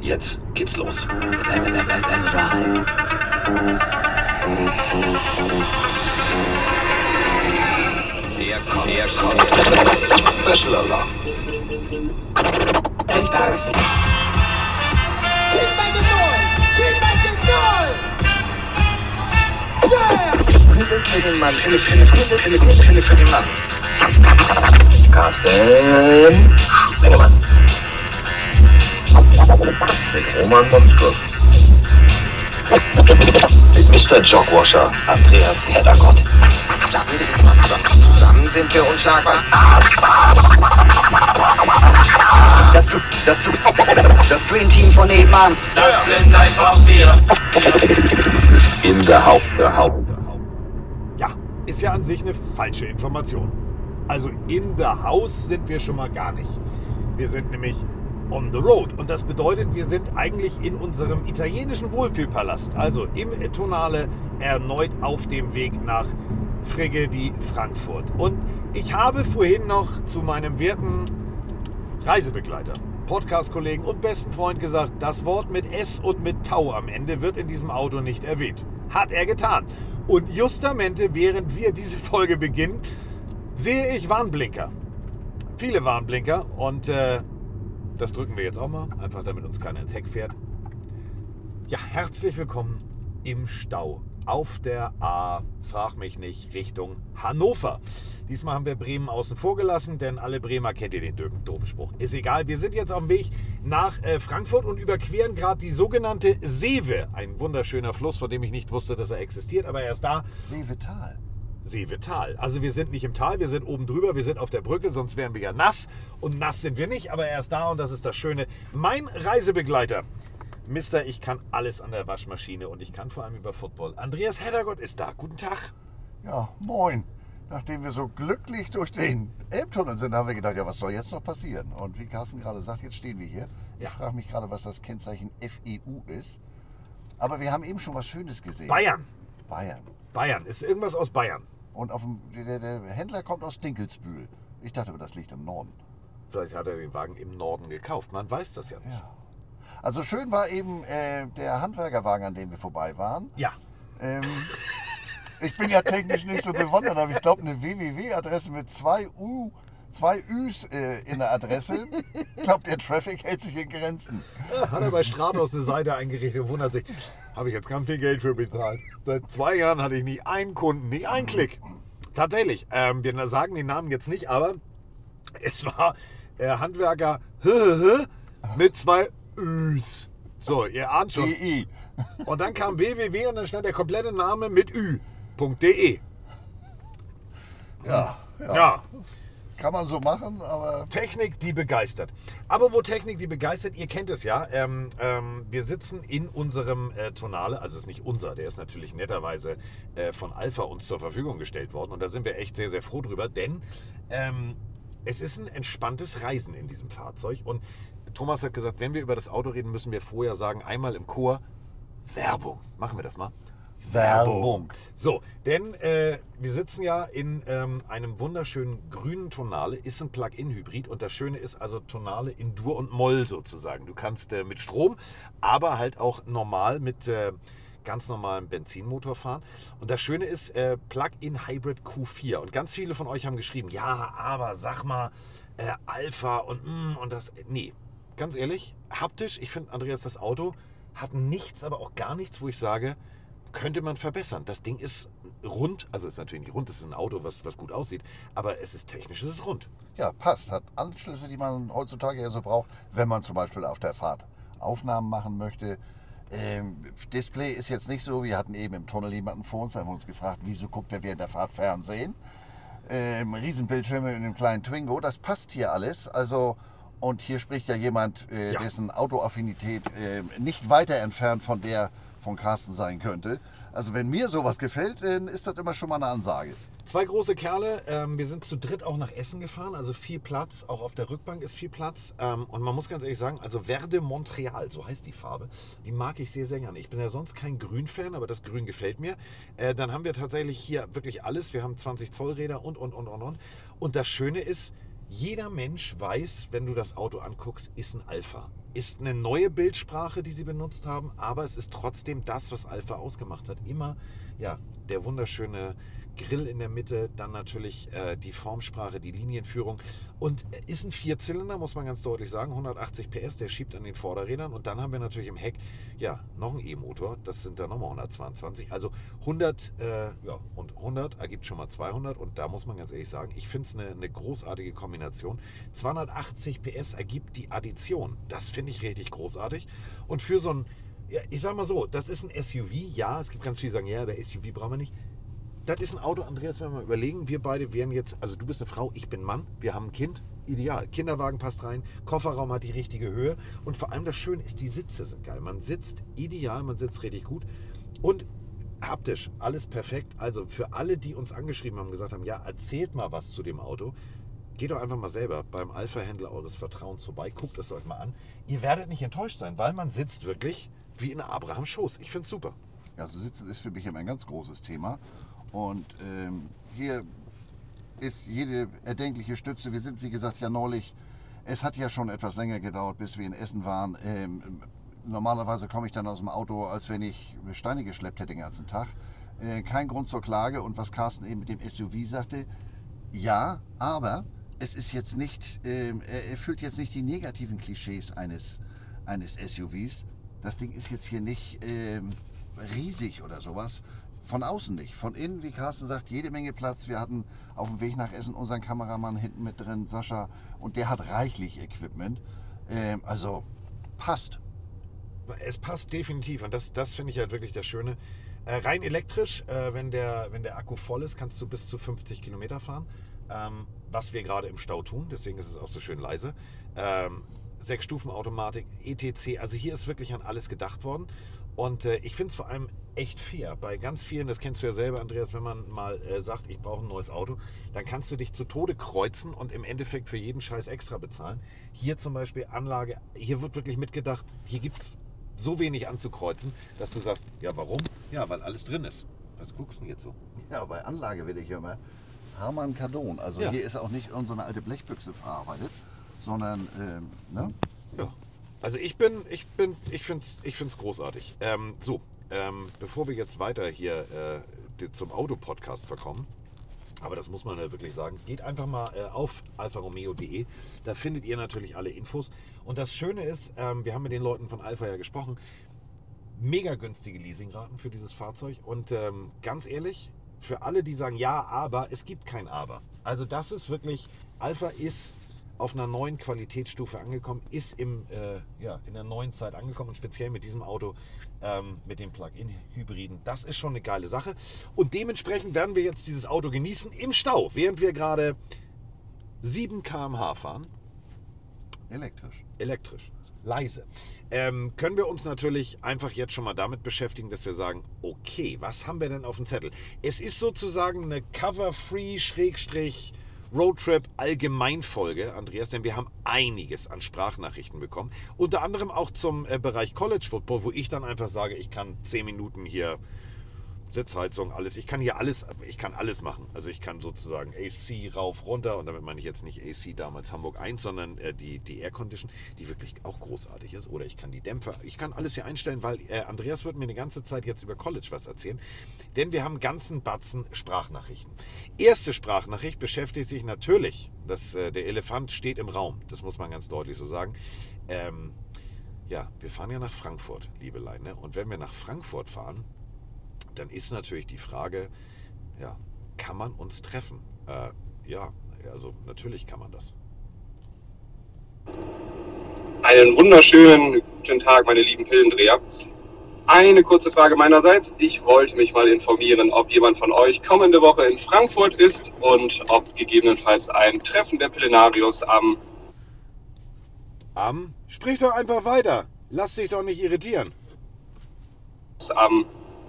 Jetzt geht's los. Let's ride. Er kommt, er kommt. Special Alarm. Keep making noise! Keep making noise! Yeah! Carsten Mengemann. Mit Roman Motzko. Mit Mr. Jogwasher Andreas Heddergott. Zusammen sind wir unschlagbar. Das, das, das Dream Team von nebenan. Das sind einfach wir. In der Haupt, der Haupt. Ja, ist ja an sich eine falsche Information. Also in the house sind wir schon mal gar nicht. Wir sind nämlich on the road. Und das bedeutet, wir sind eigentlich in unserem italienischen Wohlfühlpalast, also im Tonale, erneut auf dem Weg nach Frigge die Frankfurt. Und ich habe vorhin noch zu meinem werten Reisebegleiter, Podcast-Kollegen und besten Freund gesagt, das Wort mit S und mit Tau am Ende wird in diesem Auto nicht erwähnt. Hat er getan. Und justamente, während wir diese Folge beginnen, sehe ich Warnblinker. Viele Warnblinker und äh, das drücken wir jetzt auch mal, einfach damit uns keiner ins Heck fährt. Ja, herzlich willkommen im Stau auf der A, frag mich nicht, Richtung Hannover. Diesmal haben wir Bremen außen vor gelassen, denn alle Bremer kennt ihr den doofen Spruch. Ist egal, wir sind jetzt auf dem Weg nach äh, Frankfurt und überqueren gerade die sogenannte Sewe. Ein wunderschöner Fluss, von dem ich nicht wusste, dass er existiert, aber er ist da. Seevetal. Seevetal. Also wir sind nicht im Tal, wir sind oben drüber, wir sind auf der Brücke, sonst wären wir ja nass. Und nass sind wir nicht, aber er ist da und das ist das Schöne. Mein Reisebegleiter. Mister, ich kann alles an der Waschmaschine und ich kann vor allem über Football. Andreas Heddergott ist da. Guten Tag. Ja, moin. Nachdem wir so glücklich durch den Elbtunnel sind, haben wir gedacht, ja, was soll jetzt noch passieren? Und wie Carsten gerade sagt, jetzt stehen wir hier. Ich Ja. frage mich gerade, was das Kennzeichen FEU ist. Aber wir haben eben schon was Schönes gesehen. Bayern. Bayern. Bayern. Ist irgendwas aus Bayern. Und auf dem, der, der Händler kommt aus Dinkelsbühl. Ich dachte, aber das liegt im Norden. Vielleicht hat er den Wagen im Norden gekauft. Man weiß das ja nicht. Ja. Also schön war eben äh, der Handwerkerwagen, an dem wir vorbei waren. Ja. Ähm, ich bin ja technisch nicht so bewandert, aber ich glaube, eine www-Adresse mit zwei U, zwei Üs äh, in der Adresse. Ich glaube, der Traffic hält sich in Grenzen. Hat er bei Stratos eine Seite eingerichtet und wundert sich, habe ich jetzt ganz viel Geld für bezahlt. Seit zwei Jahren hatte ich nicht einen Kunden, nicht einen Klick. Tatsächlich, ähm, wir sagen den Namen jetzt nicht, aber es war äh, Handwerker mit zwei Üs. So, ihr ahnt schon. Und dann kam www und dann stand der komplette Name mit ü.de. Ja, ja, Ja, kann man so machen, aber Technik, die begeistert. Aber wo Technik, die begeistert, ihr kennt es ja. Ähm, ähm, wir sitzen in unserem äh, Tonale, also es ist nicht unser, der ist natürlich netterweise äh, von Alpha uns zur Verfügung gestellt worden. Und da sind wir echt sehr, sehr froh drüber, denn ähm, es ist ein entspanntes Reisen in diesem Fahrzeug. Und Thomas hat gesagt, wenn wir über das Auto reden, müssen wir vorher sagen, einmal im Chor, Werbung. Machen wir das mal. Werbung. So, denn äh, wir sitzen ja in ähm, einem wunderschönen grünen Tonale, ist ein Plug-in-Hybrid und das Schöne ist also Tonale in Dur und Moll sozusagen. Du kannst äh, mit Strom, aber halt auch normal mit äh, ganz normalem Benzinmotor fahren. Und das Schöne ist äh, Plug-in Hybrid Q4 und ganz viele von euch haben geschrieben, ja, aber sag mal äh, Alpha und mm, und das, nee, ganz ehrlich, haptisch, ich finde Andreas das Auto hat nichts, aber auch gar nichts, wo ich sage, könnte man verbessern. Das Ding ist rund, also ist natürlich nicht rund, es ist ein Auto, was, was gut aussieht, aber es ist technisch, es ist rund. ja, passt. Hat Anschlüsse, die man heutzutage ja so braucht, wenn man zum Beispiel auf der Fahrt Aufnahmen machen möchte. Ähm, Display ist jetzt nicht so, wir hatten eben im Tunnel jemanden vor uns, haben uns gefragt, wieso guckt er während der Fahrt Fernsehen? Ähm, Riesenbildschirme in einem kleinen Twingo, das passt hier alles. Also, und hier spricht ja jemand, äh, Ja. dessen Autoaffinität äh, nicht weiter entfernt von der von Carsten sein könnte. Also wenn mir sowas gefällt, dann ist das immer schon mal eine Ansage. Zwei große Kerle, ähm, wir sind zu dritt auch nach Essen gefahren, also viel Platz, auch auf der Rückbank ist viel Platz. Ähm, und man muss ganz ehrlich sagen, also Verde Montreal, so heißt die Farbe, die mag ich sehr, sehr gerne. Ich bin ja sonst kein Grün-Fan, aber das Grün gefällt mir. Äh, dann haben wir tatsächlich hier wirklich alles. Wir haben 20 Zoll Räder und, und, und, und, und. Und das Schöne ist, jeder Mensch weiß, wenn du das Auto anguckst, ist ein Alpha. Ist eine neue Bildsprache, die sie benutzt haben, aber es ist trotzdem das, was Alpha ausgemacht hat. Immer ja, der wunderschöne Grill in der Mitte, dann natürlich äh, die Formsprache, die Linienführung. Und äh, ist ein Vierzylinder, muss man ganz deutlich sagen, 180 PS, der schiebt an den Vorderrädern. Und dann haben wir natürlich im Heck ja noch einen E-Motor, das sind dann nochmal 122, also 100 äh, ja, und 100 ergibt schon mal 200 und da muss man ganz ehrlich sagen, ich finde es eine, eine großartige Kombination. 280 PS ergibt die Addition, das finde ich richtig großartig und für so ein ja, ich sag mal so, das ist ein SUV. Ja, es gibt ganz viele, die sagen, ja, aber SUV brauchen wir nicht. Das ist ein Auto, Andreas, wenn wir mal überlegen, wir beide wären jetzt, also du bist eine Frau, ich bin Mann, wir haben ein Kind, ideal. Kinderwagen passt rein, Kofferraum hat die richtige Höhe und vor allem das Schöne ist, die Sitze sind geil. Man sitzt ideal, man sitzt richtig gut und haptisch, alles perfekt. Also für alle, die uns angeschrieben haben, gesagt haben, ja, erzählt mal was zu dem Auto. Geht doch einfach mal selber beim Alpha-Händler eures Vertrauens vorbei, guckt es euch mal an. Ihr werdet nicht enttäuscht sein, weil man sitzt wirklich wie in Abrahams Schoß. Ich finde es super. Ja, so Sitzen ist für mich immer ein ganz großes Thema. Und ähm, hier ist jede erdenkliche Stütze. Wir sind, wie gesagt, ja neulich. Es hat ja schon etwas länger gedauert, bis wir in Essen waren. Ähm, normalerweise komme ich dann aus dem Auto, als wenn ich Steine geschleppt hätte den ganzen Tag. Äh, kein Grund zur Klage. Und was Carsten eben mit dem SUV sagte, ja, aber es ist jetzt nicht, ähm, er erfüllt jetzt nicht die negativen Klischees eines, eines SUVs. Das Ding ist jetzt hier nicht ähm, riesig oder sowas. Von außen nicht. Von innen, wie Carsten sagt, jede Menge Platz. Wir hatten auf dem Weg nach Essen unseren Kameramann hinten mit drin, Sascha, und der hat reichlich Equipment. Ähm, also passt. Es passt definitiv und das, das finde ich halt wirklich das Schöne. Äh, rein elektrisch, äh, wenn, der, wenn der Akku voll ist, kannst du bis zu 50 Kilometer fahren. Ähm, was wir gerade im Stau tun, deswegen ist es auch so schön leise. Ähm, sechs Stufen Automatik, ETC, also hier ist wirklich an alles gedacht worden. Und äh, ich finde es vor allem echt fair. Bei ganz vielen, das kennst du ja selber, Andreas, wenn man mal äh, sagt, ich brauche ein neues Auto, dann kannst du dich zu Tode kreuzen und im Endeffekt für jeden Scheiß extra bezahlen. Hier zum Beispiel Anlage, hier wird wirklich mitgedacht, hier gibt es so wenig anzukreuzen, dass du sagst, ja warum? Ja, weil alles drin ist. Was guckst du denn jetzt so? Ja, bei Anlage will ich immer Harman Kardon. Also Ja. hier ist auch nicht unsere alte Blechbüchse verarbeitet, sondern ähm, ne? Ja. Also ich bin, ich bin, ich finde es ich find's großartig. Ähm, so, ähm, bevor wir jetzt weiter hier äh, zum Autopodcast verkommen, aber das muss man ja wirklich sagen, geht einfach mal äh, auf alfaromeo.de. Da findet ihr natürlich alle Infos. Und das Schöne ist, ähm, wir haben mit den Leuten von Alpha ja gesprochen, mega günstige Leasingraten für dieses Fahrzeug. Und ähm, ganz ehrlich, für alle, die sagen, ja, aber, es gibt kein Aber. Also das ist wirklich, Alpha ist auf einer neuen Qualitätsstufe angekommen, ist im, äh, ja, in der neuen Zeit angekommen und speziell mit diesem Auto, ähm, mit dem Plug-in-Hybriden. Das ist schon eine geile Sache. Und dementsprechend werden wir jetzt dieses Auto genießen im Stau, während wir gerade 7 km/h fahren elektrisch. elektrisch, leise. Ähm, können wir uns natürlich einfach jetzt schon mal damit beschäftigen, dass wir sagen, okay, was haben wir denn auf dem Zettel? Es ist sozusagen eine Cover-Free Schrägstrich Roadtrip Allgemeinfolge, Andreas, denn wir haben einiges an Sprachnachrichten bekommen. Unter anderem auch zum äh, Bereich College Football, wo ich dann einfach sage, ich kann 10 Minuten hier Sitzheizung, alles. Ich kann hier alles, ich kann alles machen. Also ich kann sozusagen AC rauf, runter und damit meine ich jetzt nicht AC damals Hamburg 1, sondern äh, die, die Air Condition, die wirklich auch großartig ist. Oder ich kann die Dämpfer, ich kann alles hier einstellen, weil äh, Andreas wird mir eine ganze Zeit jetzt über College was erzählen. Denn wir haben einen ganzen Batzen Sprachnachrichten. Erste Sprachnachricht beschäftigt sich natürlich, dass äh, der Elefant steht im Raum. Das muss man ganz deutlich so sagen. Ähm, ja, wir fahren ja nach Frankfurt, liebe Leine. Und wenn wir nach Frankfurt fahren, dann ist natürlich die Frage, ja, kann man uns treffen? Äh, ja, also natürlich kann man das. Einen wunderschönen guten Tag, meine lieben Pillendreher. Eine kurze Frage meinerseits. Ich wollte mich mal informieren, ob jemand von euch kommende Woche in Frankfurt ist und ob gegebenenfalls ein Treffen der Pillenarius am Am, sprich doch einfach weiter. Lass dich doch nicht irritieren. am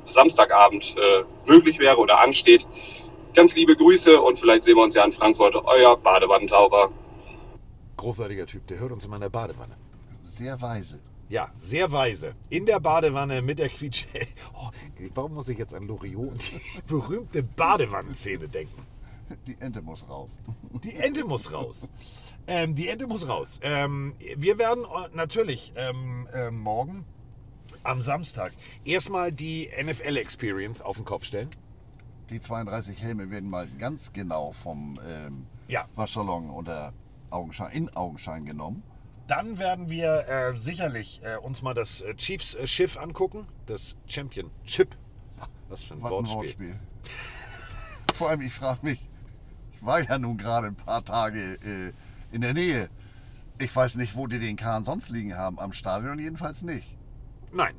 Samstagabend äh, möglich wäre oder ansteht. Ganz liebe Grüße und vielleicht sehen wir uns ja in Frankfurt. Euer Badewannentaucher. Großartiger Typ, der hört uns in meiner Badewanne. Sehr weise. Ja, sehr weise. In der Badewanne mit der Quietsche. Oh, warum muss ich jetzt an Loriot und die berühmte Badewannenszene denken? Die Ente muss raus. Die Ente muss raus. Ähm, die Ente muss raus. Ähm, wir werden äh, natürlich ähm, äh, morgen am Samstag erstmal die NFL Experience auf den Kopf stellen. Die 32 Helme werden mal ganz genau vom ähm, Ja. Waschsalon unter Augenschein, in Augenschein genommen. Dann werden wir äh, sicherlich äh, uns mal das äh, Chiefs äh, Schiff angucken. Das Championship. Was für ein Was ein Wortspiel. Wortspiel. Vor allem, ich frage mich, ich war ja nun gerade ein paar Tage äh, in der Nähe. Ich weiß nicht, wo die den Kahn sonst liegen haben. Am Stadion jedenfalls nicht. Nein,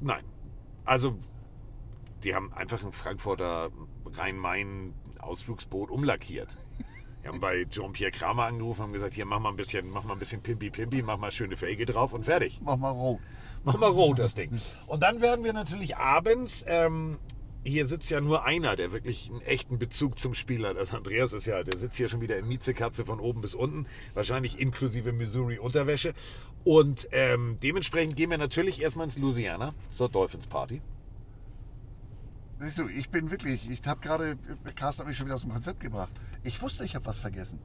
nein. Also, die haben einfach ein Frankfurter Rhein-Main-Ausflugsboot umlackiert. Wir haben bei Jean-Pierre Kramer angerufen und gesagt, hier mach mal ein bisschen, mach mal ein bisschen Pimpi-Pimpi, mach mal schöne Felge drauf und fertig. Mach mal rot. Mach mal rot das Ding. Und dann werden wir natürlich abends, ähm, hier sitzt ja nur einer, der wirklich einen echten Bezug zum Spiel hat. Also Andreas ist ja, der sitzt hier schon wieder in Miezekatze von oben bis unten, wahrscheinlich inklusive Missouri-Unterwäsche. Und ähm, dementsprechend gehen wir natürlich erstmal ins Louisiana zur Dolphins Party. Siehst du, ich bin wirklich, ich habe gerade, Carsten hat mich schon wieder aus dem Konzept gebracht. Ich wusste, ich habe was vergessen.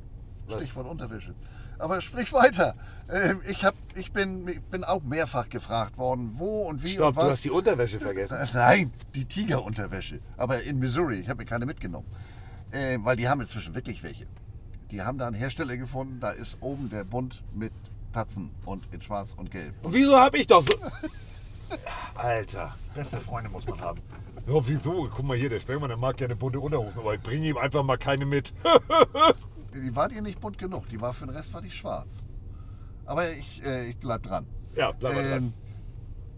Was? Stichwort Unterwäsche. Aber sprich weiter. Ähm, ich, hab, ich, bin, ich bin auch mehrfach gefragt worden, wo und wie Stopp, und was. du hast die Unterwäsche vergessen. Äh, Nein, die Tigerunterwäsche. Aber in Missouri, ich habe mir keine mitgenommen. Äh, weil die haben inzwischen wirklich welche. Die haben da einen Hersteller gefunden, da ist oben der Bund mit Tatzen und in schwarz und gelb. Und wieso habe ich doch so... Alter, beste Freunde muss man haben. Ja, wieso? Guck mal hier, der Spengmann, der mag gerne bunte Unterhosen, aber ich bringe ihm einfach mal keine mit. Die war dir nicht bunt genug, die war für den Rest war die schwarz. Aber ich, äh, ich bleib dran. Ja, bleib mal dran. Ähm,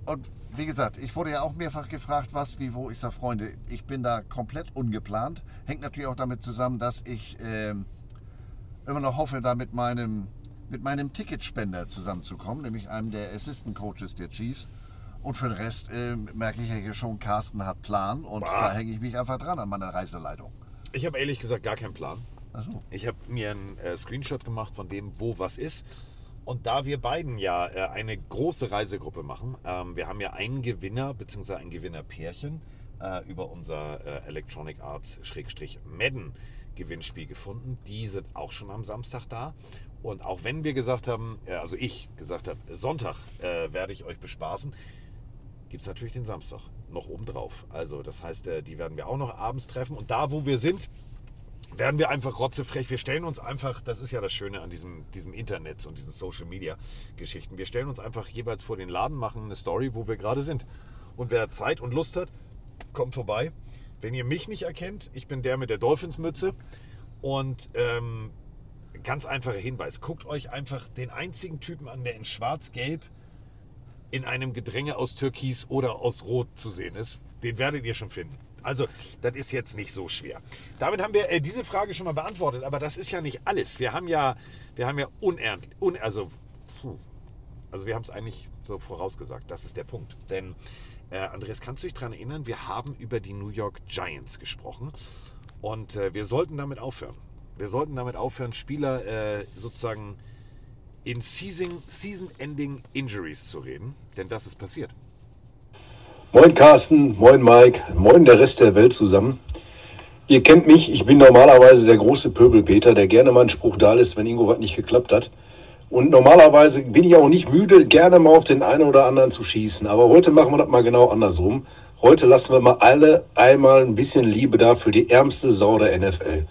und wie gesagt, ich wurde ja auch mehrfach gefragt, was, wie, wo. Ich sage, Freunde, ich bin da komplett ungeplant. Hängt natürlich auch damit zusammen, dass ich ähm, immer noch hoffe, da mit meinem, mit meinem Ticketspender zusammenzukommen, nämlich einem der Assistant Coaches der Chiefs. Und für den Rest ähm, merke ich ja hier schon, Carsten hat Plan und Bah. da hänge ich mich einfach dran an meiner Reiseleitung. Ich habe ehrlich gesagt gar keinen Plan. Also, Ich habe mir einen äh, Screenshot gemacht von dem, wo was ist. Und da wir beiden ja äh, eine große Reisegruppe machen, ähm, wir haben ja einen Gewinner bzw. ein Gewinnerpärchen äh, über unser äh, Electronic Arts Madden Gewinnspiel gefunden. Die sind auch schon am Samstag da. Und auch wenn wir gesagt haben, äh, also ich gesagt habe, Sonntag äh, werde ich euch bespaßen, gibt es natürlich den Samstag noch obendrauf. Also das heißt, die werden wir auch noch abends treffen. Und da, wo wir sind, werden wir einfach rotzefrech. Wir stellen uns einfach, das ist ja das Schöne an diesem, diesem Internet und diesen Social Media Geschichten. Wir stellen uns einfach jeweils vor den Laden, machen eine Story, wo wir gerade sind. Und wer Zeit und Lust hat, kommt vorbei. Wenn ihr mich nicht erkennt, ich bin der mit der Dolphins-Mütze. Und ähm, ganz einfacher Hinweis: guckt euch einfach den einzigen Typen an, der in Schwarz-Gelb in einem Gedränge aus Türkis oder aus Rot zu sehen ist. Den werdet ihr schon finden. Also, das ist jetzt nicht so schwer. Damit haben wir äh, diese Frage schon mal beantwortet, aber das ist ja nicht alles. Wir haben ja, wir haben ja unernt, un, also, puh, also wir haben es eigentlich so vorausgesagt. Das ist der Punkt. Denn, äh, Andreas, kannst du dich daran erinnern, wir haben über die New York Giants gesprochen und äh, wir sollten damit aufhören. Wir sollten damit aufhören, Spieler äh, sozusagen in Season- Season-Ending Injuries zu reden, denn das ist passiert. Moin Carsten, moin Mike, moin der Rest der Welt zusammen. Ihr kennt mich, ich bin normalerweise der große Pöbelpeter, der gerne mal einen Spruch da lässt, wenn irgendwo was nicht geklappt hat. Und normalerweise bin ich auch nicht müde, gerne mal auf den einen oder anderen zu schießen. Aber heute machen wir das mal genau andersrum. Heute lassen wir mal alle einmal ein bisschen Liebe da für die ärmste Sau der NFL.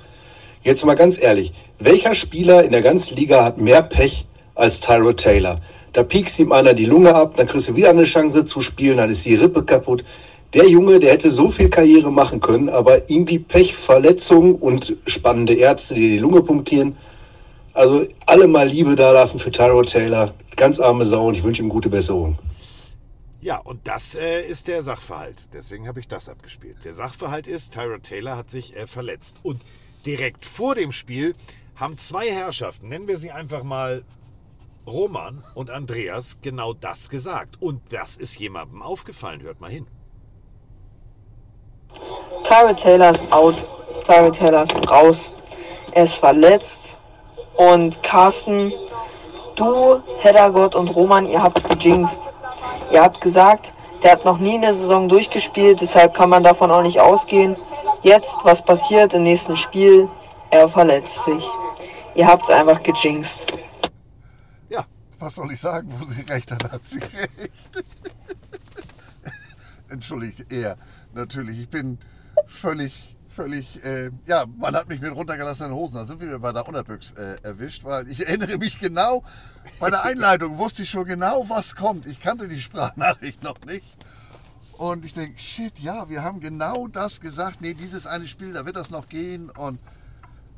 Jetzt mal ganz ehrlich, welcher Spieler in der ganzen Liga hat mehr Pech als Tyrod Taylor? Da piekst ihm einer die Lunge ab, dann kriegst du wieder eine Chance zu spielen, dann ist die Rippe kaputt. Der Junge, der hätte so viel Karriere machen können, aber irgendwie Pech, Verletzung und spannende Ärzte, die die Lunge punktieren. Also alle mal Liebe da lassen für Tyrod Taylor. Ganz arme Sau und ich wünsche ihm gute Besserung. Ja, und das äh, ist der Sachverhalt. Deswegen habe ich das abgespielt. Der Sachverhalt ist, Tyrod Taylor hat sich äh, verletzt. Und direkt vor dem Spiel haben zwei Herrschaften, nennen wir sie einfach mal Roman und Andreas, genau das gesagt. Und das ist jemandem aufgefallen. Hört mal hin. Tyrell Taylor ist out. Tyrell Taylor ist raus. Er ist verletzt. Und Carsten, du, Heddergott und Roman, ihr habt's gejinxt. Ihr habt gesagt, der hat noch nie eine Saison durchgespielt, deshalb kann man davon auch nicht ausgehen. Jetzt, was passiert im nächsten Spiel? Er verletzt sich. Ihr habt's einfach gejinxt. Was soll ich sagen? Wo sie recht hat, hat sie recht. Entschuldigt, er. Natürlich, ich bin völlig, völlig, äh, ja, man hat mich mit runtergelassenen Hosen, da sind wir bei der Unterbüchs äh, erwischt, weil ich erinnere mich genau, bei der Einleitung wusste ich schon genau, was kommt. Ich kannte die Sprachnachricht noch nicht. Und ich denke, shit, ja, wir haben genau das gesagt. Nee, dieses eine Spiel, da wird das noch gehen. Und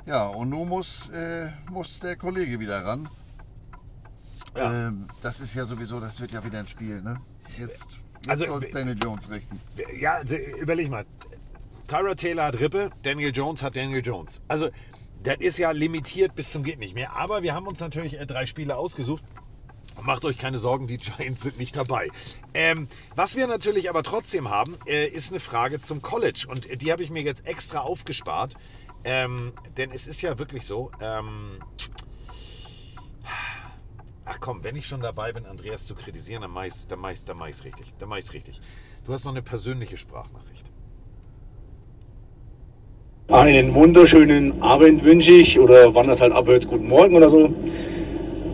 ja, und nun muss, äh, muss der Kollege wieder ran. Ja. Ähm, das ist ja sowieso, das wird ja wieder ein Spiel, ne? Jetzt, jetzt Also, soll es Daniel Jones richten. Ja, also, überleg mal. Tyra Taylor hat Rippe, Daniel Jones hat Daniel Jones. Also, das ist ja limitiert bis zum geht nicht mehr. Aber wir haben uns natürlich äh, drei Spiele ausgesucht. Macht euch keine Sorgen, die Giants sind nicht dabei. Ähm, was wir natürlich aber trotzdem haben, äh, ist eine Frage zum College. Und die habe ich mir jetzt extra aufgespart. Ähm, denn es ist ja wirklich so. Ähm, ach komm, wenn ich schon dabei bin, Andreas zu kritisieren, dann mach ich's, dann mach ich's, dann mach ich's richtig. Dann mach ich's richtig. Du hast noch eine persönliche Sprachnachricht. Einen wunderschönen Abend wünsche ich oder wann das halt abhört, guten Morgen oder so.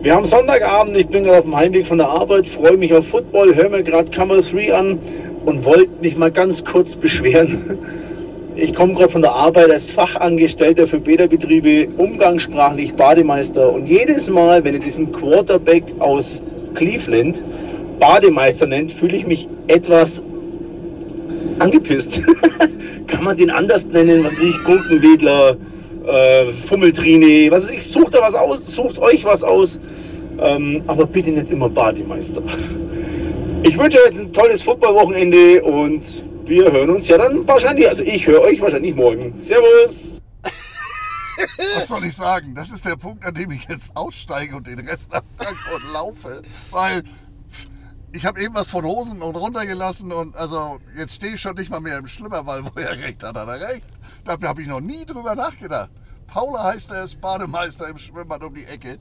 Wir haben Sonntagabend, ich bin gerade auf dem Heimweg von der Arbeit, freue mich auf Football, höre mir gerade Cover 3 an und wollte mich mal ganz kurz beschweren. Ich komme gerade von der Arbeit als Fachangestellter für Bäderbetriebe, umgangssprachlich Bademeister und jedes Mal, wenn ihr diesen Quarterback aus Cleveland Bademeister nennt, fühle ich mich etwas angepisst. Kann man den anders nennen, was weiß ich, Gurkenwedler, äh, Fummeltrine, was weiß ich, sucht da was aus, sucht euch was aus, ähm, aber bitte nicht immer Bademeister. Ich wünsche euch jetzt ein tolles Footballwochenende und wir hören uns ja dann wahrscheinlich, also ich höre euch wahrscheinlich morgen. Servus! Was soll ich sagen? Das ist der Punkt, an dem ich jetzt aussteige und den Rest nach Frankfurt laufe. Weil ich habe eben was von Hosen und runtergelassen und also jetzt stehe ich schon nicht mal mehr im Schlimmerwall, wo er recht hat, hat er recht. Da habe ich noch nie drüber nachgedacht. Paula heißt er, ist Bademeister im Schwimmbad um die Ecke.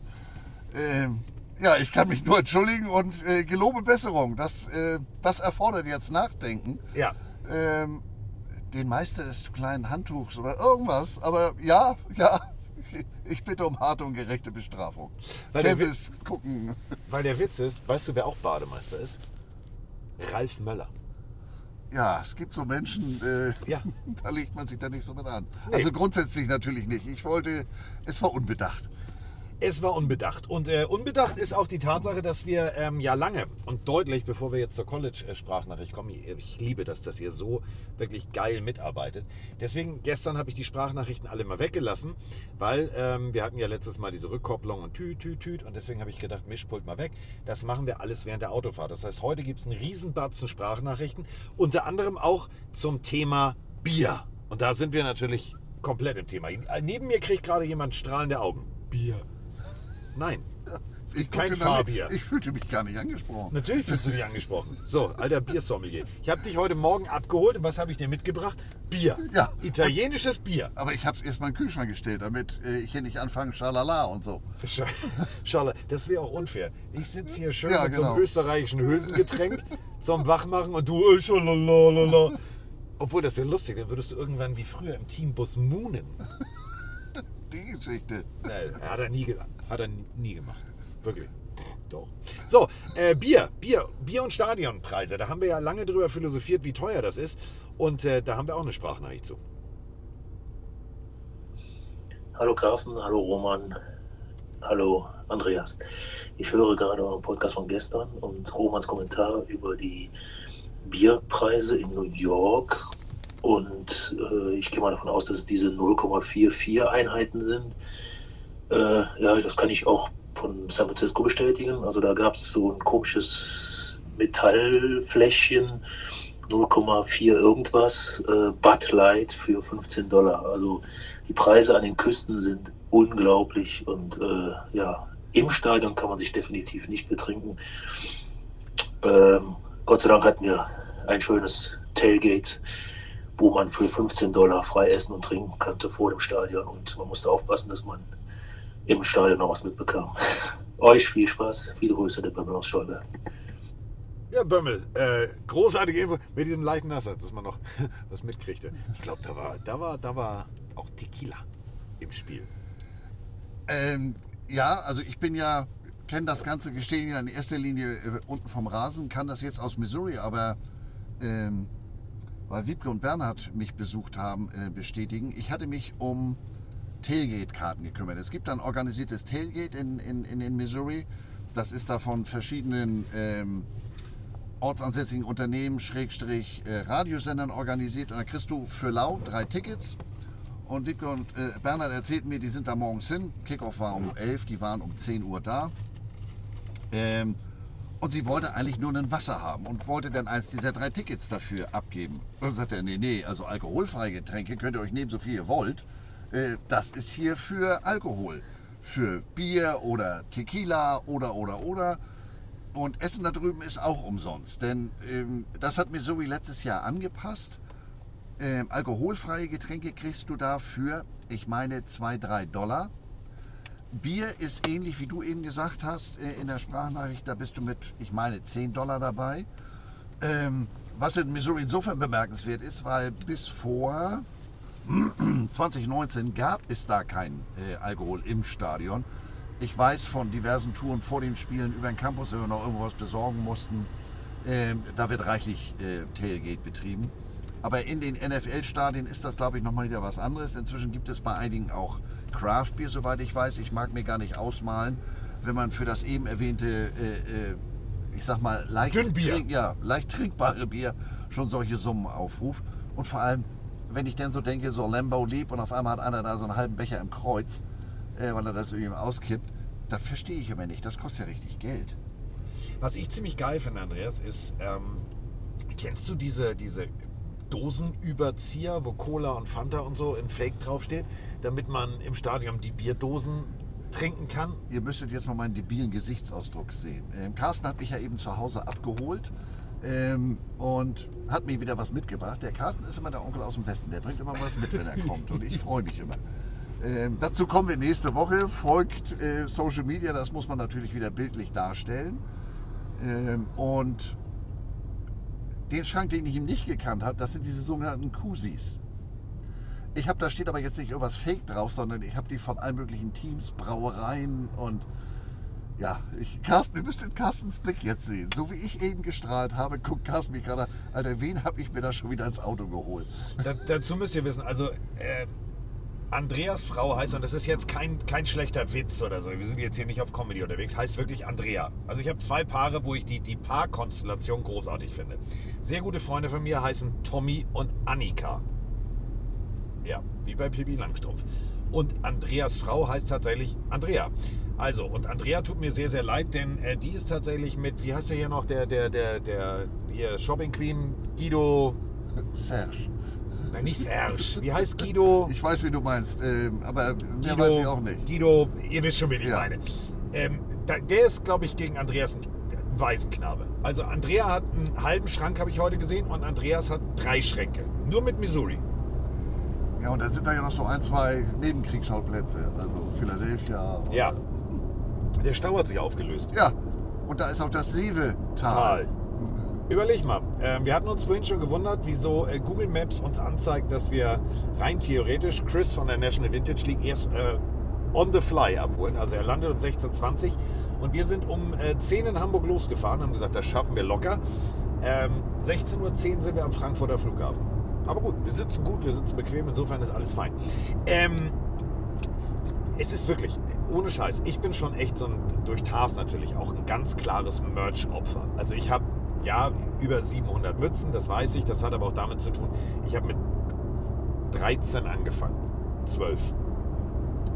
Ähm, ja, ich kann mich nur entschuldigen und äh, gelobe Besserung. Das, äh, das erfordert jetzt Nachdenken. Ja. Ähm, den Meister des kleinen Handtuchs oder irgendwas. Aber ja, ja, ich bitte um harte und gerechte Bestrafung. Weil der es gucken. Weil der Witz ist, weißt du, wer auch Bademeister ist? Ralf Möller. Ja, es gibt so Menschen, äh, Ja. da legt man sich da nicht so mit an. Nee. Also grundsätzlich natürlich nicht. Ich wollte, es war unbedacht. Es war unbedacht. Und äh, unbedacht ist auch die Tatsache, dass wir ähm, ja lange und deutlich, bevor wir jetzt zur College-Sprachnachricht kommen, ich, liebe das, dass ihr so wirklich geil mitarbeitet. Deswegen, gestern habe ich die Sprachnachrichten alle mal weggelassen, weil ähm, wir hatten ja letztes Mal diese Rückkopplung und tüt, tüt, tüt. Und deswegen habe ich gedacht, Mischpult mal weg. Das machen wir alles während der Autofahrt. Das heißt, heute gibt es einen Riesenbatzen Sprachnachrichten, unter anderem auch zum Thema Bier. Und da sind wir natürlich komplett im Thema. Neben mir kriegt gerade jemand strahlende Augen. Bier. Nein. Es gibt kein. Fahrbier. Ich fühlte mich gar nicht angesprochen. Natürlich fühlst du dich angesprochen. So, alter Biersommelier. Ich habe dich heute Morgen abgeholt und was habe ich dir mitgebracht? Bier. Ja. Italienisches Bier. Aber ich habe es erst mal in den Kühlschrank gestellt, damit äh, ich hier nicht anfange, schalala und so. Sch- Schade, das wäre auch unfair. Ich sitze hier schön Ja, mit so genau. einem österreichischen Hülsengetränk zum Wachmachen und du äh, schalalala. Obwohl, das wäre lustig, dann würdest du irgendwann wie früher im Teambus moonen. Die Geschichte. Nee, hat er nie, hat er nie gemacht. Wirklich. Doch. So, äh, Bier, Bier, Bier und Stadionpreise. Da haben wir ja lange drüber philosophiert, wie teuer das ist. Und äh, da haben wir auch eine Sprachnachricht zu. Hallo Carsten, hallo Roman, hallo Andreas. Ich höre gerade euren Podcast von gestern und Romans Kommentar über die Bierpreise in New York. Und äh, ich gehe mal davon aus, dass es diese 0,44 Einheiten sind. Äh, ja, das kann ich auch von San Francisco bestätigen. Also da gab es so ein komisches Metallfläschchen, 0,4 irgendwas, äh, Bud Light für 15 Dollar. Also die Preise an den Küsten sind unglaublich und äh, ja, im Stadion kann man sich definitiv nicht betrinken. Ähm, Gott sei Dank hatten wir ein schönes Tailgate, wo man für 15 Dollar frei essen und trinken konnte vor dem Stadion und man musste aufpassen, dass man im Stadion noch was mitbekam. Euch viel Spaß, viele Grüße, der Bömmel aus Stolberg. Ja, Bömmel, äh, großartige Info mit diesem leichten Nasser, dass man noch was mitkriegte. Ich glaube, da war, da war, da war auch Tequila. im Spiel. Ähm, ja, also ich bin ja, kenne das ganze Gestehen ja in erster Linie äh, unten vom Rasen, kann das jetzt aus Missouri, aber ähm, weil Wiebke und Bernhard mich besucht haben, äh, bestätigen, ich hatte mich um Tailgate-Karten gekümmert. Es gibt ein organisiertes Tailgate in, in, in, Missouri. Das ist da von verschiedenen ähm, ortsansässigen Unternehmen, Schrägstrich äh, Radiosendern organisiert. Und da kriegst du für lau drei Tickets. Und Wiebke und äh, Bernhard erzählten mir, die sind da morgens hin. Kickoff war um 11, die waren um 10 Uhr da. Ähm, und sie wollte eigentlich nur ein Wasser haben und wollte dann eins dieser drei Tickets dafür abgeben. Und dann sagte er, nee, nee, also alkoholfreie Getränke könnt ihr euch nehmen, so viel ihr wollt. Äh, das ist hier für Alkohol. Für Bier oder Tequila oder, oder, oder. Und Essen da drüben ist auch umsonst. Denn ähm, das hat Missouri letztes Jahr angepasst. Ähm, alkoholfreie Getränke kriegst du da für, ich meine, 2, 3 Dollar. Bier ist ähnlich wie du eben gesagt hast äh, in der Sprachnachricht, da bist du mit, ich meine, 10 Dollar dabei. Ähm, was in Missouri insofern bemerkenswert ist, weil bis vor 2019 gab es da keinen äh, Alkohol im Stadion. Ich weiß von diversen Touren vor den Spielen über den Campus, wenn wir noch irgendwas besorgen mussten, ähm, da wird reichlich äh, Tailgate betrieben. Aber in den NFL-Stadien ist das, glaube ich, nochmal wieder was anderes. Inzwischen gibt es bei einigen auch Craft-Bier, soweit ich weiß. Ich mag mir gar nicht ausmalen, wenn man für das eben erwähnte, äh, äh, ich sag mal, leicht, trink, ja, leicht trinkbare Bier schon solche Summen aufruft. Und vor allem, wenn ich dann so denke, so Lambo lieb und auf einmal hat einer da so einen halben Becher im Kreuz, äh, weil er das irgendwie auskippt, das verstehe ich immer nicht. Das kostet ja richtig Geld. Was ich ziemlich geil finde, Andreas, ist, ähm, kennst du diese, diese Dosenüberzieher, wo Cola und Fanta und so in Fake draufsteht, damit man im Stadion die Bierdosen trinken kann? Ihr müsstet jetzt mal meinen debilen Gesichtsausdruck sehen. Ähm, Carsten hat mich ja eben zu Hause abgeholt ähm, und hat mir wieder was mitgebracht. Der Carsten ist immer der Onkel aus dem Westen. Der bringt immer was mit, wenn er kommt. Und ich freue mich immer. Ähm, dazu kommen wir nächste Woche. Folgt äh, Social Media, das muss man natürlich wieder bildlich darstellen. Ähm, und den Schrank, den ich ihm nicht gekannt habe, das sind diese sogenannten Kusis. Ich habe, da steht aber jetzt nicht irgendwas Fake drauf, sondern ich habe die von allen möglichen Teams, Brauereien und ja, ich, Carsten, ihr müsstet Carstens Blick jetzt sehen. So wie ich eben gestrahlt habe, guckt Carsten mich gerade, Alter, wen habe ich mir da schon wieder ins Auto geholt? Da, dazu müsst ihr wissen, also äh, Andreas Frau heißt, und das ist jetzt kein, kein schlechter Witz oder so, wir sind jetzt hier nicht auf Comedy unterwegs, heißt wirklich Andrea. Also ich habe zwei Paare, wo ich die, die Paarkonstellation großartig finde. Sehr gute Freunde von mir heißen Tommy und Annika. Ja, wie bei Pippi Langstrumpf. Und Andreas Frau heißt tatsächlich Andrea. Also, und Andrea tut mir sehr, sehr leid, denn äh, die ist tatsächlich mit, wie heißt der hier noch, der, der, der, der, hier Shopping Queen, Guido, Serge. nein, nicht Serge, wie heißt Guido? Ich weiß, wie du meinst, ähm, aber mehr Guido, weiß ich auch nicht. Guido, ihr wisst schon, wen ich Ja. meine. Ähm, der ist, glaube ich, gegen Andreas ein Waisenknabe. Also Andrea hat einen halben Schrank, habe ich heute gesehen, und Andreas hat drei Schränke. Nur mit Missouri. Ja, und dann sind da ja noch so ein, zwei Nebenkriegsschauplätze. Also Philadelphia. Ja. Der Stau hat sich aufgelöst. Ja, und da ist auch das Seevetal. Tal. Überleg mal, ähm, wir hatten uns vorhin schon gewundert, wieso äh, Google Maps uns anzeigt, dass wir rein theoretisch Chris von der National Vintage League erst äh, on the fly abholen. Also er landet um 16.20 und wir sind um äh, 10 in Hamburg losgefahren, haben gesagt, das schaffen wir locker. Ähm, 16.10 Uhr sind wir am Frankfurter Flughafen. Aber gut, wir sitzen gut, wir sitzen bequem, insofern ist alles fein. Ähm, es ist wirklich, ohne Scheiß, ich bin schon echt so ein, durch Tars natürlich auch ein ganz klares Merch-Opfer. Also ich habe, ja, über 700 Mützen, das weiß ich, das hat aber auch damit zu tun, ich habe mit 13 angefangen, 12.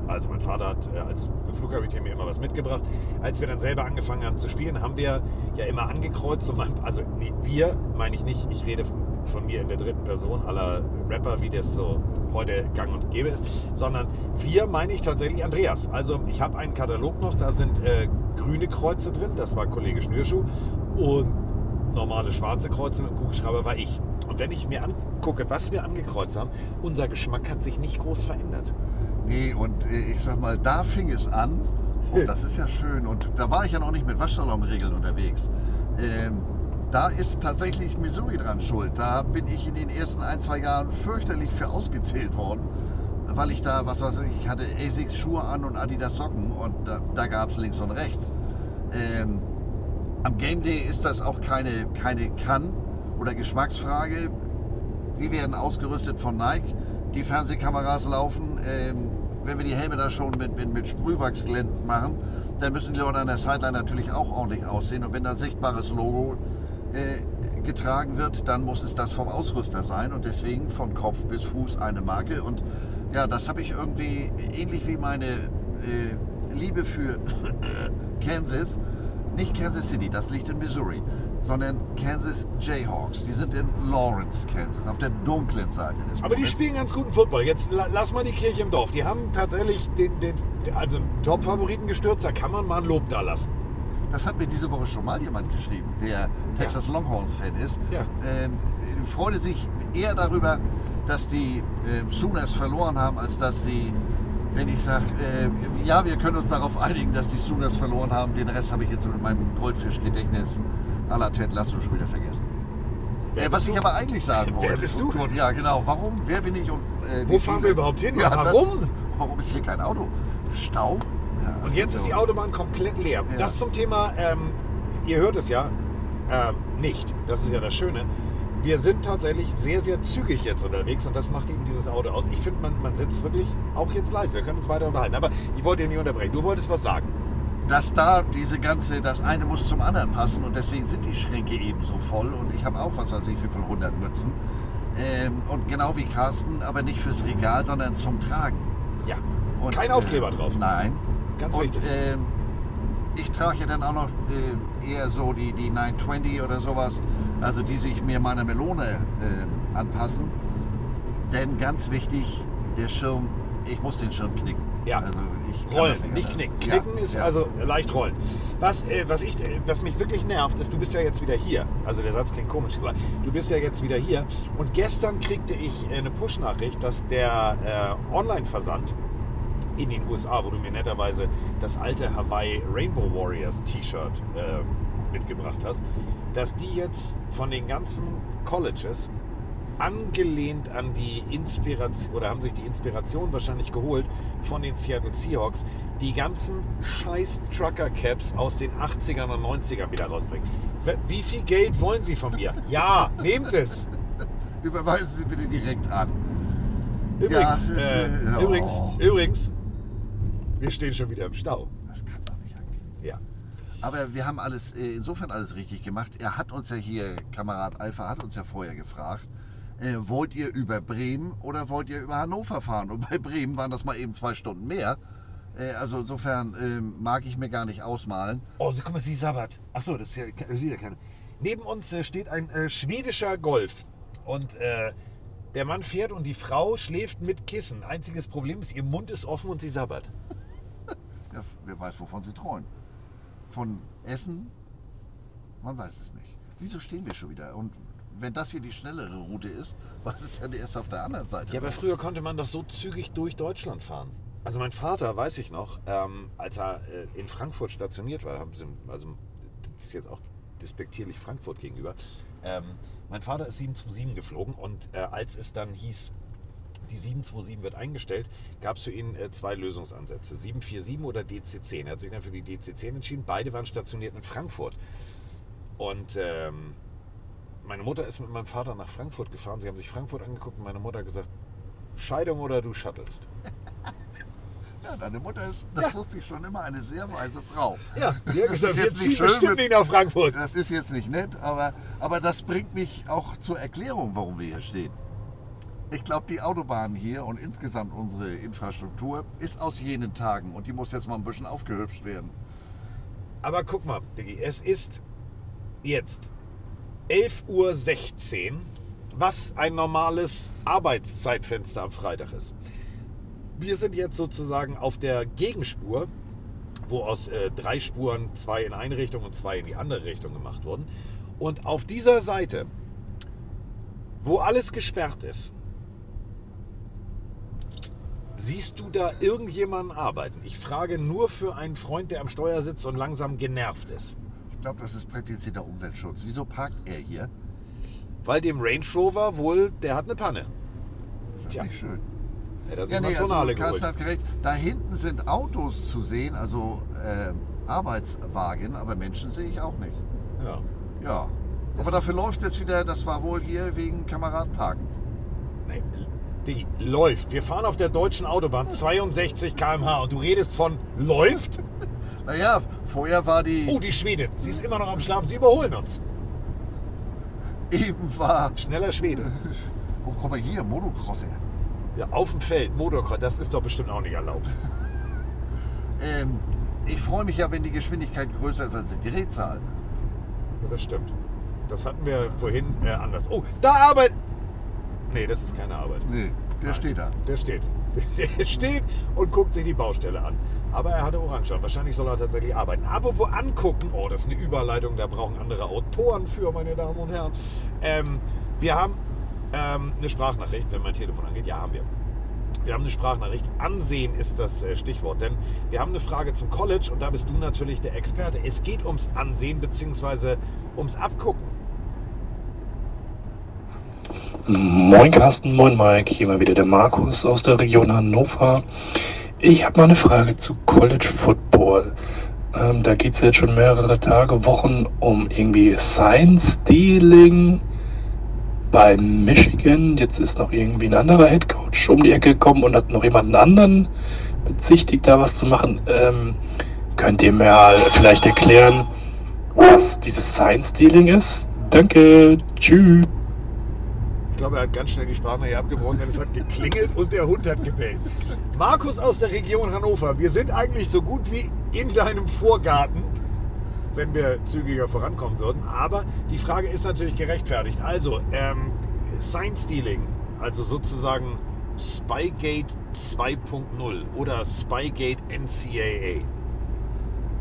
Also mein Vater hat äh, als Flugkapitän mir immer was mitgebracht. Als wir dann selber angefangen haben zu spielen, haben wir ja immer angekreuzt. Und mein, also nee, wir meine ich nicht, ich rede von, von mir in der dritten Person aller Rapper, wie das so heute gang und gäbe ist, sondern wir meine ich tatsächlich Andreas. Also ich habe einen Katalog noch, da sind äh, grüne Kreuze drin, das war Kollege Schnürschuh. Und normale schwarze Kreuze mit Kugelschreiber war ich. Und wenn ich mir angucke, was wir angekreuzt haben, unser Geschmack hat sich nicht groß verändert. Nee, und äh, ich sag mal, da fing es an. Und das ist ja schön. Und da war ich ja noch nicht mit Waschsalonregeln unterwegs. Ähm, da ist tatsächlich Missouri dran schuld. Da bin ich in den ersten ein, zwei Jahren fürchterlich für ausgezählt worden. weil ich da, was weiß ich, ich hatte Asics Schuhe an und Adidas Socken und da, da gab es links und rechts. Ähm, am Game Day ist das auch keine, keine Kann- oder Geschmacksfrage. Die werden ausgerüstet von Nike. Die Fernsehkameras laufen. Ähm, wenn wir die Helme da schon mit, mit, mit Sprühwachs machen, dann müssen die Leute an der Sideline natürlich auch ordentlich aussehen. Und wenn da ein sichtbares Logo äh, getragen wird, dann muss es das vom Ausrüster sein. Und deswegen von Kopf bis Fuß eine Marke. Und ja, das habe ich irgendwie ähnlich wie meine äh, Liebe für Kansas. Nicht Kansas City, das liegt in Missouri, sondern Kansas Jayhawks. Die sind in Lawrence, Kansas, auf der dunklen Seite des Aber die spielen ganz guten Football. Jetzt la- lass mal die Kirche im Dorf. Die haben tatsächlich den, den also Top-Favoriten gestürzt. Da kann man mal ein Lob da lassen. Das hat mir diese Woche schon mal jemand geschrieben, der Texas Longhorns-Fan ist. Ja. Ähm, freute sich eher darüber, dass die ähm, Sooners verloren haben, als dass die, wenn ich sage, äh, ja, wir können uns darauf einigen, dass die Sooners verloren haben. Den Rest habe ich jetzt mit meinem Goldfischgedächtnis à la Ted Lasso schon wieder vergessen. Wer Äh, was ich du? aber eigentlich sagen Wer wollte. bist du? Und, ja, genau. Warum? Wer bin ich? Und, äh, Wo fahren wir überhaupt hin? Ja, Und das- warum? warum ist hier kein Auto? Stau? Ja, Und jetzt ist die Autobahn komplett leer. Ja. Das zum Thema, ähm, ihr hört es ja, ähm, nicht. Das ist ja das Schöne. Wir sind tatsächlich sehr, sehr zügig jetzt unterwegs und das macht eben dieses Auto aus. Ich finde, man, man sitzt wirklich auch jetzt leise. Wir können uns weiter unterhalten. Aber ich wollte dir nicht unterbrechen. Du wolltest was sagen. dass da diese ganze, das eine muss zum anderen passen und deswegen sind die Schränke eben so voll und ich habe auch, was weiß ich, wie viel 100 Mützen. Ähm, und genau wie Carsten, aber nicht fürs Regal, sondern zum Tragen. Ja. Und, Kein Aufkleber drauf. Nein. Ganz und, wichtig. Ähm, ich trage ja dann auch noch äh, eher so die, die 920 oder sowas, also die sich mir meiner Melone äh, anpassen. Denn ganz wichtig, der Schirm, ich muss den Schirm knicken. Ja. Also ich Rollen, das nicht anders. knicken. Ja, Knicken ist ja. also leicht rollen. Was, äh, was, ich, äh, was mich wirklich nervt, ist, du bist ja jetzt wieder hier. Also der Satz klingt komisch, aber du bist ja jetzt wieder hier. Und gestern kriegte ich äh, eine Push-Nachricht, dass der äh, Online-Versand in den USA, wo du mir netterweise das alte Hawaii Rainbow Warriors T-Shirt äh, mitgebracht hast, dass die jetzt von den ganzen Colleges angelehnt an die Inspiration oder haben sich die Inspiration wahrscheinlich geholt von den Seattle Seahawks, die ganzen scheiß Trucker Caps aus den 80ern und 90ern wieder rausbringen. Wie viel Geld wollen Sie von mir? Ja, nehmt es. Überweisen Sie bitte direkt an. Übrigens, Ja, äh, äh, oh. übrigens, übrigens, wir stehen schon wieder im Stau. Das kann doch nicht angehen. Ja. Aber wir haben alles, äh, insofern alles richtig gemacht. Er hat uns ja hier, Kamerad Alpha hat uns ja vorher gefragt, äh, wollt ihr über Bremen oder wollt ihr über Hannover fahren? Und bei Bremen waren das mal eben zwei Stunden mehr. Äh, also insofern ähm, mag ich mir gar nicht ausmalen. Oh, guck mal, sie sabbert. Achso, das ist ja, ja keiner. Neben uns äh, steht ein äh, schwedischer Golf. Und äh, der Mann fährt und die Frau schläft mit Kissen. Einziges Problem ist, ihr Mund ist offen und sie sabbert. Ja, wer weiß, wovon sie träumen. Von Essen? Man weiß es nicht. Wieso stehen wir schon wieder? Und wenn das hier die schnellere Route ist, was ist denn erst auf der anderen Seite? Ja, aber früher konnte man doch so zügig durch Deutschland fahren. Also mein Vater, weiß ich noch, ähm, als er äh, in Frankfurt stationiert war, sie, also das ist jetzt auch despektierlich Frankfurt gegenüber, ähm, mein Vater ist 727 geflogen und äh, als es dann hieß, die 727 wird eingestellt, gab es für ihn äh, zwei Lösungsansätze, 747 oder DC-10. Er hat sich dann für die DC-10 entschieden. Beide waren stationiert in Frankfurt. Und ähm, meine Mutter ist mit meinem Vater nach Frankfurt gefahren. Sie haben sich Frankfurt angeguckt und meine Mutter hat gesagt, Scheidung oder du shuttelst. Ja, deine Mutter ist, das wusste ich schon immer, eine sehr weise Frau. Ja, die hat gesagt, wir ziehen bestimmt mit- nicht nach Frankfurt. Das ist jetzt nicht nett, aber, aber das bringt mich auch zur Erklärung, warum wir hier stehen. Ich glaube, die Autobahn hier und insgesamt unsere Infrastruktur ist aus jenen Tagen und die muss jetzt mal ein bisschen aufgehübscht werden. Aber guck mal, Diggi, es ist jetzt 11.16 Uhr, was ein normales Arbeitszeitfenster am Freitag ist. Wir sind jetzt sozusagen auf der Gegenspur, wo aus äh, drei Spuren zwei in eine Richtung und zwei in die andere Richtung gemacht wurden. Und auf dieser Seite, wo alles gesperrt ist, siehst du da irgendjemanden arbeiten? Ich frage nur für einen Freund, der am Steuer sitzt und langsam genervt ist. Ich glaube, das ist praktizierter Umweltschutz. Wieso parkt er hier? Weil dem Range Rover wohl, der hat eine Panne. Das ist Tja. nicht schön. Hätte er sich Ja, nee, also Carsten geholt. hat gerecht. Da hinten sind Autos zu sehen, also äh, Arbeitswagen, aber Menschen sehe ich auch nicht. Ja. Ja. Aber dafür läuft jetzt wieder, das war wohl hier wegen Kameradparken. Nee, Diggi, läuft. Wir fahren auf der deutschen Autobahn 62 km/h und du redest von läuft? Naja, vorher war die, Oh, die Schwedin. Sie ist immer noch am Schlafen. Sie überholen uns. eben war, Schneller Schwede. oh guck mal hier, Motocrosser. Ja, auf dem Feld, Motocross, das ist doch bestimmt auch nicht erlaubt. Ähm, ich freue mich ja, wenn die Geschwindigkeit größer ist als die Drehzahl. Ja, das stimmt. Das hatten wir vorhin äh, anders. Oh, da arbeitet. Nee, das ist keine Arbeit. Nee, der Nein. steht da. Der steht. Der steht und guckt sich die Baustelle an. Aber er hatte Orange an. Wahrscheinlich soll er tatsächlich arbeiten. Apropos angucken. Oh, das ist eine Überleitung. Da brauchen andere Autoren für, meine Damen und Herren. Ähm, wir haben ähm, eine Sprachnachricht, wenn mein Telefon angeht. Ja, haben wir. Wir haben eine Sprachnachricht. Ansehen ist das äh, Stichwort. Denn wir haben eine Frage zum College und da bist du natürlich der Experte. Es geht ums Ansehen bzw. ums Abgucken. Moin Carsten, moin Mike, hier mal wieder der Markus aus der Region Hannover. Ich habe mal eine Frage zu College Football. Ähm, da geht es jetzt schon mehrere Tage, Wochen um irgendwie Science Dealing bei Michigan. Jetzt ist noch irgendwie ein anderer Head Coach um die Ecke gekommen und hat noch jemanden anderen bezichtigt, da was zu machen. Ähm, könnt ihr mir vielleicht erklären, was dieses Science Dealing ist? Danke, tschüss. Ich glaube, er hat ganz schnell die Sprachnachricht abgebrochen, denn es hat geklingelt und der Hund hat gebellt. Markus aus der Region Hannover, wir sind eigentlich so gut wie in deinem Vorgarten, wenn wir zügiger vorankommen würden. Aber die Frage ist natürlich gerechtfertigt. Also, ähm, Sign Stealing, also sozusagen Spygate 2.0 oder Spygate NCAA.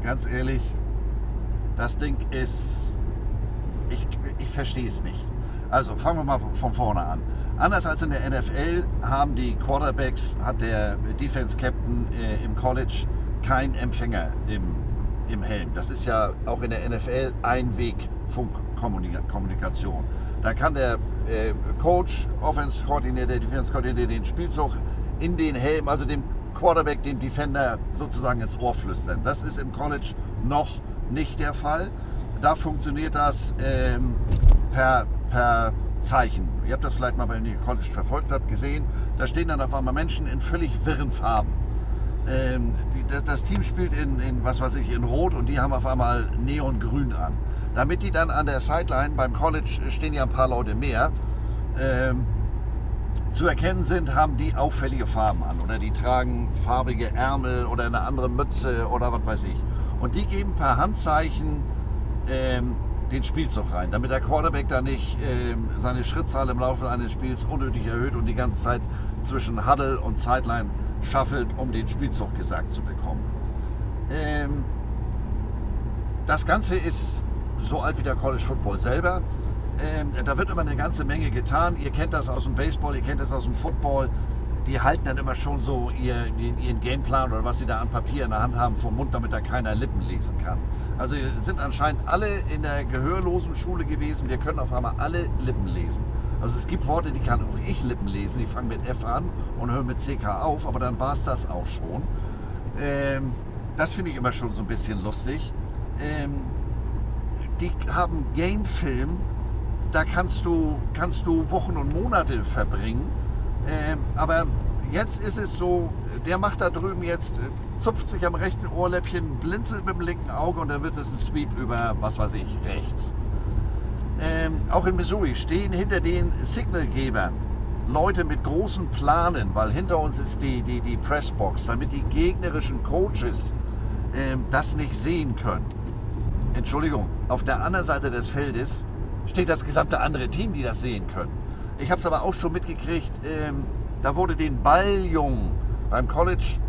Ganz ehrlich, das Ding ist. Ich, ich verstehe es nicht. Also fangen wir mal von vorne an. Anders als in der NFL haben die Quarterbacks, hat der Defense Captain äh, im College keinen Empfänger im, im Helm. Das ist ja auch in der NFL Einweg-Funkkommunikation. Da kann der äh, Coach, Offense Coordinator, Defense Coordinator den Spielzug in den Helm, also dem Quarterback, dem Defender sozusagen ins Ohr flüstern. Das ist im College noch nicht der Fall. Da funktioniert das ähm, per, per Zeichen. Ihr habt das vielleicht mal, wenn ihr College verfolgt habt, gesehen. Da stehen dann auf einmal Menschen in völlig wirren Farben. Ähm, die, das- das Team spielt in, in, was weiß ich, in Rot und die haben auf einmal Neongrün an. Damit die dann an der Sideline beim College stehen ja ein paar Leute mehr. Ähm, zu erkennen sind, haben die auffällige Farben an oder die tragen farbige Ärmel oder eine andere Mütze oder was weiß ich. Und die geben per Handzeichen ähm, den Spielzug rein, damit der Quarterback da nicht ähm, seine Schrittzahl im Laufe eines Spiels unnötig erhöht und die ganze Zeit zwischen Huddle und Sideline schaffelt, um den Spielzug gesagt zu bekommen. Ähm, das Ganze ist so alt wie der College Football selber. Ähm, da wird immer eine ganze Menge getan. Ihr kennt das aus dem Baseball, ihr kennt das aus dem Football. Die halten dann immer schon so ihr, ihren, ihren Gameplan oder was sie da an Papier in der Hand haben vom Mund, damit da keiner Lippen lesen kann. Also sind anscheinend alle in der gehörlosen Schule gewesen. Wir können auf einmal alle Lippen lesen. Also es gibt Worte, die kann auch ich Lippen lesen. Die fangen mit F an und hören mit CK auf, aber dann war es das auch schon. Ähm, das finde ich immer schon so ein bisschen lustig. Ähm, die haben Gamefilm, da kannst du, kannst du Wochen und Monate verbringen. Ähm, aber jetzt ist es so, der macht da drüben jetzt, äh, zupft sich am rechten Ohrläppchen, blinzelt mit dem linken Auge und dann wird es ein Sweep über, was weiß ich, rechts. Ähm, auch in Missouri stehen hinter den Signalgebern Leute mit großen Planen, weil hinter uns ist die, die, die Pressbox, damit die gegnerischen Coaches ähm, das nicht sehen können. Entschuldigung, auf der anderen Seite des Feldes steht das gesamte andere Team, die das sehen können. Ich habe es aber auch schon mitgekriegt, ähm, da wurde den Balljungen beim College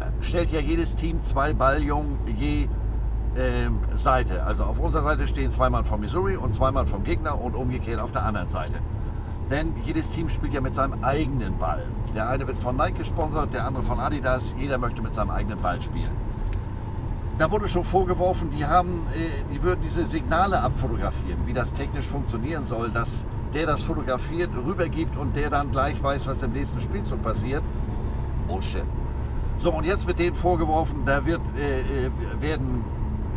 äh, stellt ja jedes Team zwei Balljungen je ähm, Seite. Also auf unserer Seite stehen zwei Mann von Missouri und zwei Mann vom Gegner und umgekehrt auf der anderen Seite. Denn jedes Team spielt ja mit seinem eigenen Ball. Der eine wird von Nike gesponsert, der andere von Adidas. Jeder möchte mit seinem eigenen Ball spielen. Da wurde schon vorgeworfen, die, haben, äh, die würden diese Signale abfotografieren. Wie das technisch funktionieren soll, das der das fotografiert, rübergibt und der dann gleich weiß, was im nächsten Spielzug passiert. Bullshit. So, und jetzt wird denen vorgeworfen, da wird, äh, äh, werden,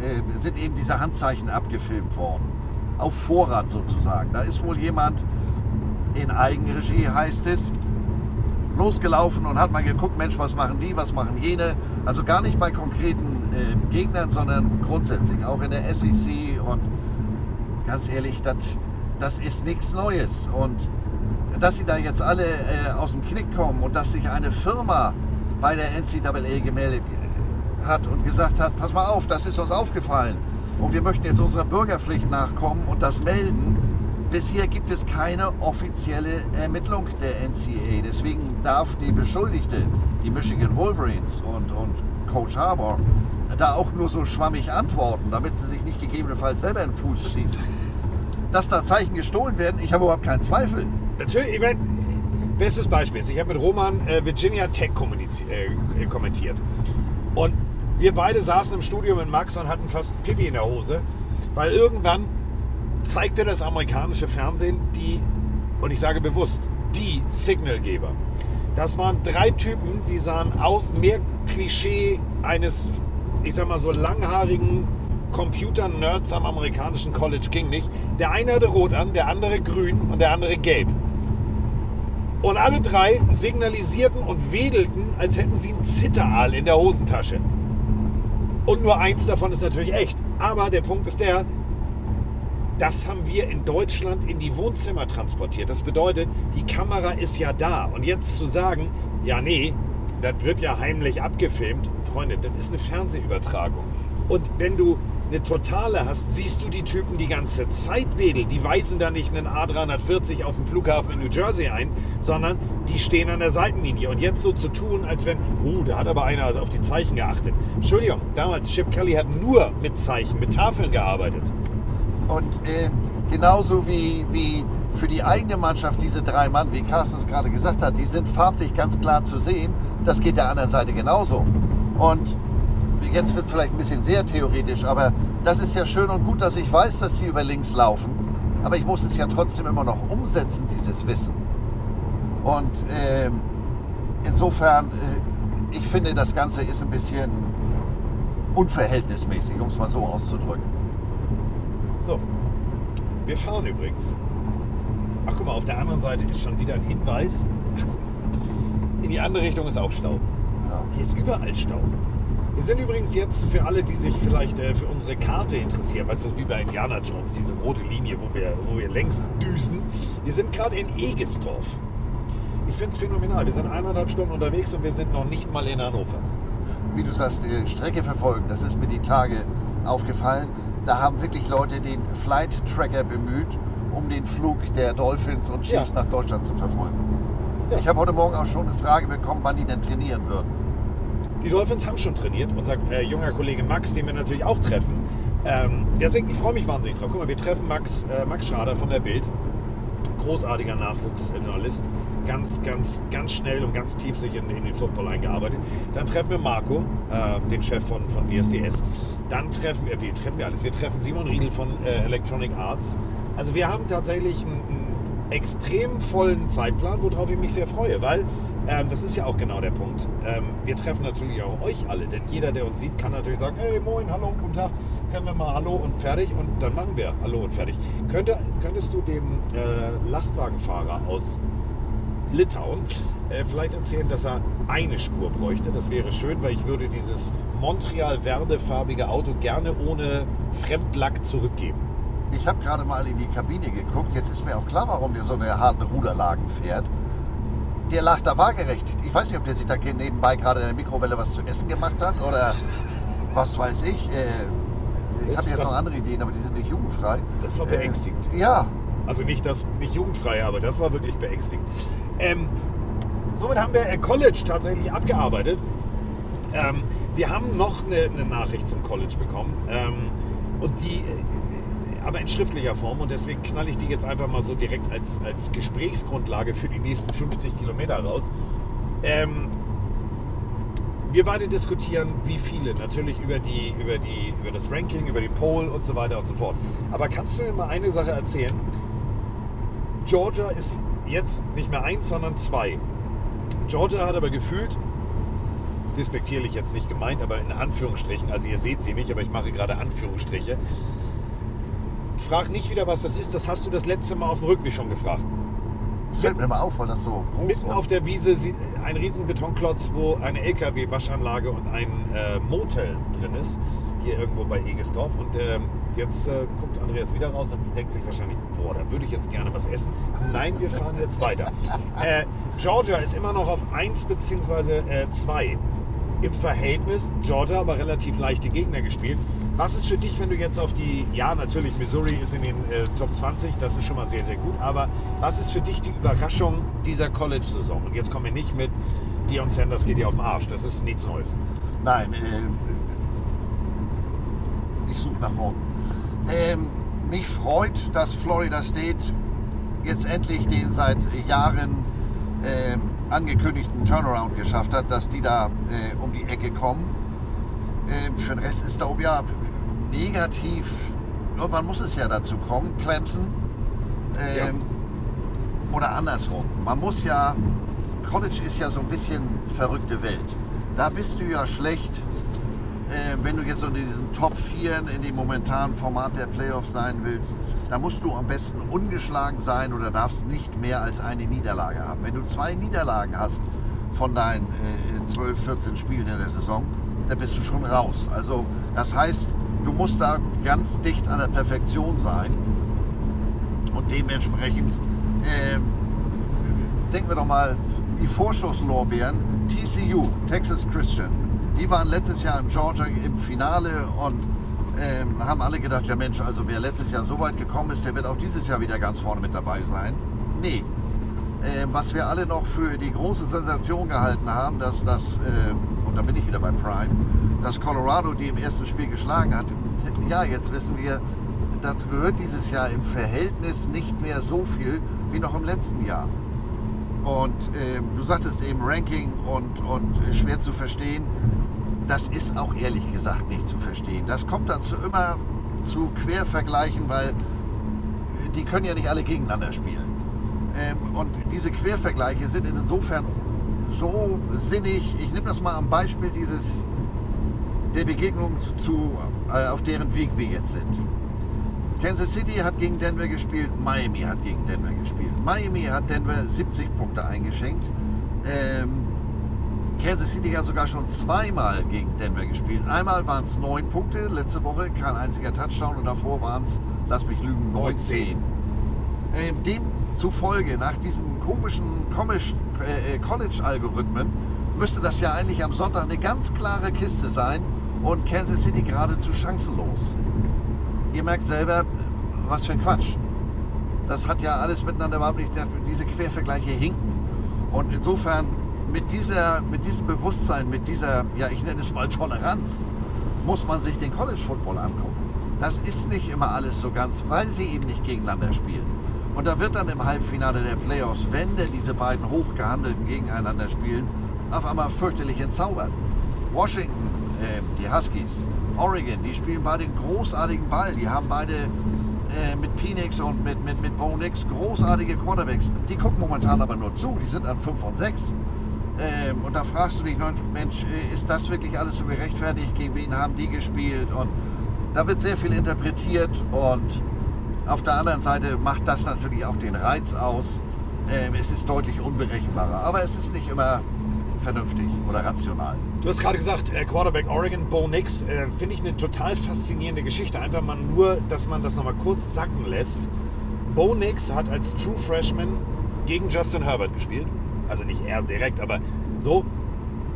äh, sind eben diese Handzeichen abgefilmt worden. Auf Vorrat sozusagen. Da ist wohl jemand in Eigenregie, heißt es, losgelaufen und hat mal geguckt, Mensch, was machen die, was machen jene. Also gar nicht bei konkreten äh, Gegnern, sondern grundsätzlich, auch in der SEC. Und ganz ehrlich, das, das ist nichts Neues. Und dass sie da jetzt alle äh, aus dem Knick kommen und dass sich eine Firma bei der NCAA gemeldet hat und gesagt hat, pass mal auf, das ist uns aufgefallen und wir möchten jetzt unserer Bürgerpflicht nachkommen und das melden. Bisher gibt es keine offizielle Ermittlung der NCAA. Deswegen darf die Beschuldigte, die Michigan Wolverines und, und Coach Harbour, da auch nur so schwammig antworten, damit sie sich nicht gegebenenfalls selber in den Fuß schießen. Dass da Zeichen gestohlen werden, ich habe überhaupt keinen Zweifel. Natürlich, ich mein, bestes Beispiel. ist, Ich habe mit Roman äh, Virginia Tech kommunizi- äh, kommentiert. Und wir beide saßen im Studio mit Max und hatten fast Pipi in der Hose, weil irgendwann zeigte das amerikanische Fernsehen die, und ich sage bewusst, die Signalgeber. Das waren drei Typen, die sahen aus, mehr Klischee eines, ich sag mal so langhaarigen Computer-Nerds am amerikanischen College ging nicht. Der eine hatte rot an, der andere grün und der andere gelb. Und alle drei signalisierten und wedelten, als hätten sie einen Zitteraal in der Hosentasche. Und nur eins davon ist natürlich echt. Aber der Punkt ist der, das haben wir in Deutschland in die Wohnzimmer transportiert. Das bedeutet, die Kamera ist ja da. Und jetzt zu sagen, ja nee, das wird ja heimlich abgefilmt, Freunde, das ist eine Fernsehübertragung. Und wenn du eine Totale hast, siehst du die Typen die ganze Zeit wedeln. Die weisen da nicht einen A340 auf dem Flughafen in New Jersey ein, sondern die stehen an der Seitenlinie. Und jetzt so zu tun, als wenn, oh, da hat aber einer also auf die Zeichen geachtet. Entschuldigung, damals Chip Kelly hat nur mit Zeichen, mit Tafeln gearbeitet. Und äh, genauso wie, wie für die eigene Mannschaft diese drei Mann, wie Carsten es gerade gesagt hat, die sind farblich ganz klar zu sehen. Das geht der anderen Seite genauso. Und jetzt wird es vielleicht ein bisschen sehr theoretisch, aber das ist ja schön und gut, dass ich weiß, dass sie über links laufen. Aber ich muss es ja trotzdem immer noch umsetzen, dieses Wissen. Und ähm, insofern, äh, ich finde, das Ganze ist ein bisschen unverhältnismäßig, um es mal so auszudrücken. So, wir fahren übrigens. Ach guck mal, auf der anderen Seite ist schon wieder ein Hinweis. Ach guck mal, in die andere Richtung ist auch Stau. Hier ist überall Stau. Wir sind übrigens jetzt für alle, die sich vielleicht äh, für unsere Karte interessieren, weißt du, wie bei Indiana Jones, diese rote Linie, wo wir, wo wir längs düsen. Wir sind gerade in Egestorf. Ich finde es phänomenal. Wir sind eineinhalb Stunden unterwegs und wir sind noch nicht mal in Hannover. Wie du sagst, die Strecke verfolgen, das ist mir die Tage aufgefallen. Da haben wirklich Leute den Flight Tracker bemüht, um den Flug der Dolphins und Chiefs nach Deutschland zu verfolgen. Ich habe heute Morgen auch schon eine Frage bekommen, wann die denn trainieren würden. Die Dolphins haben schon trainiert. Unser äh, junger Kollege Max, den wir natürlich auch treffen. Ähm, deswegen, ich freue mich wahnsinnig drauf. Guck mal, wir treffen Max, äh, Max Schrader von der Bild. Großartiger Nachwuchsjournalist. Ganz, ganz, ganz schnell und ganz tief sich in, in den Football eingearbeitet. Dann treffen wir Marco, äh, den Chef von, von DSDS. Dann treffen wir, wie treffen wir alles? Wir treffen Simon Riedel von äh, Electronic Arts. Also wir haben tatsächlich einen extrem vollen Zeitplan, worauf ich mich sehr freue, weil ähm, das ist ja auch genau der Punkt. Ähm, wir treffen natürlich auch euch alle, denn jeder, der uns sieht, kann natürlich sagen, hey, moin, hallo, guten Tag, können wir mal hallo und fertig und dann machen wir hallo und fertig. Könnte, könntest du dem äh, Lastwagenfahrer aus Litauen äh, vielleicht erzählen, dass er eine Spur bräuchte? Das wäre schön, weil ich würde dieses Montreal-Verde-farbige Auto gerne ohne Fremdlack zurückgeben. Ich habe gerade mal in die Kabine geguckt. Jetzt ist mir auch klar, warum der so eine harten Ruderlagen fährt. Der lag da waagerecht. Ich weiß nicht, ob der sich da nebenbei gerade in der Mikrowelle was zu essen gemacht hat oder was weiß ich. Äh, ich habe jetzt noch andere Ideen, aber die sind nicht jugendfrei. Das war Äh, beängstigend. Ja, Also nicht das, nicht jugendfrei, aber das war wirklich beängstigend. Ähm, somit haben wir äh, College tatsächlich abgearbeitet. Ähm, wir haben noch eine, eine Nachricht zum College bekommen. Ähm, und die, äh, aber in schriftlicher Form. Und deswegen knall ich die jetzt einfach mal so direkt als, als Gesprächsgrundlage für die nächsten 50 Kilometer raus. Ähm, wir beide diskutieren, wie viele, natürlich über, die, über, die, über das Ranking, über die Poll und so weiter und so fort. Aber kannst du mir mal eine Sache erzählen? Georgia ist jetzt nicht mehr eins, sondern zwei. Georgia hat aber gefühlt, despektierlich jetzt nicht gemeint, aber in Anführungsstrichen, also ihr seht sie nicht, aber ich mache gerade Anführungsstriche. Frag nicht wieder, was das ist, das hast du das letzte Mal auf dem Rückweg schon gefragt. Fällt mir mal auf, weil das so groß Mitten auf der Wiese sieht ein riesen Betonklotz, wo eine LKW-Waschanlage und ein äh, Motel drin ist. Hier irgendwo bei Egesdorf. Und ähm, jetzt äh, guckt Andreas wieder raus und denkt sich wahrscheinlich, boah, da würde ich jetzt gerne was essen. Nein, wir fahren jetzt weiter. Äh, Georgia ist immer noch auf 1 bzw. 2 im Verhältnis. Georgia aber relativ leichte Gegner gespielt. Was ist für dich, wenn du jetzt auf die, ja natürlich, Missouri ist in den äh, Top 20, das ist schon mal sehr, sehr gut, aber was ist für dich die Überraschung dieser College-Saison? Und jetzt kommen wir nicht mit, Dion Sanders geht dir auf den Arsch, das ist nichts Neues. Nein, ähm, ich suche nach Worten. Ähm, mich freut, dass Florida State jetzt endlich den seit Jahren ähm, angekündigten Turnaround geschafft hat, dass die da äh, um die Ecke kommen. Ähm, für den Rest ist da oben ja negativ. Irgendwann muss es ja dazu kommen. Clemson. Ähm, Oder andersrum. Man muss ja. College ist ja so ein bisschen verrückte Welt. Da bist du ja schlecht, äh, wenn du jetzt unter diesen Top 4 in dem momentanen Format der Playoffs sein willst. Da musst du am besten ungeschlagen sein oder darfst nicht mehr als eine Niederlage haben. Wenn du zwei Niederlagen hast von deinen äh, 12, 14 Spielen in der Saison, dann bist du schon raus. Also das heißt, du musst da ganz dicht an der Perfektion sein und dementsprechend ähm, denken wir doch mal, die Vorschusslorbeeren, TCU, Texas Christian, die waren letztes Jahr in Georgia im Finale und ähm, haben alle gedacht, ja Mensch, also wer letztes Jahr so weit gekommen ist, der wird auch dieses Jahr wieder ganz vorne mit dabei sein. Nee. Ähm, was wir alle noch für die große Sensation gehalten haben, dass das, ähm, und da bin ich wieder bei Prime, dass Colorado die im ersten Spiel geschlagen hat. Ja, jetzt wissen wir, dazu gehört dieses Jahr im Verhältnis nicht mehr so viel wie noch im letzten Jahr. Und ähm, du sagtest eben Ranking und, und schwer zu verstehen. Das ist auch ehrlich gesagt nicht zu verstehen. Das kommt dazu immer zu Quervergleichen, weil die können ja nicht alle gegeneinander spielen. Ähm, und diese Quervergleiche sind insofern so sinnig. Ich nehme das mal am Beispiel dieses der Begegnung zu, äh, auf deren Weg wir jetzt sind. Kansas City hat gegen Denver gespielt, Miami hat gegen Denver gespielt. Miami hat Denver 70 Punkte eingeschenkt. Ähm, Kansas City hat sogar schon zweimal gegen Denver gespielt. Einmal waren es 9 Punkte, letzte Woche kein einziger Touchdown und davor waren es, lass mich lügen, 19. Ähm, demzufolge, nach diesem komischen Komisch- äh, äh, College-Algorithmen, müsste das ja eigentlich am Sonntag eine ganz klare Kiste sein und Kansas City geradezu chancenlos. Ihr merkt selber, was für ein Quatsch. Das hat ja alles miteinander überhaupt nicht, diese Quervergleiche hinken. Und insofern mit, dieser, mit diesem Bewusstsein, mit dieser, ja ich nenne es mal Toleranz, muss man sich den College Football angucken. Das ist nicht immer alles so ganz, weil sie eben nicht gegeneinander spielen. Und da wird dann im Halbfinale der Playoffs, wenn denn diese beiden hochgehandelten gegeneinander spielen, auf einmal fürchterlich entzaubert. Washington, äh, die Huskies, Oregon, die spielen beide einen großartigen Ball. Die haben beide äh, mit Penix und mit, mit, mit Bo großartige Quarterbacks. Die gucken momentan aber nur zu, die sind an 5 und 6. Ähm, und da fragst du dich, Mensch, äh, ist das wirklich alles so gerechtfertigt? Gegen wen haben die gespielt? Und da wird sehr viel interpretiert und auf der anderen Seite macht das natürlich auch den Reiz aus. Ähm, es ist deutlich unberechenbarer, aber es ist nicht immer vernünftig oder rational. Du hast gerade gesagt, äh, Quarterback Oregon, Bo Nix, äh, finde ich eine total faszinierende Geschichte. Einfach mal nur, dass man das nochmal kurz sacken lässt. Bo Nix hat als True Freshman gegen Justin Herbert gespielt. Also nicht er direkt, aber so.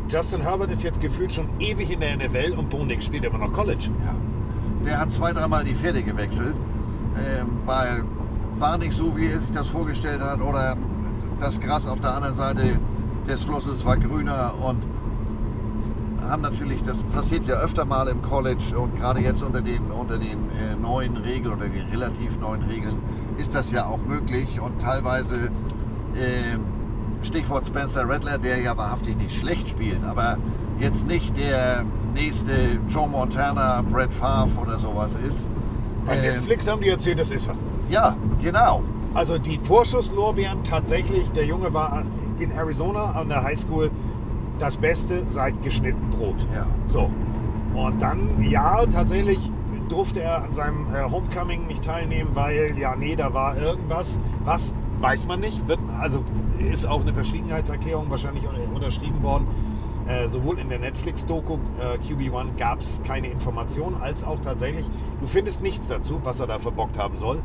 Justin Herbert ist jetzt gefühlt schon ewig in der NFL und Bo Nix spielt immer noch College. Ja. Der hat zwei, dreimal die Pferde gewechselt, ähm, weil war nicht so, wie er sich das vorgestellt hat oder das Gras auf der anderen Seite des Flusses war grüner und haben natürlich, das passiert ja öfter mal im College und gerade jetzt unter den, unter den äh, neuen Regeln oder den relativ neuen Regeln ist das ja auch möglich und teilweise ähm, Stichwort Spencer Rattler, der ja wahrhaftig nicht schlecht spielt, aber jetzt nicht der nächste Joe Montana, Brett Favre oder sowas ist. Bei Ähm, Netflix haben die erzählt, das ist er. ja, genau. Also die Vorschusslorbeeren tatsächlich, der Junge war in Arizona an der Highschool das Beste seit geschnitten Brot. Ja. So. Und dann, ja, tatsächlich durfte er an seinem äh, Homecoming nicht teilnehmen, weil, ja, nee, da war irgendwas. Was, weiß man nicht. Wird, also ist auch eine Verschwiegenheitserklärung wahrscheinlich un- unterschrieben worden. Äh, sowohl in der Netflix-Doku äh, QB1 gab es keine Informationen, als auch tatsächlich, du findest nichts dazu, was er da verbockt haben soll.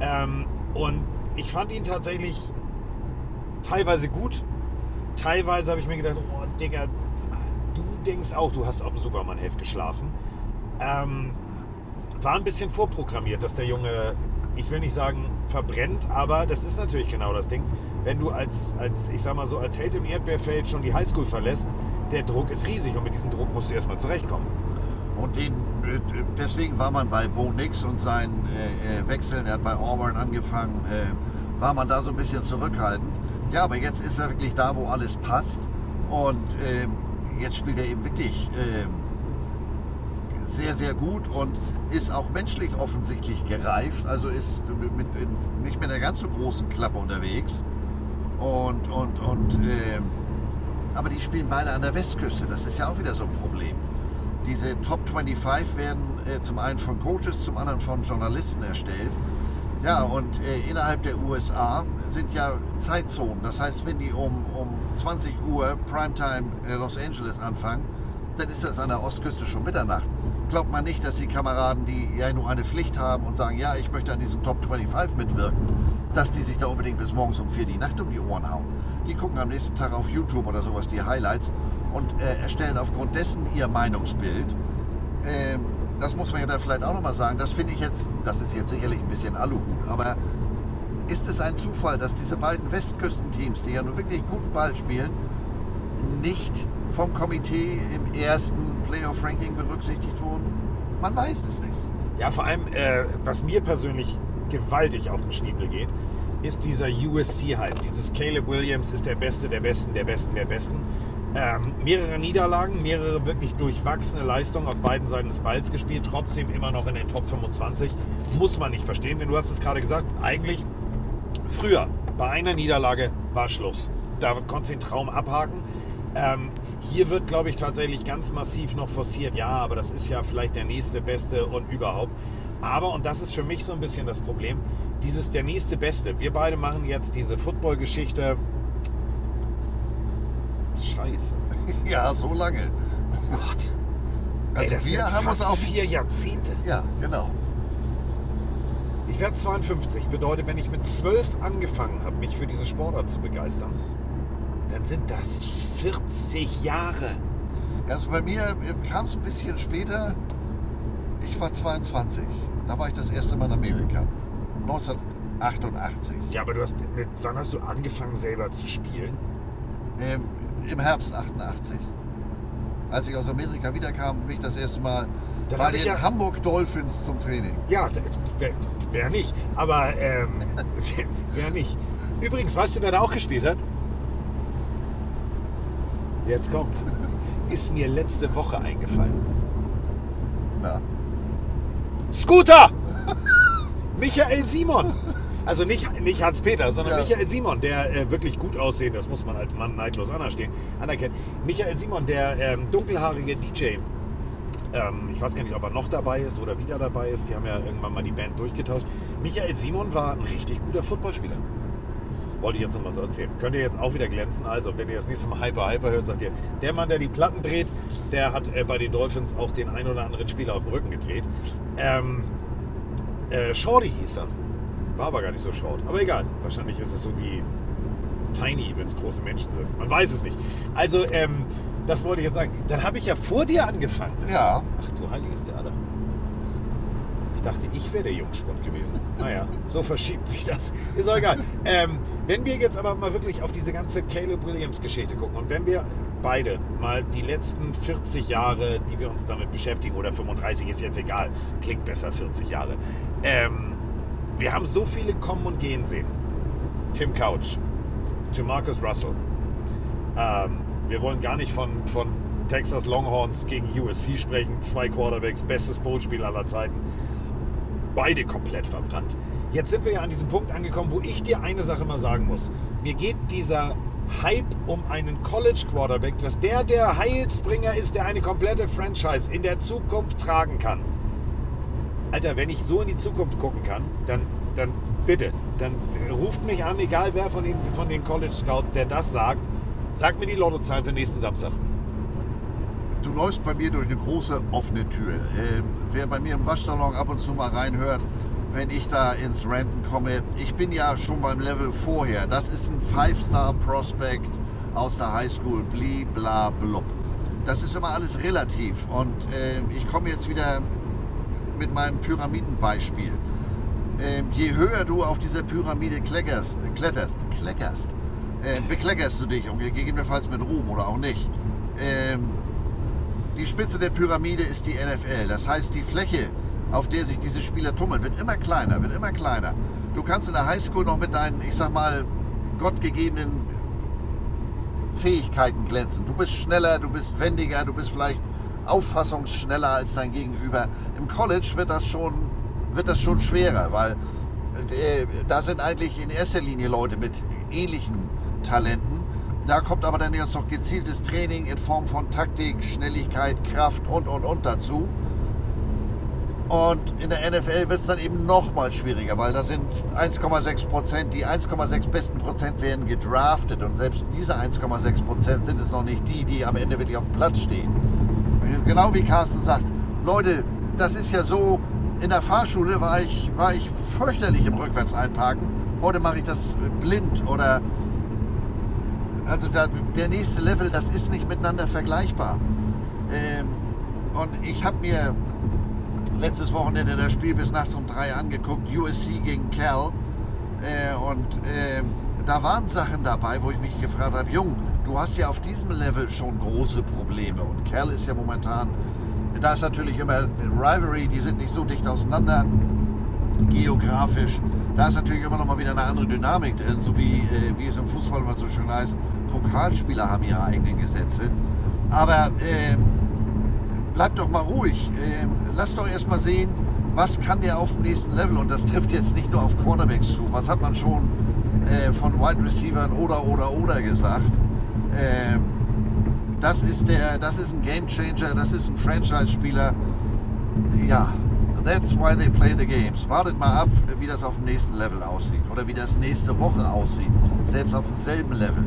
Ähm, und ich fand ihn tatsächlich teilweise gut. Teilweise habe ich mir gedacht, oh Digga, du denkst auch, du hast auf dem Superman-Heft geschlafen. Ähm, war ein bisschen vorprogrammiert, dass der Junge, ich will nicht sagen verbrennt, aber das ist natürlich genau das Ding. Wenn du als, als ich sag mal so, als Held im Erdbeerfeld schon die Highschool verlässt, der Druck ist riesig und mit diesem Druck musst du erstmal zurechtkommen. Und den, äh, deswegen war man bei Bo Nix und seinen äh, äh, Wechseln, er hat bei Auburn angefangen, äh, war man da so ein bisschen zurückhaltend. Ja, aber jetzt ist er wirklich da, wo alles passt. Und ähm, jetzt spielt er eben wirklich ähm, sehr, sehr gut und ist auch menschlich offensichtlich gereift. Also ist mit, mit, nicht mit einer ganz so großen Klappe unterwegs. Und, und, und ähm, aber die spielen beide an der Westküste. Das ist ja auch wieder so ein Problem. Diese Top 25 werden äh, zum einen von Coaches, zum anderen von Journalisten erstellt. Ja, und äh, innerhalb der USA sind ja Zeitzonen. Das heißt, wenn die um, um 20 Uhr Primetime äh, Los Angeles anfangen, dann ist das an der Ostküste schon Mitternacht. Glaubt man nicht, dass die Kameraden, die ja nur eine Pflicht haben und sagen, ja, ich möchte an diesem Top 25 mitwirken, dass die sich da unbedingt bis morgens um 4 die Nacht um die Ohren hauen. Die gucken am nächsten Tag auf YouTube oder sowas die Highlights und äh, erstellen aufgrund dessen ihr Meinungsbild. Ähm, das muss man ja dann vielleicht auch nochmal sagen. Das finde ich jetzt, das ist jetzt sicherlich ein bisschen Aluhut, aber ist es ein Zufall, dass diese beiden Westküstenteams, die ja nun wirklich guten Ball spielen, nicht vom Komitee im ersten Playoff-Ranking berücksichtigt wurden? Man weiß es nicht. Ja, vor allem, äh, was mir persönlich gewaltig auf den Schniebel geht, ist dieser USC-Hype. Dieses Caleb Williams ist der Beste der Besten, der Besten, der Besten. Ähm, mehrere Niederlagen, mehrere wirklich durchwachsene Leistungen auf beiden Seiten des Balls gespielt, trotzdem immer noch in den Top 25. Muss man nicht verstehen, denn du hast es gerade gesagt, eigentlich früher bei einer Niederlage war Schluss. Da konntest du den Traum abhaken. Ähm, hier wird, glaube ich, tatsächlich ganz massiv noch forciert. Ja, aber das ist ja vielleicht der nächste Beste und überhaupt. Aber, und das ist für mich so ein bisschen das Problem, dieses der nächste Beste. Wir beide machen jetzt diese Football-Geschichte. Scheiße. Ja, so lange. Gott. Also Ey, das wir haben uns auch vier Jahrzehnte. Ja, genau. Ich werde 52. Bedeutet, wenn ich mit 12 angefangen habe, mich für diese Sportart zu begeistern, dann sind das 40 Jahre. Also bei mir kam es ein bisschen später. Ich war 22. Da war ich das erste Mal in Amerika. 1988. Ja, aber du hast, mit, wann hast du angefangen selber zu spielen? Ähm, Im Herbst 88. Als ich aus Amerika wiederkam, bin ich das erste Mal Dann bei den ja- Hamburg Dolphins zum Training. Ja, wer, wer nicht. Aber ähm, wer nicht. Übrigens, weißt du, wer da auch gespielt hat? Jetzt kommt's. Ist mir letzte Woche eingefallen. Na, Scooter! Michael Simon! Also nicht, nicht Hans-Peter, sondern Ja. Michael Simon, der äh, wirklich gut aussehen, das muss man als Mann neidlos anerstehen, anerkennen. Michael Simon, der ähm, dunkelhaarige DJ. Ähm, ich weiß gar nicht, ob er noch dabei ist oder wieder dabei ist. Die haben ja irgendwann mal die Band durchgetauscht. Michael Simon war ein richtig guter Footballspieler. Wollte ich jetzt noch mal so erzählen. Könnt ihr jetzt auch wieder glänzen. Also, wenn ihr das nächste Mal Hyper Hyper hört, sagt ihr, der Mann, der die Platten dreht, der hat äh, bei den Dolphins auch den ein oder anderen Spieler auf den Rücken gedreht. Ähm, äh, Shorty hieß er. War aber gar nicht so short. Aber egal. Wahrscheinlich ist es so wie Tiny, wenn es große Menschen sind. Man weiß es nicht. Also, ähm, das wollte ich jetzt sagen. Dann habe ich ja vor dir angefangen. Das, Ja. Ach du heiliges Theater. Dachte, ich wäre der Jungspund gewesen. Naja, so verschiebt sich das. Ist auch egal. Ähm, wenn wir jetzt aber mal wirklich auf diese ganze Caleb Williams-Geschichte gucken und wenn wir beide mal die letzten 40 Jahre, die wir uns damit beschäftigen, oder 35 ist jetzt egal, klingt besser 40 Jahre. Ähm, wir haben so viele kommen und gehen sehen. Tim Couch, Jamarcus Russell. Ähm, wir wollen gar nicht von, von Texas Longhorns gegen USC sprechen. Zwei Quarterbacks, bestes Bootspiel aller Zeiten. Beide komplett verbrannt. Jetzt sind wir ja an diesem Punkt angekommen, wo ich dir eine Sache mal sagen muss. Mir geht dieser Hype um einen College Quarterback, dass der der Heilsbringer ist, der eine komplette Franchise in der Zukunft tragen kann. Alter, wenn ich so in die Zukunft gucken kann, dann, dann bitte, dann ruft mich an, egal wer von den, von den College Scouts, der das sagt. Sag mir die Lottozahlen für nächsten Samstag. Du läufst bei mir durch eine große offene Tür. Ähm, wer bei mir im Waschsalon ab und zu mal reinhört, wenn ich da ins Renten komme, ich bin ja schon beim Level vorher. Das ist ein Five-Star-Prospect aus der Highschool, bli, bla, blub. Das ist immer alles relativ. Und äh, ich komme jetzt wieder mit meinem Pyramidenbeispiel. Ähm, je höher du auf dieser Pyramide kletterst, kletterst, kletterst äh, bekleckerst du dich und gegebenenfalls mit Ruhm oder auch nicht. Ähm, die Spitze der Pyramide ist die NFL. Das heißt, die Fläche, auf der sich diese Spieler tummeln, wird immer kleiner, wird immer kleiner. Du kannst in der Highschool noch mit deinen, ich sag mal, gottgegebenen Fähigkeiten glänzen. Du bist schneller, du bist wendiger, du bist vielleicht auffassungsschneller als dein Gegenüber. Im College wird das schon, wird das schon schwerer, weil äh, da sind eigentlich in erster Linie Leute mit ähnlichen Talenten. Da kommt aber dann jetzt noch gezieltes Training in Form von Taktik, Schnelligkeit, Kraft und und und dazu. Und in der NFL wird es dann eben noch mal schwieriger, weil da sind 1,6 Prozent, die 1,6 besten Prozent werden gedraftet und selbst diese 1,6 Prozent sind es noch nicht die, die am Ende wirklich auf dem Platz stehen. Genau wie Carsten sagt, Leute, das ist ja so, in der Fahrschule war ich, war ich fürchterlich im Rückwärts einparken. Heute mache ich das blind oder also da, der nächste Level, das ist nicht miteinander vergleichbar. Ähm, und ich habe mir letztes Wochenende das Spiel bis nachts um drei angeguckt, USC gegen Cal. Äh, und äh, da waren Sachen dabei, wo ich mich gefragt habe, Jung, du hast ja auf diesem Level schon große Probleme. Und Cal ist ja momentan, da ist natürlich immer Rivalry, die sind nicht so dicht auseinander, geografisch. Da ist natürlich immer noch mal wieder eine andere Dynamik drin, so wie, äh, wie es im Fußball immer so schön heißt. Pokalspieler haben ihre eigenen Gesetze. Aber äh, bleibt doch mal ruhig. Äh, lasst doch erst mal sehen, was kann der auf dem nächsten Level. Und das trifft jetzt nicht nur auf Quarterbacks zu. Was hat man schon äh, von Wide Receivern oder oder oder gesagt? Äh, das ist der, das ist ein Game Changer, das ist ein Franchise-Spieler. Ja, That's why they play the games. Wartet mal ab, wie das auf dem nächsten Level aussieht oder wie das nächste Woche aussieht, selbst auf demselben Level.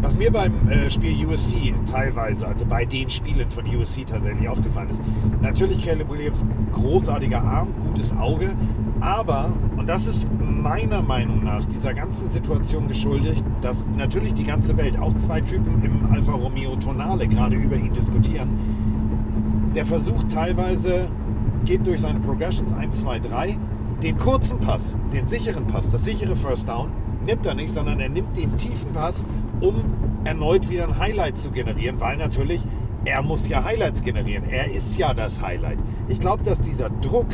Was mir beim äh, Spiel USC teilweise, also bei den Spielen von USC tatsächlich aufgefallen ist, natürlich Caleb Williams, großartiger Arm, gutes Auge, aber, und das ist meiner Meinung nach dieser ganzen Situation geschuldet, dass natürlich die ganze Welt, auch zwei Typen im Alfa Romeo Tonale gerade über ihn diskutieren, der versucht teilweise geht durch seine Progressions 1, 2, 3. Den kurzen Pass, den sicheren Pass, das sichere First Down, nimmt er nicht, sondern er nimmt den tiefen Pass, um erneut wieder ein Highlight zu generieren, weil natürlich er muss ja Highlights generieren. Er ist ja das Highlight. Ich glaube, dass dieser Druck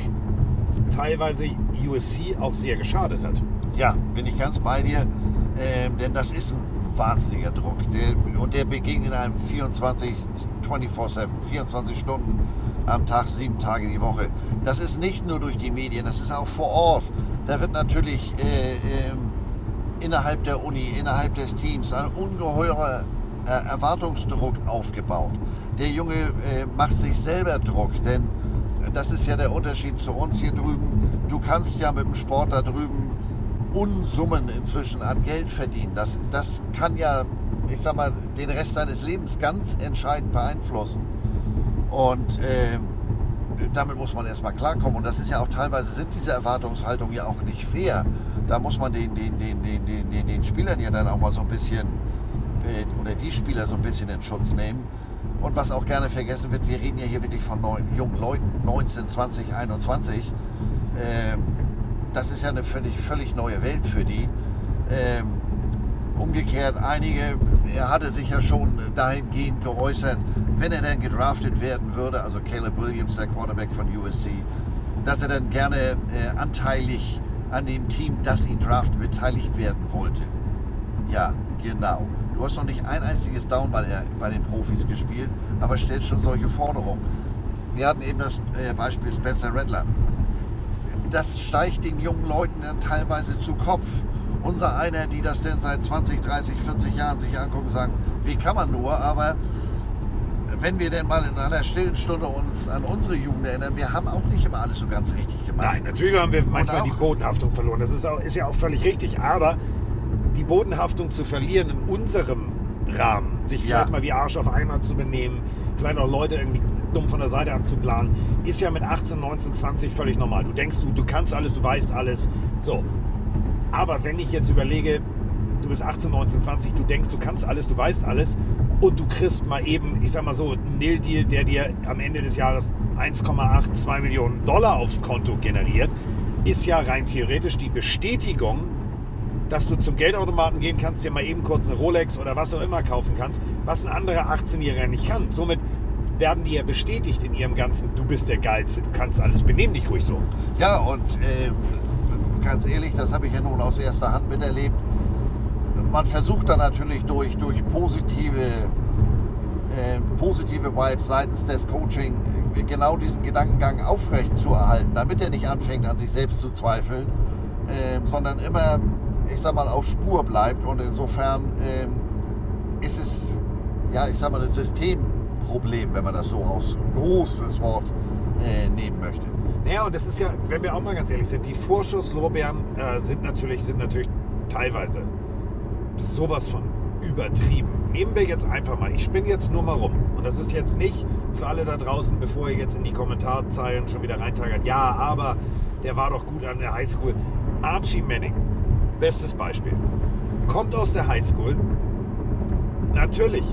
teilweise USC auch sehr geschadet hat. Ja, bin ich ganz bei dir. Ähm, denn das ist ein wahnsinniger Druck. Der, und der begegnet einem 24, 24-7, 24 Stunden am Tag, sieben Tage die Woche. Das ist nicht nur durch die Medien, das ist auch vor Ort. Da wird natürlich äh, äh, innerhalb der Uni, innerhalb des Teams ein ungeheurer äh, Erwartungsdruck aufgebaut. Der Junge äh, macht sich selber Druck, denn das ist ja der Unterschied zu uns hier drüben. Du kannst ja mit dem Sport da drüben Unsummen inzwischen an Geld verdienen. Das, das kann ja, ich sag mal, den Rest deines Lebens ganz entscheidend beeinflussen. Und äh, damit muss man erstmal klarkommen. Und das ist ja auch teilweise, sind diese Erwartungshaltungen ja auch nicht fair. Da muss man den, den, den, den, den, den, den Spielern ja dann auch mal so ein bisschen, äh, oder die Spieler so ein bisschen in Schutz nehmen. Und was auch gerne vergessen wird, wir reden ja hier wirklich von neun, jungen Leuten, 19, 20, 21. Ähm, das ist ja eine völlig, völlig neue Welt für die. Ähm, umgekehrt, einige, er hatte sich ja schon dahingehend geäußert, wenn er dann gedraftet werden würde, also Caleb Williams, der Quarterback von USC, dass er dann gerne äh, anteilig an dem Team, das ihn draft, beteiligt werden wollte. Ja, genau. Du hast noch nicht ein einziges Down bei, der, bei den Profis gespielt, aber stellst schon solche Forderungen. Wir hatten eben das äh, Beispiel Spencer Rattler. das steigt den jungen Leuten dann teilweise zu Kopf. Unser einer, die das denn seit 20, 30, 40 Jahren sich angucken, sagen, wie kann man nur, aber wenn wir denn mal in einer stillen Stunde uns an unsere Jugend erinnern, wir haben auch nicht immer alles so ganz richtig gemacht. Nein, natürlich haben wir manchmal die Bodenhaftung verloren. Das ist, auch, ist ja auch völlig richtig. Aber die Bodenhaftung zu verlieren in unserem Rahmen, sich Ja. vielleicht mal wie Arsch auf Eimer zu benehmen, vielleicht auch Leute irgendwie dumm von der Seite anzuplanen, ist ja mit 18, 19, 20 völlig normal. Du denkst, du, du kannst alles, du weißt alles. So. Aber wenn ich jetzt überlege, du bist 18, 19, 20, du denkst, du kannst alles, du weißt alles und du kriegst mal eben, ich sag mal so, einen Nil-Deal, der dir am Ende des Jahres 1,8, 2 Millionen Dollar aufs Konto generiert, ist ja rein theoretisch die Bestätigung, dass du zum Geldautomaten gehen kannst, dir mal eben kurz eine Rolex oder was auch immer kaufen kannst, was ein anderer 18-Jähriger nicht kann. Somit werden die ja bestätigt in ihrem ganzen, du bist der Geilste, du kannst alles, benehm dich ruhig so. Ja, und äh, ganz ehrlich, das habe ich ja nun aus erster Hand miterlebt. Man versucht dann natürlich durch, durch positive, äh, positive Vibes seitens des Coaching genau diesen Gedankengang aufrecht zu erhalten, damit er nicht anfängt an sich selbst zu zweifeln, äh, sondern immer, ich sag mal, auf Spur bleibt. Und insofern äh, ist es, ja, ich sag mal, ein Systemproblem, wenn man das so aus großes Wort äh, nehmen möchte. Naja, und das ist ja, wenn wir auch mal ganz ehrlich sind, die Vorschusslorbeeren äh, sind, natürlich, sind natürlich teilweise sowas von übertrieben. Nehmen wir jetzt einfach mal, ich spinne jetzt nur mal rum. Und das ist jetzt nicht für alle da draußen, bevor ihr jetzt in die Kommentarzeilen schon wieder reintagert, ja, aber der war doch gut an der Highschool. Archie Manning, bestes Beispiel, kommt aus der Highschool. Natürlich,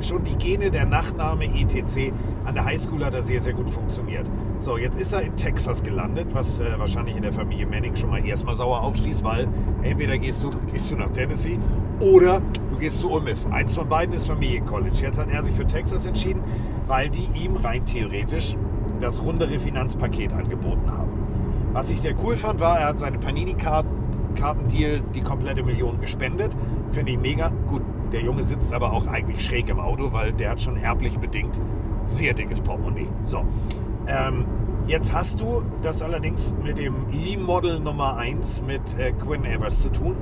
schon die Gene, der Nachname etc. An der Highschool hat er sehr, sehr gut funktioniert. So, jetzt ist er in Texas gelandet, was äh, wahrscheinlich in der Familie Manning schon mal erstmal sauer aufstieß, weil entweder gehst du, gehst du nach Tennessee oder du gehst zu Ole Miss. Eins von beiden ist Familiencollege. Jetzt hat er sich für Texas entschieden, weil die ihm rein theoretisch das rundere Finanzpaket angeboten haben. Was ich sehr cool fand, war, er hat seine Panini-Kartendeal die komplette Million gespendet. Finde ich mega. Gut, der Junge sitzt aber auch eigentlich schräg im Auto, weil der hat schon erblich bedingt sehr dickes Portemonnaie. So. Ähm, jetzt hast du das allerdings mit dem Lee-Model Nummer 1 mit äh, Quinn Evers zu tun,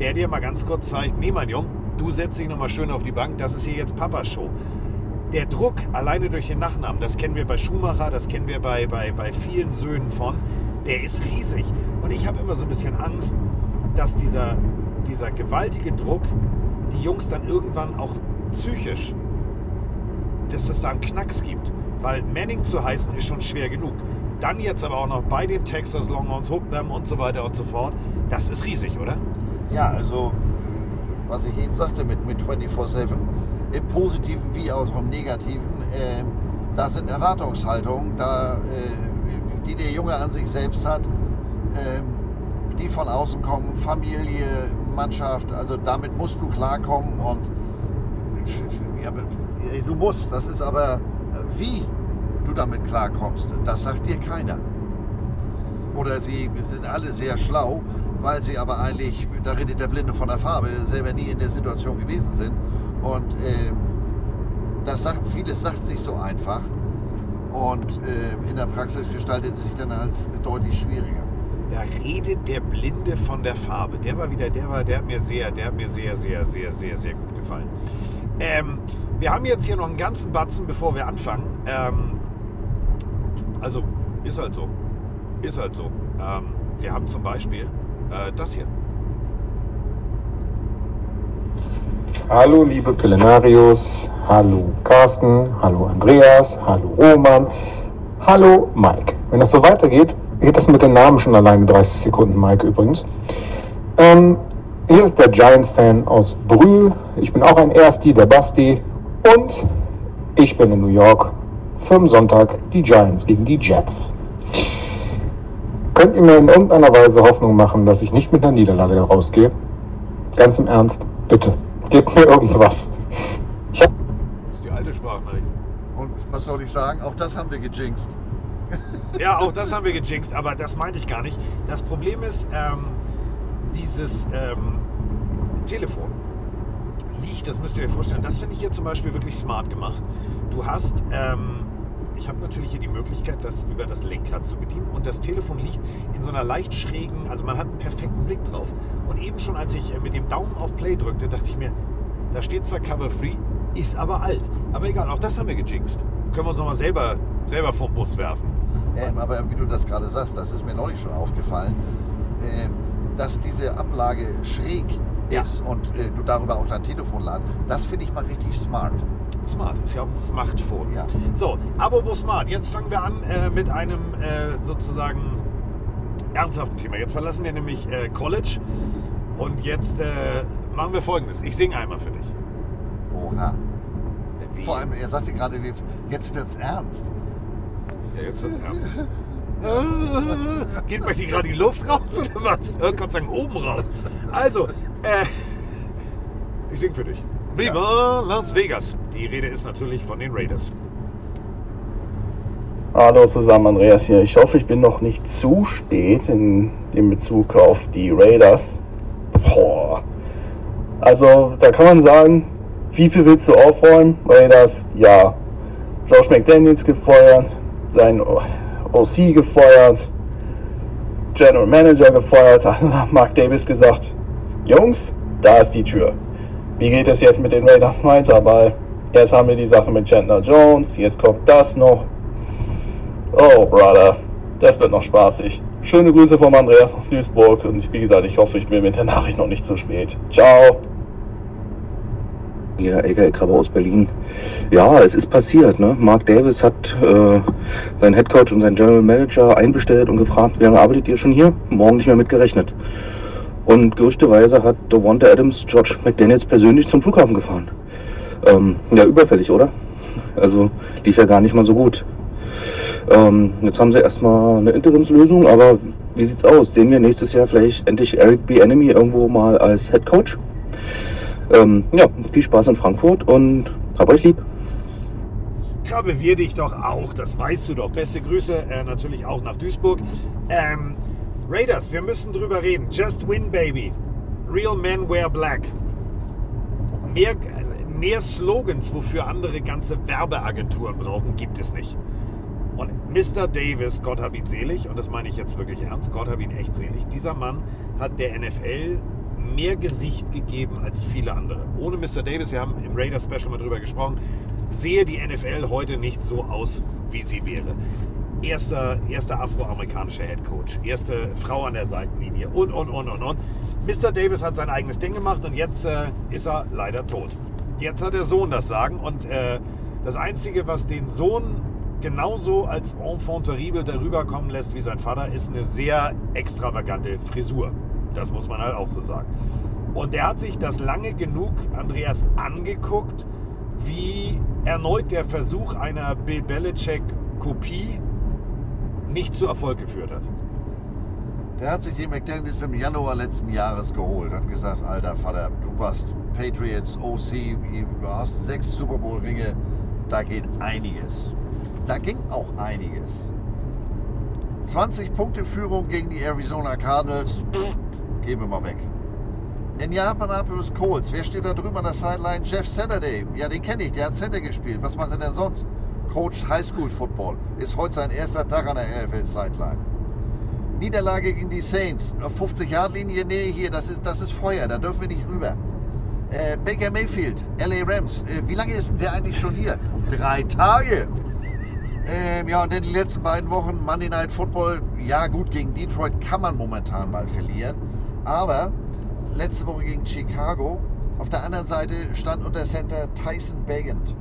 der dir mal ganz kurz zeigt, nee mein Junge, du setzt dich nochmal schön auf die Bank, das ist hier jetzt Papas Show. Der Druck alleine durch den Nachnamen, das kennen wir bei Schumacher, das kennen wir bei, bei, bei vielen Söhnen von, der ist riesig. Und ich habe immer so ein bisschen Angst, dass dieser, dieser gewaltige Druck die Jungs dann irgendwann auch psychisch, dass es da einen Knacks gibt. Weil Manning zu heißen ist schon schwer genug. Dann jetzt aber auch noch bei den Texas Longhorns, Hook them und so weiter und so fort. Das ist riesig, oder? Ja, also was ich eben sagte mit, mit 24-7, im Positiven wie auch im Negativen, äh, da sind Erwartungshaltungen, da, äh, die der Junge an sich selbst hat, äh, die von außen kommen, Familie, Mannschaft, also damit musst du klarkommen und ja, äh, du musst, das ist aber, äh, wie du damit klarkommst, das sagt dir keiner. Oder sie sind alle sehr schlau, weil sie aber eigentlich, da redet der Blinde von der Farbe, selber nie in der Situation gewesen sind. Und ähm, das sagt, vieles sagt sich so einfach. Und äh, in der Praxis gestaltet es sich dann als deutlich schwieriger. Da redet der Blinde von der Farbe. Der war wieder, der war, der hat mir sehr, der hat mir sehr, sehr, sehr, sehr, sehr gut gefallen. Ähm, wir haben jetzt hier noch einen ganzen Batzen, bevor wir anfangen. Ähm, also ist halt so, ist halt so. Ähm, wir haben zum Beispiel äh, das hier. Hallo liebe Pillenarius, hallo Carsten, hallo Andreas, hallo Roman, hallo Mike. Wenn das so weitergeht, geht das mit den Namen schon alleine 30 Sekunden, Mike übrigens. Ähm, hier ist der Giants-Fan aus Brühl. Ich bin auch ein Ersti, der Basti. Und ich bin in New York am Sonntag die Giants gegen die Jets. Könnt ihr mir in irgendeiner Weise Hoffnung machen, dass ich nicht mit einer Niederlage da rausgehe? Ganz im Ernst, bitte. Gebt mir irgendwas. Ich hab Das ist die alte Sprachnachricht. Und was soll ich sagen? Auch das haben wir gejinxt. Ja, auch das haben wir gejinxt, aber das meinte ich gar nicht. Das Problem ist, ähm, dieses ähm, Telefon liegt, das müsst ihr euch vorstellen, das finde ich hier zum Beispiel wirklich smart gemacht. Du hast, ähm, ich habe natürlich hier die Möglichkeit, das über das Lenkrad zu bedienen. Und das Telefon liegt in so einer leicht schrägen, also man hat einen perfekten Blick drauf. Und eben schon, als ich äh, mit dem Daumen auf Play drückte, dachte ich mir, da steht zwar Cover Free, ist aber alt. Aber egal, auch das haben wir gejinxt. Können wir uns nochmal selber, selber vom Bus werfen. Ähm, aber wie du das gerade sagst, das ist mir neulich schon aufgefallen, ähm, dass diese Ablage schräg ist und äh, du darüber auch dein Telefon ladest. Das finde ich mal richtig smart. Smart, ist ja auch ein Smartphone. Ja. So, apropos Smart, jetzt fangen wir an äh, mit einem äh, sozusagen ernsthaften Thema. Jetzt verlassen wir nämlich äh, College und jetzt äh, machen wir folgendes. Ich singe einmal für dich. Oha. Wie? Vor allem, er sagte gerade, jetzt wird's ernst. Ja, jetzt wird's ernst. Geht bei dir gerade die Luft raus oder was? Äh, sei Dank oben raus. Also, äh, ich sing für dich. Viva Las Vegas. Die Rede ist natürlich von den Raiders. Hallo zusammen, Andreas hier. Ich hoffe, ich bin noch nicht zu spät in dem Bezug auf die Raiders. Boah. Also, da kann man sagen, wie viel willst du aufräumen? Raiders, ja. Josh McDaniels gefeuert, sein OC gefeuert, General Manager gefeuert. Also hat Mark Davis gesagt, Jungs, da ist die Tür. Wie geht es jetzt mit den Raiders weiter? Weil erst haben wir die Sache mit Chandler Jones, jetzt kommt das noch. Oh, Brother, das wird noch spaßig. Schöne Grüße vom Andreas aus Duisburg und wie gesagt, ich hoffe, ich bin mit der Nachricht noch nicht zu spät. Ciao! Ja, Ecke Krabbe aus Berlin. Ja, es ist passiert. Ne? Mark Davis hat äh, seinen Headcoach und seinen General Manager einbestellt und gefragt, wie lange arbeitet ihr schon hier? Morgen nicht mehr mitgerechnet. Und gerüchteweise hat Devonta Adams George McDaniels persönlich zum Flughafen gefahren. Ähm, ja, überfällig, oder? Also lief ja gar nicht mal so gut. Ähm, jetzt haben sie erstmal eine Interimslösung, aber wie sieht's aus? Sehen wir nächstes Jahr vielleicht endlich Eric B. Enemy irgendwo mal als Head Coach? Ähm, ja, viel Spaß in Frankfurt und hab euch lieb. Krabbe, wir dich doch auch, das weißt du doch. Beste Grüße äh, natürlich auch nach Duisburg. Ähm, Raiders, wir müssen drüber reden. Just win, baby. Real men wear black. Mehr, mehr Slogans, wofür andere ganze Werbeagenturen brauchen, gibt es nicht. Und Mr. Davis, Gott hab ihn selig, und das meine ich jetzt wirklich ernst, Gott hab ihn echt selig, dieser Mann hat der NFL mehr Gesicht gegeben als viele andere. Ohne Mr. Davis, wir haben im Raiders Special mal drüber gesprochen, sehe die NFL heute nicht so aus, wie sie wäre. Erster, erster afroamerikanischer Head Coach, erste Frau an der Seitenlinie und, und, und, und, und. Mr. Davis hat sein eigenes Ding gemacht und jetzt äh, ist er leider tot. Jetzt hat der Sohn das Sagen und äh, das Einzige, was den Sohn genauso als Enfant terrible darüber kommen lässt wie sein Vater, ist eine sehr extravagante Frisur. Das muss man halt auch so sagen. Und der hat sich das lange genug, Andreas, angeguckt, wie erneut der Versuch einer Bill Belichick-Kopie nicht zu Erfolg geführt hat. Der hat sich den McDaniels im Januar letzten Jahres geholt. Hat gesagt, alter Vater, du warst Patriots, OC, du hast sechs Super Bowl Ringe, da geht einiges. Da ging auch einiges. 20 Punkte Führung gegen die Arizona Cardinals, pff, gehen wir mal weg. Indianapolis Colts, wer steht da drüben an der Sideline? Jeff Saturday, ja den kenne ich, der hat Center gespielt. Was macht er denn sonst? Coach Highschool Football, ist heute sein erster Tag an der NFL Sideline. Niederlage gegen die Saints. Auf 50-Yard-Linie, nee, hier, das ist, das ist Feuer, da dürfen wir nicht rüber. Äh, Baker Mayfield, LA Rams. Äh, wie lange ist denn der eigentlich schon hier? Drei Tage. Ähm, ja, und dann die letzten beiden Wochen Monday Night Football. Ja, gut, gegen Detroit kann man momentan mal verlieren. Aber letzte Woche gegen Chicago. Auf der anderen Seite stand unter Center Tyson Bagent.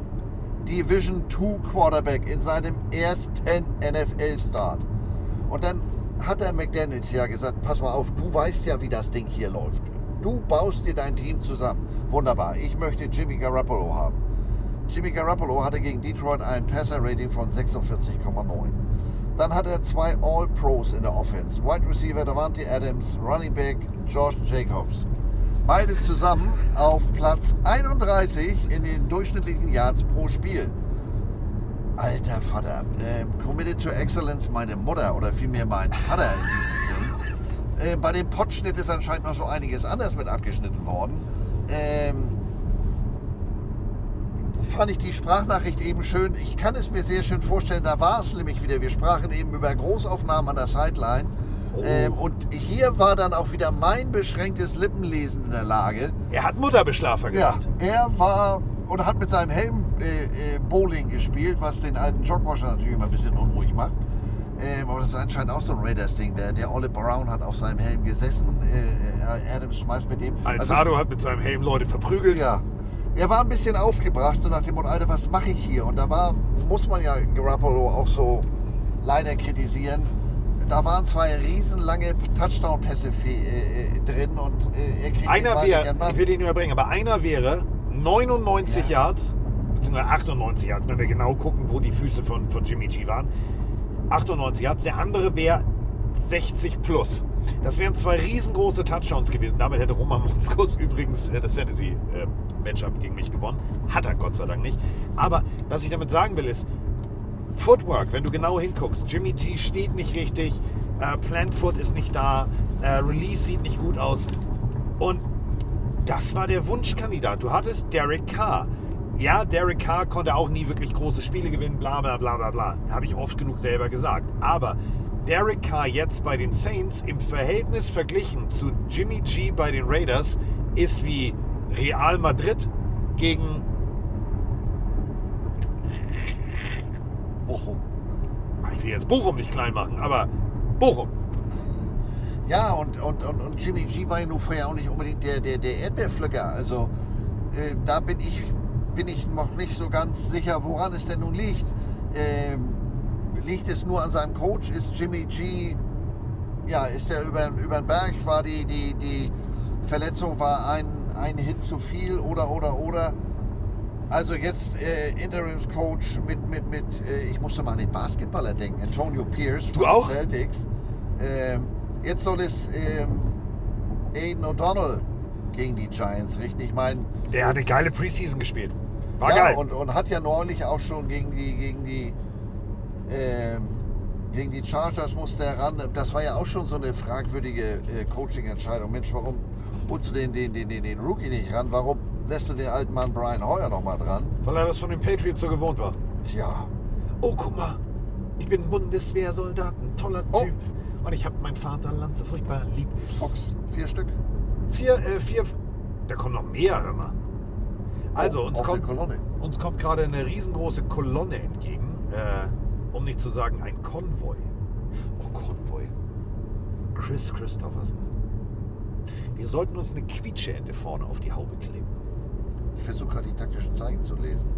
Division 2 Quarterback in seinem ersten NFL-Start. Und dann hat der McDaniels ja gesagt, pass mal auf, du weißt ja, wie das Ding hier läuft. Du baust dir dein Team zusammen. Wunderbar. Ich möchte Jimmy Garoppolo haben. Jimmy Garoppolo hatte gegen Detroit ein Passer-Rating von 46,9. Dann hat er zwei All-Pros in der Offense. Wide Receiver Davante Adams, Running Back Josh Jacobs. Beide zusammen auf Platz 31 in den durchschnittlichen Yards pro Spiel. Alter Vater, ähm, committed to excellence, meine Mutter oder vielmehr mein Vater in diesem Sinn. Ähm, bei dem Potschnitt ist anscheinend noch so einiges anders mit abgeschnitten worden. Ähm, fand ich die Sprachnachricht eben schön. Ich kann es mir sehr schön vorstellen, da war es nämlich wieder. Wir sprachen eben über Großaufnahmen an der Sideline. Oh. Ähm, und hier war dann auch wieder mein beschränktes Lippenlesen in der Lage. Er hat Mutterbeschlafer Ja, gemacht. er war und hat mit seinem Helm äh, äh, Bowling gespielt, was den alten Jogwasher natürlich immer ein bisschen unruhig macht. Ähm, aber das ist anscheinend auch so ein Raiders-Ding. Der, der Olive Brown hat auf seinem Helm gesessen. Äh, äh, Adams schmeißt mit dem. Alzado hat mit seinem Helm Leute verprügelt. Ja. Er war ein bisschen aufgebracht, so nach dem Motto, Alter, was mache ich hier? Und da war, muss man ja Garoppolo auch so leider kritisieren. Da waren zwei riesenlange Touchdown-Pässe äh, äh, drin und äh, er kriegt Einer wäre, ich will ihn überbringen, aber einer wäre 99 Yards, beziehungsweise 98 Yards, wenn wir genau gucken, wo die Füße von, von Jimmy G waren. 98 Yards, der andere wäre 60 plus. Das wären zwei riesengroße Touchdowns gewesen. Damit hätte Roman Monskus übrigens äh, das Fantasy-Matchup gegen mich gewonnen. Hat er Gott sei Dank nicht. Aber was ich damit sagen will ist, Footwork, wenn du genau hinguckst, Jimmy G steht nicht richtig, äh, Plant Foot ist nicht da, äh, Release sieht nicht gut aus. Und das war der Wunschkandidat. Du hattest Derek Carr. Ja, Derek Carr konnte auch nie wirklich große Spiele gewinnen, bla bla bla bla bla. Habe ich oft genug selber gesagt. Aber Derek Carr jetzt bei den Saints im Verhältnis verglichen zu Jimmy G bei den Raiders ist wie Real Madrid gegen Bochum. Ich will jetzt Bochum nicht klein machen, aber Bochum. Ja, und, und, und, und Jimmy G war ja nun vorher auch nicht unbedingt der, der, der Erdbeerpflücker. Also äh, da bin ich, bin ich noch nicht so ganz sicher, woran es denn nun liegt. Ähm, liegt es nur an seinem Coach? Ist Jimmy G, ja, ist er über, über den Berg? War die, die, die Verletzung war ein, ein Hit zu viel oder, oder, oder? Also jetzt äh, Interimscoach mit, mit, mit äh, ich musste mal an den Basketballer denken, Antonio Pierce Du von auch? Celtics. Ähm, jetzt soll es ähm, Aiden O'Donnell gegen die Giants richten. Ich meine, Der hat eine geile Preseason gespielt. War ja, geil. Und, und hat ja neulich auch schon gegen die, gegen die, ähm, gegen die Chargers musste er ran. Das war ja auch schon so eine fragwürdige äh, Coaching-Entscheidung. Mensch, warum holst du den, den, den, den, den Rookie nicht ran? Warum lässt du den alten Mann Brian Hoyer noch mal dran? Weil er das von den Patriots so gewohnt war. Tja. Oh, guck mal. Ich bin Bundeswehrsoldat, ein toller Oh. Typ. Und ich habe mein Vaterland so furchtbar lieb. Fox, vier Stück. Vier, äh, vier. Da kommen noch mehr, hör mal. Also, Oh, uns, kommt, uns kommt gerade eine riesengroße Kolonne entgegen. Äh, um nicht zu sagen, ein Konvoi. Oh, Konvoi. Chris Christopherson. Wir sollten uns eine Quietscheente vorne auf die Haube kleben. Ich versuche gerade die taktischen Zeichen zu lesen.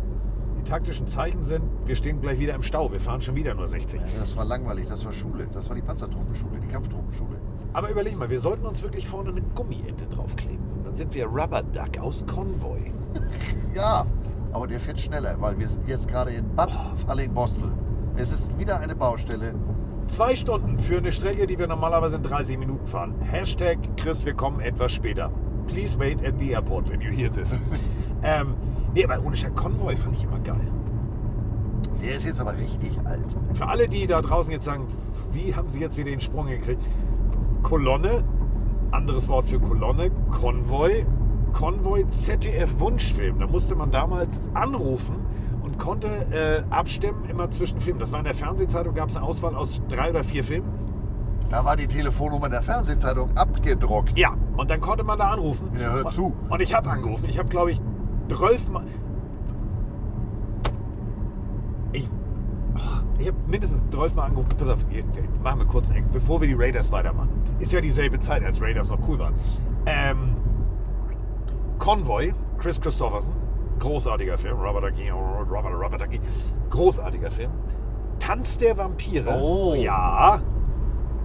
Die taktischen Zeichen sind, wir stehen gleich wieder im Stau. Wir fahren schon wieder nur 60. Ja, das war langweilig, das war Schule. Das war die Panzertruppenschule, die Kampftruppenschule. Aber überleg mal, wir sollten uns wirklich vorne eine Gummiente draufkleben. Dann sind wir Rubber Duck aus Konvoi. Ja, aber der fährt schneller, weil wir sind jetzt gerade in Bad Falling-Bostel. Es ist wieder eine Baustelle. Zwei Stunden für eine Strecke, die wir normalerweise in 30 Minuten fahren. Hashtag Chris, wir kommen etwas später. Please wait at the airport when you hear this. ähm, nee, aber ohne Scheiß, Konvoi fand ich immer geil. Der ist jetzt aber richtig alt. Für alle, die da draußen jetzt sagen, wie haben sie jetzt wieder den Sprung gekriegt? Kolonne, anderes Wort für Kolonne, Konvoi, Konvoi ZDF Wunschfilm. Da musste man damals anrufen konnte äh, abstimmen immer zwischen Filmen. Das war in der Fernsehzeitung, gab es eine Auswahl aus drei oder vier Filmen. Da war die Telefonnummer der Fernsehzeitung abgedruckt. Ja, und dann konnte man da anrufen. Ja, hört zu. Und ich habe angerufen. Ich habe, glaube ich, 12 Mal. Ich, ich habe mindestens 12 Mal angerufen. Pass auf, machen wir kurz bevor wir die Raiders weitermachen. Ist ja dieselbe Zeit, als Raiders noch cool waren. Ähm, Convoy, Chris Christopherson, großartiger Film. Robert Ducky, Robert, Robert Ducky, großartiger Film. Tanz der Vampire. Oh. Ja.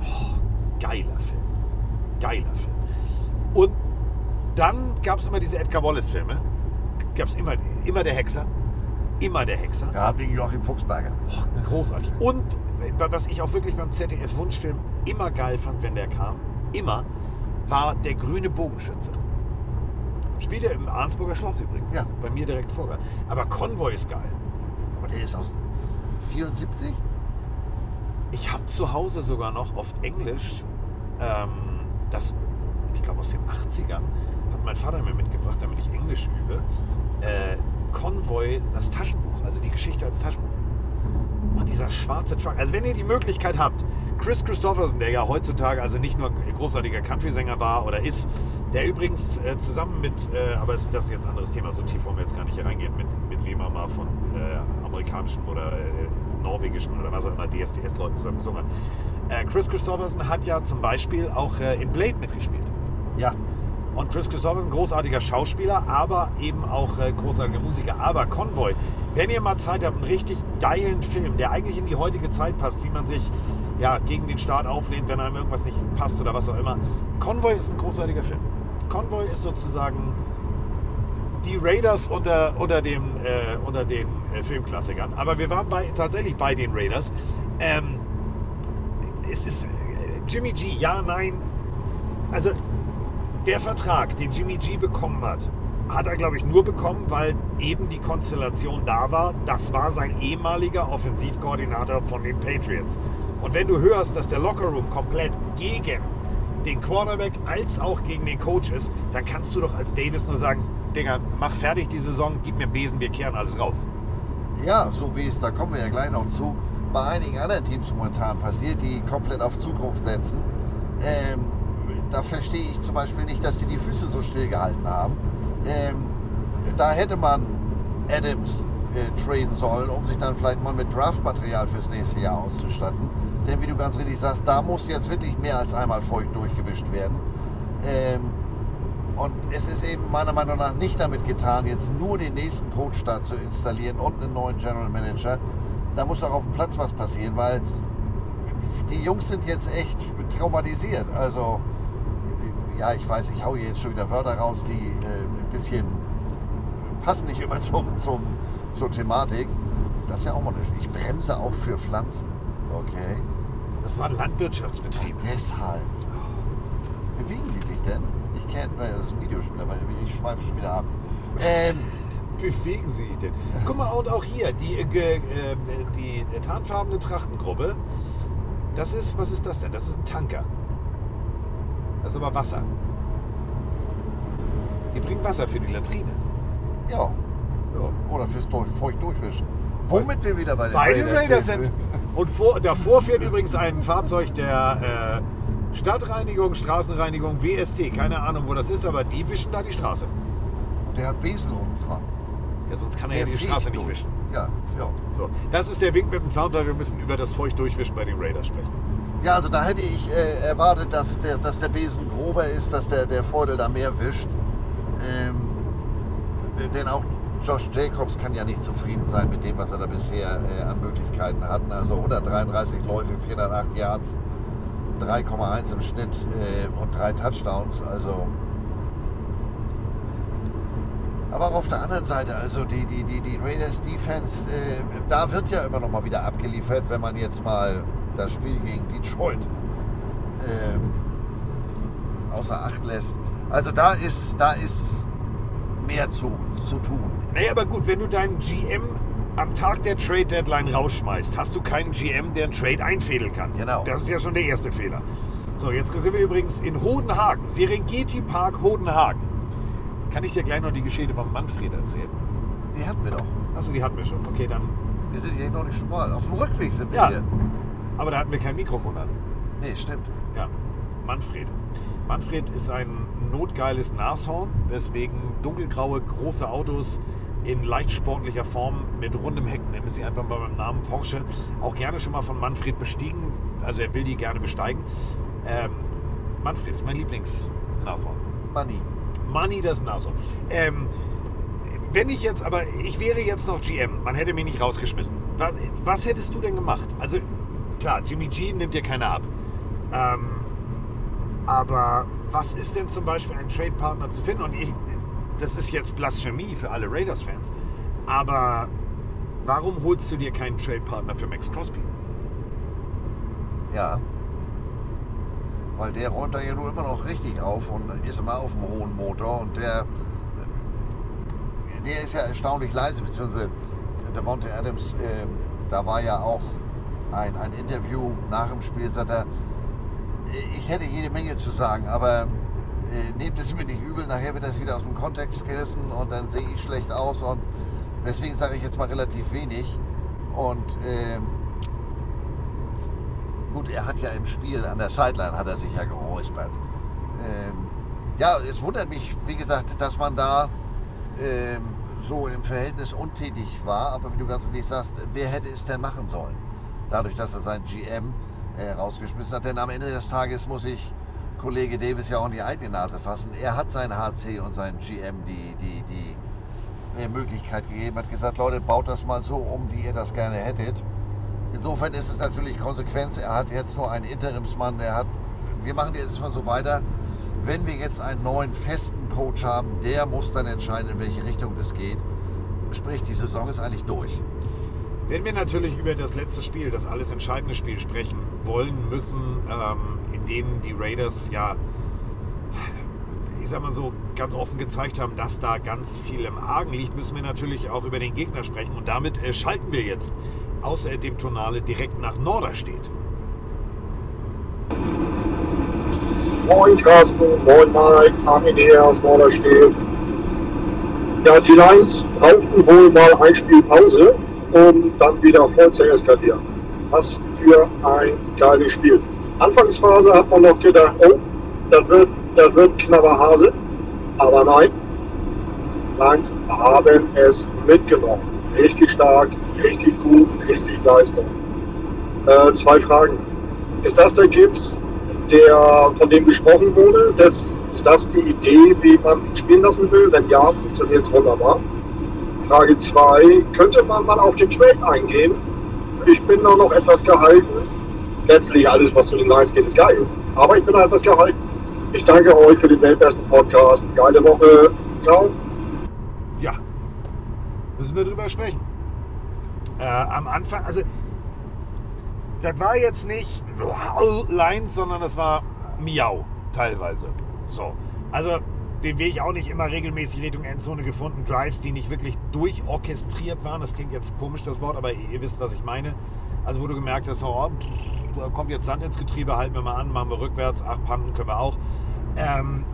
Oh, geiler Film. Geiler Film. Und dann gab es immer diese Edgar Wallace-Filme. Gab es immer, immer der Hexer. Immer der Hexer. Ja, wegen Joachim Fuchsberger. Großartig. Und was ich auch wirklich beim ZDF-Wunschfilm immer geil fand, wenn der kam, immer, war der grüne Bogenschütze. Spielt er im Arnsburger Schloss übrigens. Ja. Bei mir direkt vorher. Aber Convoy ist geil. Aber der ist aus 74? Ich habe zu Hause sogar noch auf Englisch ähm, das, ich glaube aus den 80ern, hat mein Vater mir mitgebracht, damit ich Englisch übe. Äh, Convoy, das Taschenbuch, also die Geschichte als Taschenbuch. Und dieser schwarze Truck. Also wenn ihr die Möglichkeit habt, Chris Christopherson, der ja heutzutage also nicht nur großartiger Country-Sänger war oder ist, der übrigens äh, zusammen mit, äh, aber das ist jetzt ein anderes Thema, so tief wollen wir jetzt gar nicht hier reingehen, mit, mit wem er mal von äh, amerikanischen oder äh, norwegischen oder was auch immer DSDS-Leuten zusammen gesungen hat. Äh, Chris Christopherson hat ja zum Beispiel auch äh, in Blade mitgespielt. Ja. Und Chris Christopherson, großartiger Schauspieler, aber eben auch äh, großartiger Musiker. Aber Convoy, wenn ihr mal Zeit habt, einen richtig geilen Film, der eigentlich in die heutige Zeit passt, wie man sich ja, gegen den Staat auflehnt, wenn einem irgendwas nicht passt oder was auch immer. Convoy ist ein großartiger Film. Convoy ist sozusagen die Raiders unter, unter, dem, äh, unter den äh, Filmklassikern. Aber wir waren bei, tatsächlich bei den Raiders. Ähm, es ist äh, Jimmy G, ja, nein. Also der Vertrag, den Jimmy G bekommen hat, hat er, glaube ich, nur bekommen, weil eben die Konstellation da war. Das war sein ehemaliger Offensivkoordinator von den Patriots. Und wenn du hörst, dass der Lockerroom komplett gegen den Quarterback als auch gegen den Coach ist, dann kannst du doch als Davis nur sagen, Digga, mach fertig die Saison, gib mir Besen, wir kehren alles raus. Ja, so wie es, da kommen wir ja gleich noch zu, bei einigen anderen Teams momentan passiert, die komplett auf Zukunft setzen. Ähm, da verstehe ich zum Beispiel nicht, dass sie die Füße so still gehalten haben. Ähm, da hätte man Adams äh, traden sollen, um sich dann vielleicht mal mit Draftmaterial fürs nächste Jahr auszustatten. Denn wie du ganz richtig sagst, da muss jetzt wirklich mehr als einmal feucht durchgewischt werden. Ähm, und es ist eben meiner Meinung nach nicht damit getan, jetzt nur den nächsten Coach da zu installieren und einen neuen General Manager. Da muss doch auf dem Platz was passieren, weil die Jungs sind jetzt echt traumatisiert. Also, ja, ich weiß, ich hau hier jetzt schon wieder Wörter raus, die äh, ein bisschen passen nicht immer zum, zum, zur Thematik. Das ist ja auch mal nicht. Ich bremse auch für Pflanzen. Okay. Das war ein Landwirtschaftsbetrieb. Ach, deshalb. Bewegen die sich denn? Ich kenne, das Videospiel, aber ich schweife schon wieder ab. Ähm, Bewegen sie sich denn? Guck mal, und auch hier, die, äh, äh, die tarnfarbene Trachtengruppe, das ist, was ist das denn? Das ist ein Tanker. Das ist aber Wasser. Die bringen Wasser für die Latrine. ja. Ja. Oder fürs durch, feucht durchwischen. Womit wir wieder bei den Bei den Raiders Raiders sind. Und vor, davor fährt übrigens ein Fahrzeug der äh, Stadtreinigung, Straßenreinigung, WST. Keine Ahnung, wo das ist, aber die wischen da die Straße. Der hat Besen unten dran. Ja, sonst kann er Der ja die Straße nicht durch. wischen. Ja, ja. So, das ist der Wink mit dem Sound, weil wir müssen über das feucht durchwischen bei den Raiders sprechen. Ja, also da hätte ich äh, erwartet, dass der, dass der Besen grober ist, dass der, der Feudel da mehr wischt. Ähm, denn auch Josh Jacobs kann ja nicht zufrieden sein mit dem, was er da bisher äh, an Möglichkeiten hatten. Also 133 Läufe, 408 Yards, 3,1 im Schnitt äh, und drei Touchdowns. Also aber auch auf der anderen Seite, also die, die, die, die Raiders Defense, äh, da wird ja immer noch mal wieder abgeliefert, wenn man jetzt mal das Spiel gegen Detroit ähm, außer Acht lässt. Also da ist, da ist mehr zu, zu tun. Naja, aber gut, wenn du deinen GM am Tag der Trade Deadline rausschmeißt, hast du keinen GM, der einen Trade einfädeln kann. Genau. Das ist ja schon der erste Fehler. So, jetzt sind wir übrigens in Hodenhagen, Serengeti Park Hodenhagen. Kann ich dir gleich noch die Geschichte von Manfred erzählen? Die hatten wir doch. Achso, die hatten wir schon. Okay, dann. Wir sind hier noch nicht schon mal. Auf dem Rückweg sind wir Ja. hier. Aber da hatten wir kein Mikrofon an. Nee, stimmt. Ja, Manfred. Manfred ist ein notgeiles Nashorn, weswegen dunkelgraue, große Autos in leicht sportlicher Form mit rundem Heck, nennen sie einfach mal beim Namen Porsche, auch gerne schon mal von Manfred bestiegen. Also er will die gerne besteigen. Ähm, Manfred ist mein Lieblingsnashorn. Money. Money das Nashorn. Ähm, wenn ich jetzt, aber ich wäre jetzt noch GM, man hätte mich nicht rausgeschmissen. Was, was hättest du denn gemacht? Also klar, Jimmy G nimmt dir keiner ab. Ähm, aber was ist denn zum Beispiel ein Trade-Partner zu finden? Und ich, das ist jetzt Blasphemie für alle Raiders-Fans. Aber warum holst du dir keinen Trade-Partner für Max Crosby? Ja. Weil der räumt da ja nur immer noch richtig auf und ist immer auf dem hohen Motor und der, der ist ja erstaunlich leise, beziehungsweise Devontae Adams, äh, da war ja auch ein, ein Interview nach dem Spiel, sagt er, ich hätte jede Menge zu sagen, aber äh, nehmt es mir nicht übel, nachher wird das wieder aus dem Kontext gerissen und dann sehe ich schlecht aus und Deswegen sage ich jetzt mal relativ wenig. Und ähm, gut, er hat ja im Spiel an der Sideline hat er sich ja geräuspert. Ähm, ja, es wundert mich, wie gesagt, dass man da ähm, so im Verhältnis untätig war. Aber wie du ganz richtig sagst, wer hätte es denn machen sollen? Dadurch, dass er seinen GM äh, rausgeschmissen hat. Denn am Ende des Tages muss ich Kollege Davis ja auch in die eigene Nase fassen. Er hat seinen HC und seinen GM die, die, die äh, Möglichkeit gegeben, hat gesagt, Leute, baut das mal so um, wie ihr das gerne hättet. Insofern ist es natürlich Konsequenz. Er hat jetzt nur einen Interimsmann. Er hat, wir machen jetzt mal so weiter. Wenn wir jetzt einen neuen festen Coach haben, der muss dann entscheiden, in welche Richtung das geht. Sprich, die Saison ist eigentlich durch. Wenn wir natürlich über das letzte Spiel, das alles entscheidende Spiel sprechen wollen, müssen, ähm, in denen die Raiders ja, ich sag mal so, ganz offen gezeigt haben, dass da ganz viel im Argen liegt, müssen wir natürlich auch über den Gegner sprechen. Und damit äh, schalten wir jetzt außer dem Tonale direkt nach Norderstedt. Moin Carsten, moin Mike, Armin hier aus Norderstedt. Ja, die Lions brauchten wohl mal ein Spiel Pause, um dann wieder voll zu eskalieren. Was für ein geiles Spiel. Anfangsphase hat man noch gedacht, oh, das wird, das wird knapper Hase. Aber nein, Lions haben es mitgenommen. Richtig stark, richtig gut, richtig Leistung. Äh, zwei Fragen. Ist das der Gips, der, von dem gesprochen wurde? Das, ist das die Idee, wie man spielen lassen will? Wenn ja, funktioniert es wunderbar. Frage 2. Könnte man mal auf den Trade eingehen? Ich bin da noch etwas gehalten. Letztlich alles, was zu den Lions geht, ist geil. Aber ich bin da etwas gehalten. Ich danke euch für den weltbesten Podcast. Geile Woche. Ciao. Ja, müssen wir drüber sprechen. Äh, am Anfang, also das war jetzt nicht Lines, sondern das war Miau teilweise. So, also den Weg auch nicht immer regelmäßig Richtung Endzone gefunden. Drives, die nicht wirklich durchorchestriert waren. Das klingt jetzt komisch, das Wort, aber ihr wisst, was ich meine. Also wo du gemerkt hast, oh, da kommt jetzt Sand ins Getriebe, halten wir mal an, machen wir rückwärts, ach, Panten können wir auch. Ähm,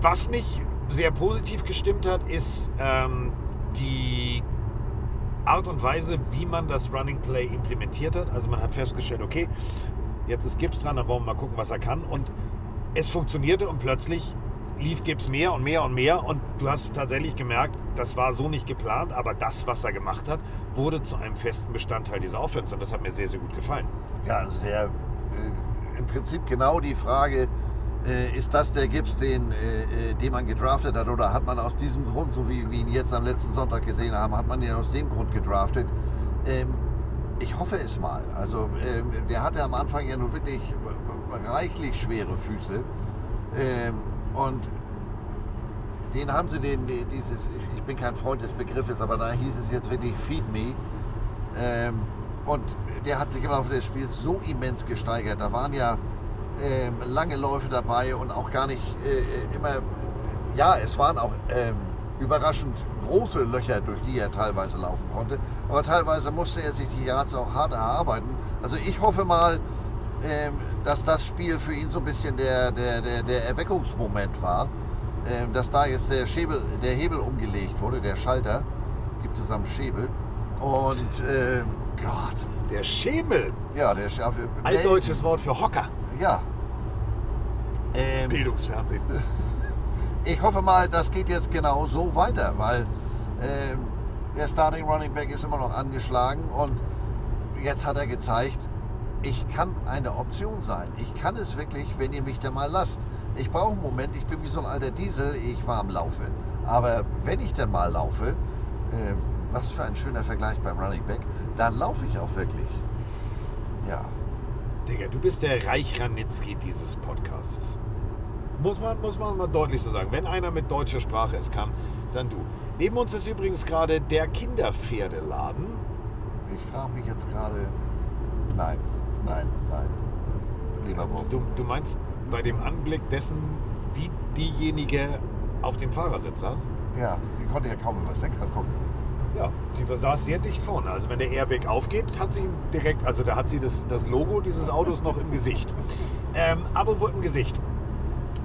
was mich sehr positiv gestimmt hat, ist ähm, die Art und Weise, wie man das Running Play implementiert hat. Also man hat festgestellt, okay, jetzt ist Gibbs dran, dann wollen wir mal gucken, was er kann. Und es funktionierte und plötzlich lief Gibbs mehr und mehr und mehr. Und du hast tatsächlich gemerkt, das war so nicht geplant, aber das, was er gemacht hat, wurde zu einem festen Bestandteil dieser Offense. Und das hat mir sehr, sehr gut gefallen. Ja, also der äh, im Prinzip genau die Frage, äh, ist das der Gibbs, den, äh, äh, den man gedraftet hat, oder hat man aus diesem Grund, so wie wir ihn jetzt am letzten Sonntag gesehen haben, hat man ihn aus dem Grund gedraftet? Ähm, ich hoffe es mal. Also ähm, der hatte am Anfang ja nur wirklich reichlich schwere Füße. Ähm, und den haben sie den, dieses, ich bin kein Freund des Begriffes, aber da hieß es jetzt wirklich Feed Me. Ähm, und der hat sich im Laufe des Spiels so immens gesteigert. Da waren ja ähm, lange Läufe dabei und auch gar nicht äh, immer, ja, es waren auch ähm, überraschend große Löcher, durch die er teilweise laufen konnte. Aber teilweise musste er sich die Yards auch hart erarbeiten. Also ich hoffe mal, ähm, dass das Spiel für ihn so ein bisschen der, der, der, der Erweckungsmoment war. Ähm, dass da jetzt der, Schäbel, der Hebel umgelegt wurde, der Schalter, gibt zusammen Schäbel. Und ähm, Gott. Der Schemel? Ja, der Schäbel. Altdeutsches Wort für Hocker. Ja. Ähm, Bildungsfernsehen. Ich hoffe mal, das geht jetzt genau so weiter, weil ähm, der Starting Running Back ist immer noch angeschlagen und jetzt hat er gezeigt, ich kann eine Option sein. Ich kann es wirklich, wenn ihr mich da mal lasst. Ich brauche einen Moment, ich bin wie so ein alter Diesel, ich warm laufe. Aber wenn ich dann mal laufe, äh, was für ein schöner Vergleich beim Running Back, dann laufe ich auch wirklich. Ja. Digga, du bist der Reich Ranitzky dieses Podcasts. Muss man, muss man mal deutlich so sagen. Wenn einer mit deutscher Sprache es kann, dann du. Neben uns ist übrigens gerade der Kinderpferdeladen. Ich frage mich jetzt gerade. Nein, nein, nein. Lieber Wurst. Du, du meinst bei dem Anblick dessen, wie diejenige auf dem Fahrersitz saß? Ja, die konnte ja kaum über das Lenkrad gucken. Ja, die saß sehr dicht vorne. Also wenn der Airbag aufgeht, hat sie ihn direkt, also da hat sie das, das Logo dieses Autos noch im Gesicht. Ähm, aber wo im Gesicht?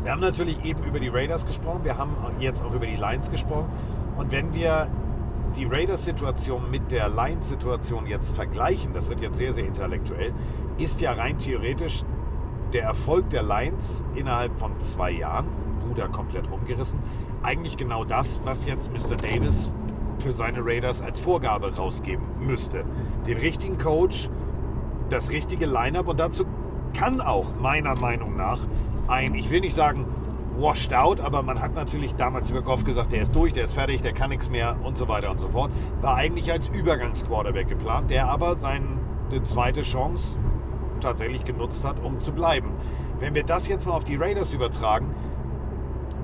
Wir haben natürlich eben über die Raiders gesprochen, wir haben jetzt auch über die Lions gesprochen. Und wenn wir die Raiders-Situation mit der Lions-Situation jetzt vergleichen, das wird jetzt sehr, sehr intellektuell, ist ja rein theoretisch der Erfolg der Lions innerhalb von zwei Jahren, Ruder komplett rumgerissen, eigentlich genau das, was jetzt Mr. Davis für seine Raiders als Vorgabe rausgeben müsste. Den richtigen Coach, das richtige Line-up und dazu kann auch meiner Meinung nach ein, ich will nicht sagen washed out, aber man hat natürlich damals über Goff gesagt, der ist durch, der ist fertig, der kann nichts mehr und so weiter und so fort. War eigentlich als Übergangsquarterback geplant, der aber seine zweite Chance tatsächlich genutzt hat, um zu bleiben. Wenn wir das jetzt mal auf die Raiders übertragen,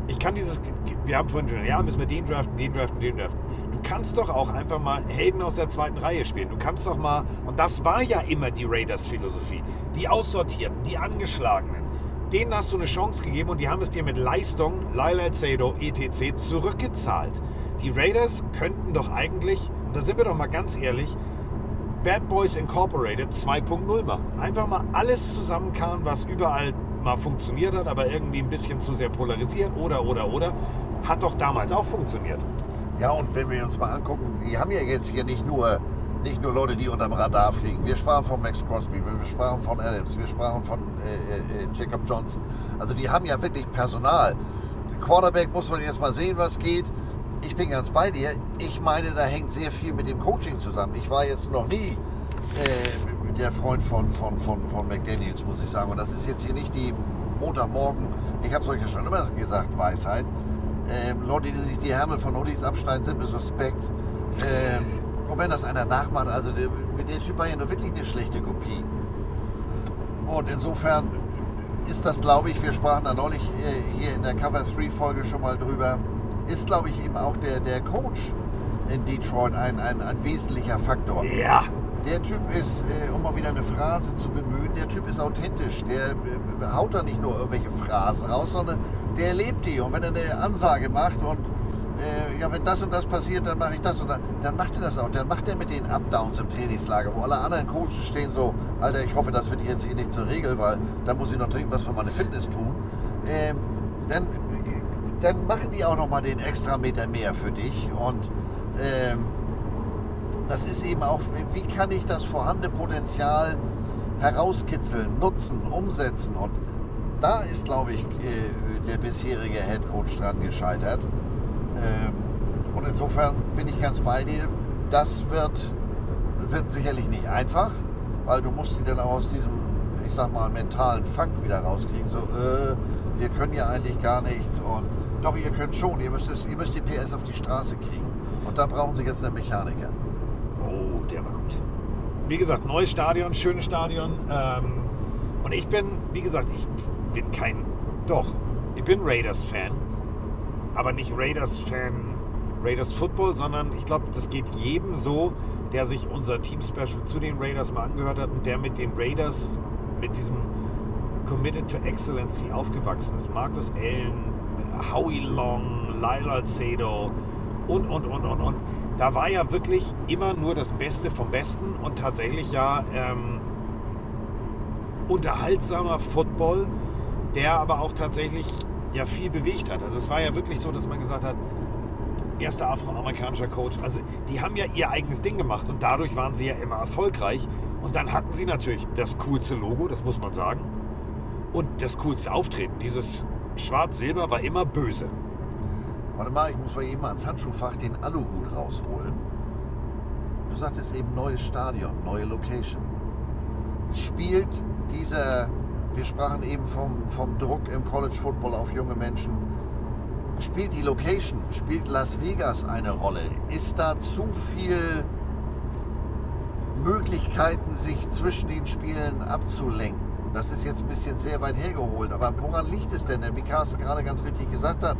ich kann dieses, wir haben vorhin schon, ja, müssen wir den draften, den draften, den draften. Du kannst doch auch einfach mal Helden aus der zweiten Reihe spielen. Du kannst doch mal, und das war ja immer die Raiders-Philosophie, die Aussortierten, die Angeschlagenen, denen hast du eine Chance gegeben und die haben es dir mit Leistung, Lyle Alcedo, etc. zurückgezahlt. Die Raiders könnten doch eigentlich, und da sind wir doch mal ganz ehrlich, Bad Boys Incorporated 2.0 machen. Einfach mal alles zusammenkarren, was überall mal funktioniert hat, aber irgendwie ein bisschen zu sehr polarisiert oder, oder, oder. Hat doch damals auch funktioniert. Ja, und wenn wir uns mal angucken, die haben ja jetzt hier nicht nur, nicht nur Leute, die unterm Radar fliegen. Wir sprachen von Max Crosby, wir sprachen von Adams, wir sprachen von äh, äh, Jacob Johnson. Also die haben ja wirklich Personal. Quarterback muss man jetzt mal sehen, was geht. Ich bin ganz bei dir. Ich meine, da hängt sehr viel mit dem Coaching zusammen. Ich war jetzt noch nie äh, der Freund von, von, von, von McDaniels, muss ich sagen. Und das ist jetzt hier nicht die Montagmorgen, ich habe es euch ja schon immer gesagt, Weisheit. Ähm, Leute, die sich die Ärmel von Hoodies abschneiden, sind mir suspekt. Ähm, und wenn das einer nachmacht, also der, der Typ war ja nur wirklich eine schlechte Kopie. Und insofern ist das, glaube ich, wir sprachen da neulich äh, hier in der Cover 3 Folge schon mal drüber, ist, glaube ich, eben auch der, der Coach in Detroit ein, ein, ein wesentlicher Faktor. Ja. Der Typ ist, äh, um mal wieder eine Phrase zu bemühen, der Typ ist authentisch. Der äh, haut da nicht nur irgendwelche Phrasen raus, sondern der lebt die. Und wenn er eine Ansage macht und äh, ja, wenn das und das passiert, dann mache ich das das, dann macht er das auch. Dann macht er mit den Up-Downs im Trainingslager, wo alle anderen Coaches stehen so, Alter, ich hoffe, das wird jetzt hier nicht zur Regel, weil dann muss ich noch dringend was für meine Fitness tun. Ähm, dann, dann machen die auch noch mal den extra Meter mehr für dich und ähm, das ist eben auch, wie kann ich das vorhandene Potenzial herauskitzeln, nutzen, umsetzen. Und da ist, glaube ich, äh, der bisherige Head Coach dran gescheitert. Ähm, und insofern bin ich ganz bei dir. Das wird, wird sicherlich nicht einfach, weil du musst sie dann auch aus diesem, ich sag mal, mentalen Funk wieder rauskriegen. So, äh, wir können ja eigentlich gar nichts. Und doch, ihr könnt schon. Ihr müsst, es, ihr müsst die PS auf die Straße kriegen. Und da brauchen sie jetzt einen Mechaniker. Oh, der war gut. Wie gesagt, neues Stadion, schönes Stadion. Ähm, und ich bin, wie gesagt, ich bin kein, doch, ich bin Raiders-Fan. Aber nicht Raiders-Fan, Raiders Football, sondern ich glaube, das geht jedem so, der sich unser Team-Special zu den Raiders mal angehört hat und der mit den Raiders, mit diesem Committed to Excellency aufgewachsen ist. Markus Allen, Howie Long, Lyle Alcedo und, und, und, und, und. Da war ja wirklich immer nur das Beste vom Besten und tatsächlich ja ähm, unterhaltsamer Football, der aber auch tatsächlich ja viel bewegt hat. Also es war ja wirklich so, dass man gesagt hat, erster afroamerikanischer Coach, also die haben ja ihr eigenes Ding gemacht und dadurch waren sie ja immer erfolgreich. Und dann hatten sie natürlich das coolste Logo, das muss man sagen, und das coolste Auftreten. Dieses Schwarz-Silber war immer böse. Warte mal, ich muss mal eben ans Handschuhfach den Aluhut rausholen. Du sagtest eben neues Stadion, neue Location. Spielt dieser, wir sprachen eben vom, vom Druck im College Football auf junge Menschen, spielt die Location, spielt Las Vegas eine Rolle? Ist da zu viel Möglichkeiten, sich zwischen den Spielen abzulenken? Das ist jetzt ein bisschen sehr weit hergeholt, aber woran liegt es denn? Denn wie Carsten gerade ganz richtig gesagt hat,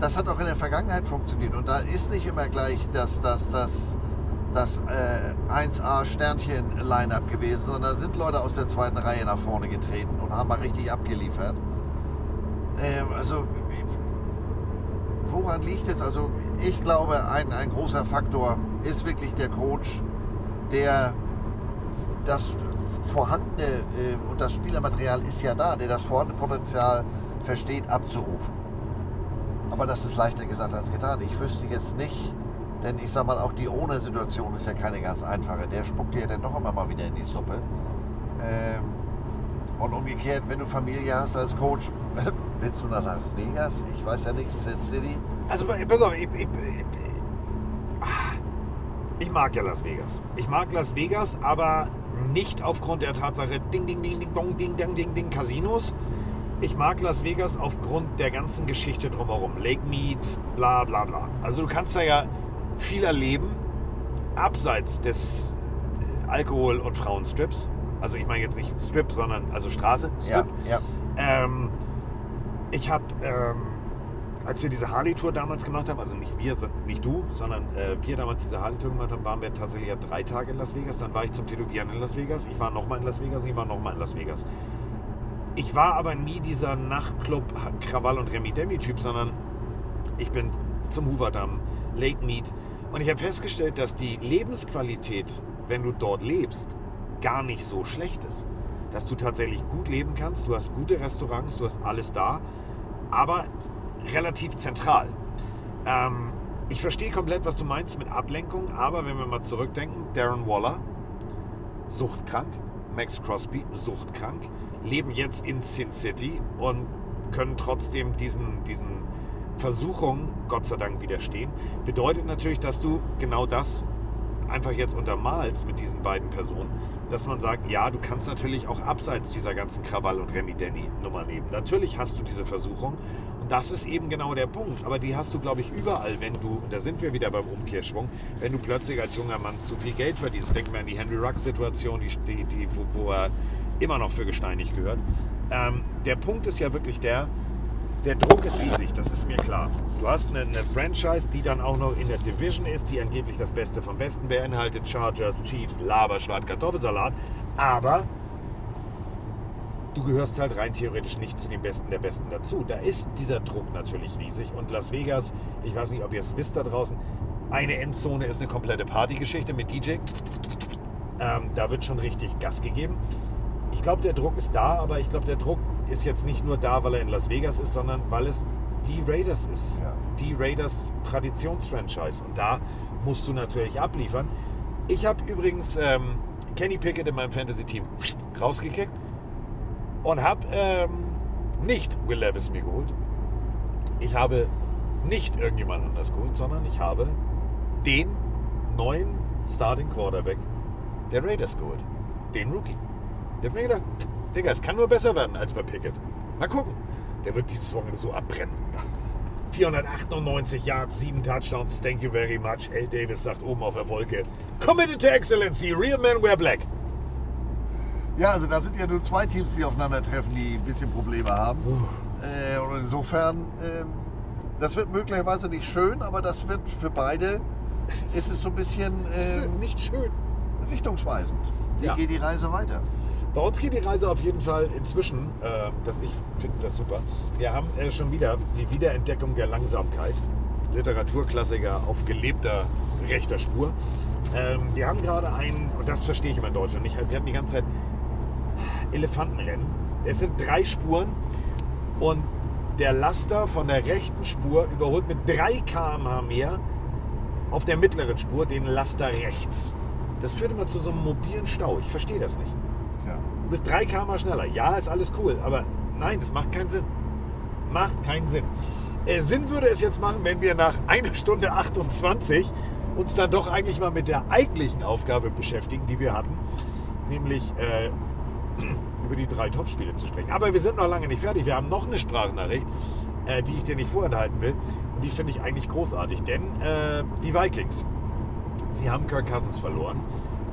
das hat auch in der Vergangenheit funktioniert. Und da ist nicht immer gleich das, das, das, das äh, 1A-Sternchen-Line-Up gewesen, sondern sind Leute aus der zweiten Reihe nach vorne getreten und haben mal richtig abgeliefert. Ähm, also, woran liegt es? Also, ich glaube, ein, ein großer Faktor ist wirklich der Coach, der das vorhandene, äh, und das Spielermaterial ist ja da, der das vorhandene Potenzial versteht abzurufen. Aber das ist leichter gesagt als getan. Ich wüsste jetzt nicht, Denn ich sag mal, auch die Ohne-Situation ist ja keine ganz einfache. Der spuckt dir dann doch immer mal wieder in die Suppe. Ähm, und umgekehrt, wenn du Familie hast als Coach, willst du nach Las Vegas? Ich weiß ja nicht, Sin City. Also pass auf, ich, ich, ich mag ja Las Vegas. Ich mag Las Vegas, aber nicht aufgrund der Tatsache Ding, Ding, Ding, Ding, Dong, Ding, Ding, Ding, Ding, Casinos. Ich mag Las Vegas aufgrund der ganzen Geschichte drumherum. Lake Mead, bla bla bla. Also du kannst da ja viel erleben, abseits des äh, Alkohol- und Frauenstrips. Also ich meine jetzt nicht Strip, sondern also Straße. Strip. Ja, ja. Ähm, ich habe, ähm, als wir diese Harley-Tour damals gemacht haben, also nicht wir, nicht du, sondern äh, wir damals diese Harley-Tour gemacht haben, waren wir tatsächlich ja drei Tage in Las Vegas. Dann war ich zum Tätowieren in Las Vegas. Ich war nochmal in Las Vegas ich war nochmal in Las Vegas. Ich war aber nie dieser Nachtclub Krawall und Remi Demi Typ, sondern ich bin zum Hooverdamm, Lake Mead und ich habe festgestellt, dass die Lebensqualität, wenn du dort lebst, gar nicht so schlecht ist. Dass du tatsächlich gut leben kannst, du hast gute Restaurants, du hast alles da, aber relativ zentral. Ähm, ich verstehe komplett, was du meinst mit Ablenkung, aber wenn wir mal zurückdenken, Darren Waller, suchtkrank, Max Crosby, suchtkrank, leben jetzt in Sin City und können trotzdem diesen, diesen Versuchungen, Gott sei Dank, widerstehen. Bedeutet natürlich, dass du genau das einfach jetzt untermalst mit diesen beiden Personen, dass man sagt, ja, du kannst natürlich auch abseits dieser ganzen Krawall- und Remi-Denny-Nummer leben. Natürlich hast du diese Versuchung und das ist eben genau der Punkt. Aber die hast du, glaube ich, überall, wenn du, und da sind wir wieder beim Umkehrschwung, wenn du plötzlich als junger Mann zu viel Geld verdienst. Denk mal an die Henry Ruck-Situation, die, die, die, wo, wo er immer noch für gesteinigt gehört. Ähm, der Punkt ist ja wirklich der, der Druck ist riesig, das ist mir klar. Du hast eine, eine Franchise, die dann auch noch in der Division ist, die angeblich das Beste vom Besten beinhaltet. Chargers, Chiefs, Laberschwart, Kartoffelsalat. Aber du gehörst halt rein theoretisch nicht zu den Besten der Besten dazu. Da ist dieser Druck natürlich riesig. Und Las Vegas, ich weiß nicht, ob ihr es wisst da draußen, eine Endzone ist eine komplette Partygeschichte mit DJ. Ähm, da wird schon richtig Gas gegeben. Ich glaube, der Druck ist da, aber ich glaube, der Druck ist jetzt nicht nur da, weil er in Las Vegas ist, sondern weil es die Raiders ist. Die Raiders Traditionsfranchise. Und da musst du natürlich abliefern. Ich habe übrigens ähm, Kenny Pickett in meinem Fantasy-Team rausgekickt und habe ähm, nicht Will Levis mir geholt. Ich habe nicht irgendjemand anders geholt, sondern ich habe den neuen Starting Quarterback der Raiders geholt. Den Rookie. Ich habe mir gedacht, Digga, es kann nur besser werden als bei Pickett. Mal gucken. Der wird dieses Wochenende so abbrennen. 498 Yards, 7 Touchdowns. Thank you very much. L. Davis sagt oben auf der Wolke. Committed to Excellency. Real men wear black. Ja, also da sind ja nur zwei Teams, die aufeinandertreffen, die ein bisschen Probleme haben. Äh, und insofern, ähm, das wird möglicherweise nicht schön, aber das wird für beide, ist es so ein bisschen ähm, nicht schön. richtungsweisend. Wie Ja. geht die Reise weiter? Bei uns geht die Reise auf jeden Fall inzwischen, äh, dass ich finde das super. Wir haben äh, schon wieder die Wiederentdeckung der Langsamkeit. Literaturklassiker auf gelebter rechter Spur. Ähm, wir haben gerade ein, und das verstehe ich immer in Deutschland nicht, wir hatten die ganze Zeit Elefantenrennen. Es sind drei Spuren und der Laster von der rechten Spur überholt mit 3 km/h mehr auf der mittleren Spur den Laster rechts. Das führt immer zu so einem mobilen Stau. Ich verstehe das nicht. Du bist 3 km schneller. Ja, ist alles cool, aber nein, das macht keinen Sinn. Macht keinen Sinn. Äh, Sinn würde es jetzt machen, wenn wir nach einer Stunde 28 uns dann doch eigentlich mal mit der eigentlichen Aufgabe beschäftigen, die wir hatten, nämlich äh, über die drei Topspiele zu sprechen. Aber wir sind noch lange nicht fertig. Wir haben noch eine Sprachnachricht, äh, die ich dir nicht vorenthalten will. Und die finde ich eigentlich großartig, denn äh, die Vikings, sie haben Kirk Cousins verloren.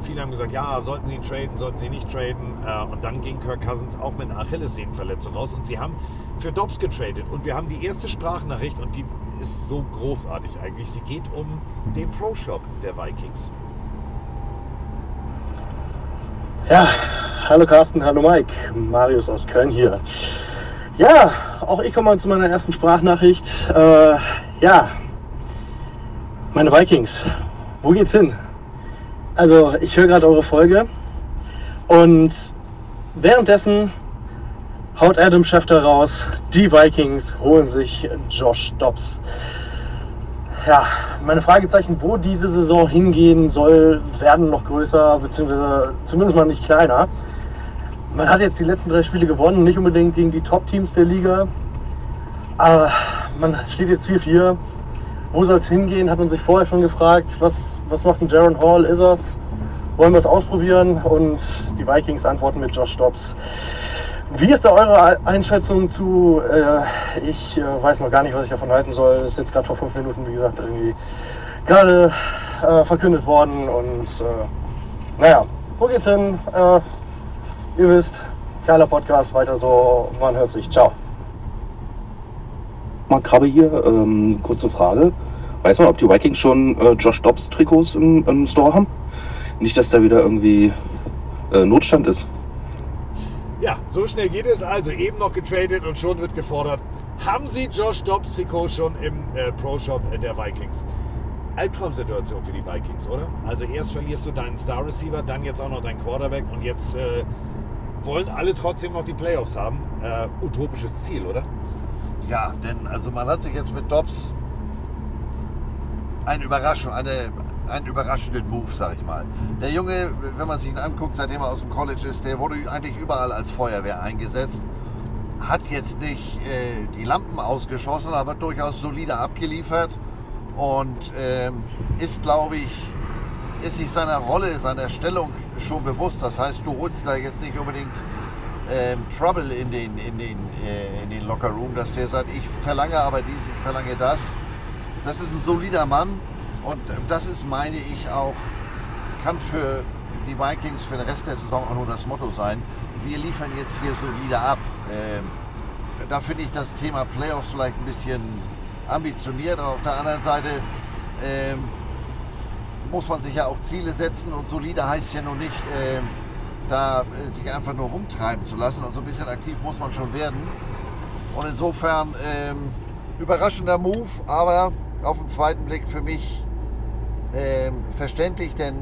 Viele haben gesagt, ja, sollten sie ihn traden, sollten sie nicht traden. Äh, und dann ging Kirk Cousins auch mit einer Achillessehnenverletzung raus. Und sie haben für Dobbs getradet. Und wir haben die erste Sprachnachricht und die ist so großartig eigentlich. Sie geht um den Pro Shop der Vikings. Ja, hallo Carsten, hallo Mike. Marius aus Köln hier. Ja, auch ich komme zu meiner ersten Sprachnachricht. Äh, ja, meine Vikings, wo geht's hin? Also, ich höre gerade eure Folge und währenddessen haut Adam Schefter raus, die Vikings holen sich Josh Dobbs. ja, meine Fragezeichen, wo diese Saison hingehen soll, werden noch größer, beziehungsweise zumindest mal nicht kleiner. Man hat jetzt die letzten drei Spiele gewonnen, nicht unbedingt gegen die Top-Teams der Liga, aber man steht jetzt 4-4. Wo soll es hingehen, hat man sich vorher schon gefragt. Was, was macht ein Jaron Hall? Ist das? Wollen wir es ausprobieren? Und die Vikings antworten mit Josh Dobbs. Wie ist da eure Einschätzung zu? Äh, ich äh, weiß noch gar nicht, was ich davon halten soll. Ist jetzt gerade vor fünf Minuten, wie gesagt, irgendwie gerade äh, verkündet worden. Und äh, naja, wo geht's hin? Äh, ihr wisst, geiler Podcast, weiter so. Man hört sich. Ciao. Mark Krabbe hier, ähm, kurze Frage. Weiß man, ob die Vikings schon äh, Josh Dobbs Trikots im, im Store haben? Nicht, dass da wieder irgendwie äh, Notstand ist. Ja, so schnell geht es. Also eben noch getradet und schon wird gefordert. Haben Sie Josh Dobbs Trikot schon im äh, Pro Shop der Vikings? Albtraumsituation für die Vikings, oder? Also erst verlierst du deinen Star Receiver, dann jetzt auch noch deinen Quarterback und jetzt äh, wollen alle trotzdem noch die Playoffs haben. Äh, utopisches Ziel, oder? Ja, denn also man hat sich jetzt mit Dobbs eine Überraschung, eine, einen überraschenden Move, sag ich mal. Der Junge, wenn man sich ihn anguckt, seitdem er aus dem College ist, der wurde eigentlich überall als Feuerwehr eingesetzt. Hat jetzt nicht äh, die Lampen ausgeschossen, aber durchaus solide abgeliefert und ähm, ist, glaube ich, ist sich seiner Rolle, seiner Stellung schon bewusst. Das heißt, du holst da jetzt nicht unbedingt ähm, Trouble in den, in, den, äh, in den Locker Room, dass der sagt, ich verlange aber dies, ich verlange das. Das ist ein solider Mann und das ist, meine ich, auch, kann für die Vikings für den Rest der Saison auch nur das Motto sein. Wir liefern jetzt hier solide ab. Ähm, da finde ich das Thema Playoffs vielleicht ein bisschen ambitioniert. Auf der anderen Seite ähm, muss man sich ja auch Ziele setzen und solide heißt ja nur nicht, ähm, da äh, sich einfach nur rumtreiben zu lassen. Also ein bisschen aktiv muss man schon werden. Und insofern ähm, überraschender Move, aber auf den zweiten Blick für mich ähm, verständlich, denn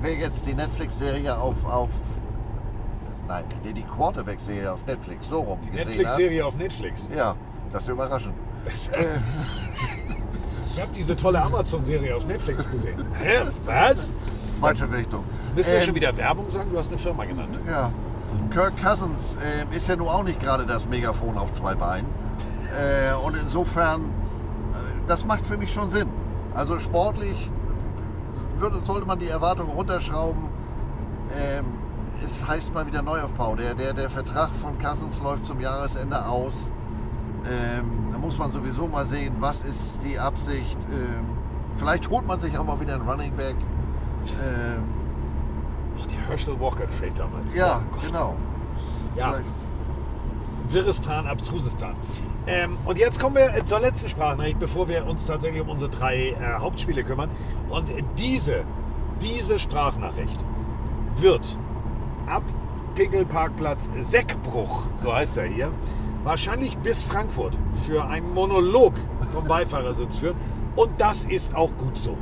wer jetzt die Netflix-Serie auf, auf nein, die Quarterback-Serie auf Netflix so rum Die gesehen Netflix-Serie auf Netflix. ja, das ist überraschend. Ich habe diese tolle Amazon-Serie auf Netflix gesehen. Hä? Was? Zweite Richtung. Müssen wir Ähm, schon wieder Werbung sagen? Du hast eine Firma genannt. Ja. Kirk Cousins äh, ist ja nun auch nicht gerade das Megafon auf zwei Beinen. Äh, und insofern, äh, das macht für mich schon Sinn. Also sportlich würde, sollte man die Erwartungen runterschrauben. Ähm, es heißt mal wieder Neuaufbau. Der, der, der Vertrag von Cousins läuft zum Jahresende aus. Ähm, da muss man sowieso mal sehen, was ist die Absicht. Ähm, vielleicht holt man sich auch mal wieder einen Running Back. Ähm, Ach, der Herschel Walker Trade damals. ja, Oh genau. Ja. Wirrestan, Abstrusestan. Ähm, und jetzt kommen wir zur letzten Sprachnachricht, bevor wir uns tatsächlich um unsere drei äh, Hauptspiele kümmern. Und diese, diese Sprachnachricht wird ab Pinkelparkplatz Seckbruch, so heißt er hier, wahrscheinlich bis Frankfurt für einen Monolog vom Beifahrersitz führen. Und das ist auch gut so.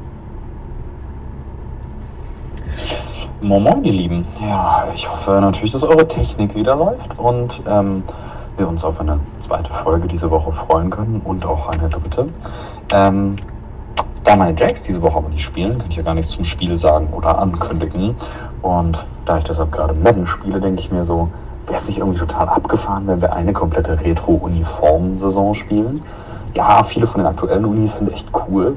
Moin Moin, ihr Lieben. Ja, ich hoffe natürlich, dass eure Technik wieder läuft und ähm, wir uns auf eine zweite Folge diese Woche freuen können und auch eine dritte. Ähm, da meine Jacks diese Woche aber nicht spielen, kann ich ja gar nichts zum Spiel sagen oder ankündigen. Und da ich deshalb gerade Madden spiele, denke ich mir so, wäre es nicht irgendwie total abgefahren, wenn wir eine komplette Retro-Uniform-Saison spielen? Ja, viele von den aktuellen Unis sind echt cool.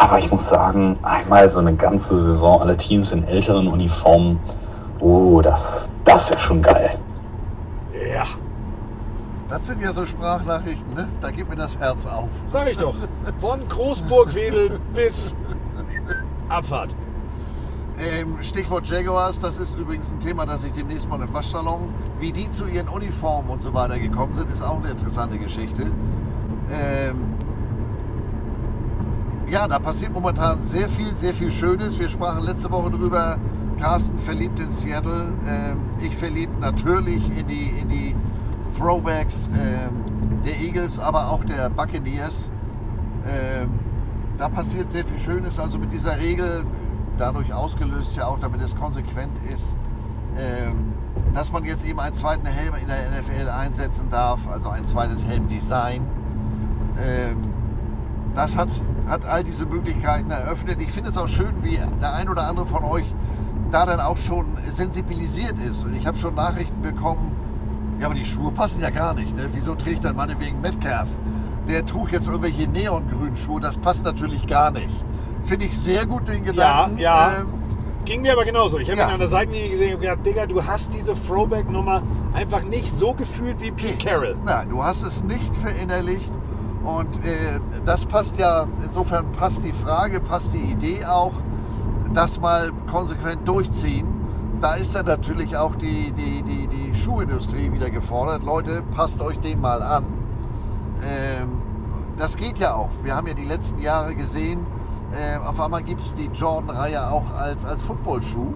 Aber ich muss sagen, einmal so eine ganze Saison alle Teams in älteren Uniformen, oh, das, das wäre schon geil. Ja. Das sind ja so Sprachnachrichten, ne? Da geht mir das Herz auf. Sag ich doch. Von Großburgwedel bis Abfahrt. Ähm, Stichwort Jaguars, das ist übrigens ein Thema, das ich demnächst mal im Waschsalon, wie die zu ihren Uniformen und so weiter gekommen sind, ist auch eine interessante Geschichte. Ähm, ja, da passiert momentan sehr viel, sehr viel Schönes. Wir sprachen letzte Woche drüber, Carsten verliebt in Seattle, ähm, ich verliebt natürlich in die, in die Throwbacks ähm, der Eagles, aber auch der Buccaneers. Ähm, da passiert sehr viel Schönes. Also mit dieser Regel, dadurch ausgelöst ja auch, damit es konsequent ist, ähm, dass man jetzt eben einen zweiten Helm in der NFL einsetzen darf, also ein zweites Helmdesign. Ähm, das hat, hat all diese Möglichkeiten eröffnet. Ich finde es auch schön, wie der ein oder andere von euch da dann auch schon sensibilisiert ist. Ich habe schon Nachrichten bekommen, ja, aber die Schuhe passen ja gar nicht. Ne? Wieso trägt dann meinetwegen Metcalf? Der trug jetzt irgendwelche neongrünen Schuhe, das passt natürlich gar nicht. Finde ich sehr gut den Gedanken. Ja, ja. Ähm, Ging mir aber genauso. Ich habe Ja. ihn an der Seitenlinie gesehen und gedacht, Digga, du hast diese Throwback-Nummer einfach nicht so gefühlt wie Pete Carroll. Nein, du hast es nicht verinnerlicht. Und äh, das passt ja, insofern passt die Frage, passt die Idee auch, das mal konsequent durchziehen. Da ist dann natürlich auch die, die, die, die Schuhindustrie wieder gefordert. Leute, passt euch den mal an. Ähm, das geht ja auch. Wir haben ja die letzten Jahre gesehen, äh, auf einmal gibt es die Jordan-Reihe auch als, als Footballschuh.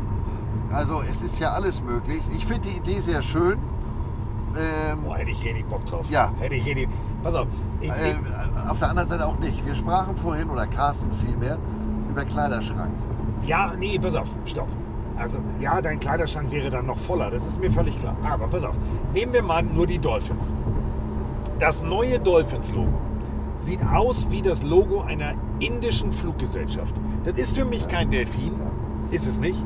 Also es ist ja alles möglich. Ich finde die Idee sehr schön. Ähm, Boah, hätte ich richtig Bock drauf. Ja. Hätte ich richtig. Pass auf. Ich, äh, auf der anderen Seite auch nicht. Wir sprachen vorhin, oder Carsten vielmehr, über Kleiderschrank. Ja, nee, pass auf, stopp. Also, ja, dein Kleiderschrank wäre dann noch voller, das ist mir völlig klar. Aber pass auf, nehmen wir mal nur die Dolphins. Das neue Dolphins-Logo sieht aus wie das Logo einer indischen Fluggesellschaft. Das ist für mich kein Delfin, ist es nicht.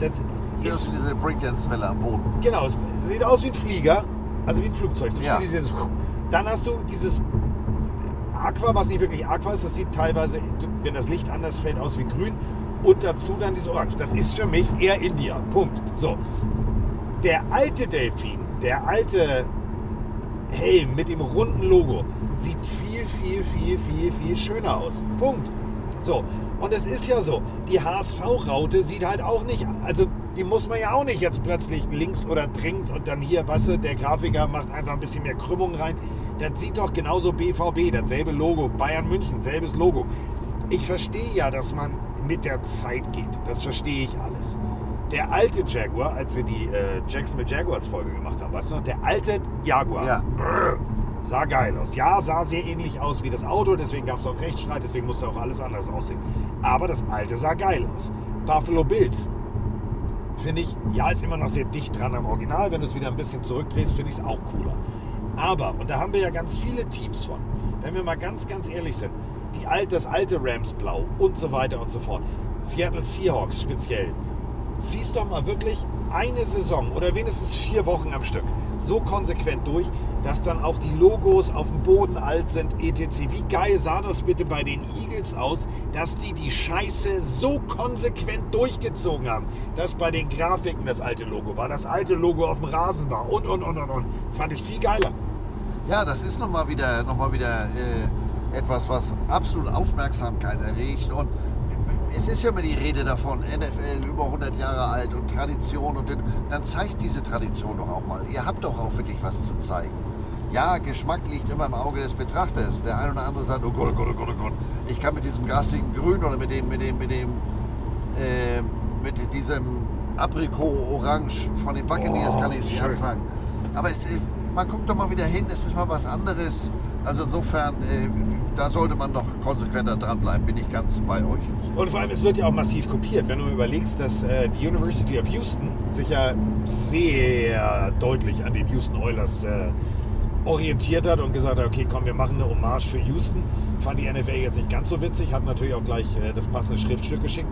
Das Das ist diese Breakdance-Welle am Boden. Genau, es sieht aus wie ein Flieger, also wie ein Flugzeug. So Ja. dieses- Dann hast du dieses Aqua, was nicht wirklich Aqua ist, das sieht teilweise, wenn das Licht anders fällt, aus wie grün. Und dazu dann dieses Orange. Das ist für mich eher India. Punkt. So. Der alte Delfin, der alte Helm mit dem runden Logo, sieht viel, viel, viel, viel, viel schöner aus. Punkt. So. Und es ist ja so, die HSV-Raute sieht halt auch nicht, also die muss man ja auch nicht jetzt plötzlich links oder links und dann hier, weißt du, der Grafiker macht einfach ein bisschen mehr Krümmung rein. Das sieht doch genauso BVB, dasselbe Logo, Bayern München, selbes Logo. Ich verstehe ja, dass man mit der Zeit geht. Das verstehe ich alles. Der alte Jaguar, als wir die äh, Jackson mit Jaguars Folge gemacht haben, weißt du noch? Der alte Jaguar. Ja. Brrr, sah geil aus. Ja, sah sehr ähnlich aus wie das Auto, deswegen gab es auch Rechtsstreit, deswegen musste auch alles anders aussehen. Aber das alte sah geil aus. Buffalo Bills. Finde ich, ja, ist immer noch sehr dicht dran am Original. Wenn du es wieder ein bisschen zurückdrehst, finde ich es auch cooler. Aber, und da haben wir ja ganz viele Teams von, wenn wir mal ganz, ganz ehrlich sind, die alt, das alte Rams Blau und so weiter und so fort, Seattle Seahawks speziell, ziehst doch mal wirklich eine Saison oder wenigstens vier Wochen am Stück so konsequent durch, dass dann auch die Logos auf dem Boden alt sind, etc. Wie geil sah das bitte bei den Eagles aus, dass die die Scheiße so konsequent durchgezogen haben, dass bei den Grafiken das alte Logo war, das alte Logo auf dem Rasen war und, und, und, und, und. Fand ich viel geiler. Ja, das ist nochmal wieder, noch mal wieder äh, etwas, was absolut Aufmerksamkeit erregt. Und es ist ja immer die Rede davon, NFL über 100 Jahre alt und Tradition. Und dann- zeigt diese Tradition doch auch mal. Ihr habt doch auch wirklich was zu zeigen. Ja, Geschmack liegt immer im Auge des Betrachters. Der eine oder andere sagt, oh Gott, oh Gott, oh Gott, oh Gott. Ich kann mit diesem gastigen Grün oder mit dem, mit dem, mit dem, äh, mit diesem Aprikot-Orange von den Buccaneers Oh, kann ich nicht anfangen. Aber es, äh, man guckt doch mal wieder hin, es ist mal was anderes. Also insofern, äh, da sollte man noch konsequenter dranbleiben, bin ich ganz bei euch. Und vor allem, es wird ja auch massiv kopiert. Wenn du überlegst, dass äh, die University of Houston sich ja sehr deutlich an den Houston Oilers äh, orientiert hat und gesagt hat, okay, komm, wir machen eine Hommage für Houston. Fand die NFL jetzt nicht ganz so witzig, hat natürlich auch gleich äh, das passende Schriftstück geschickt.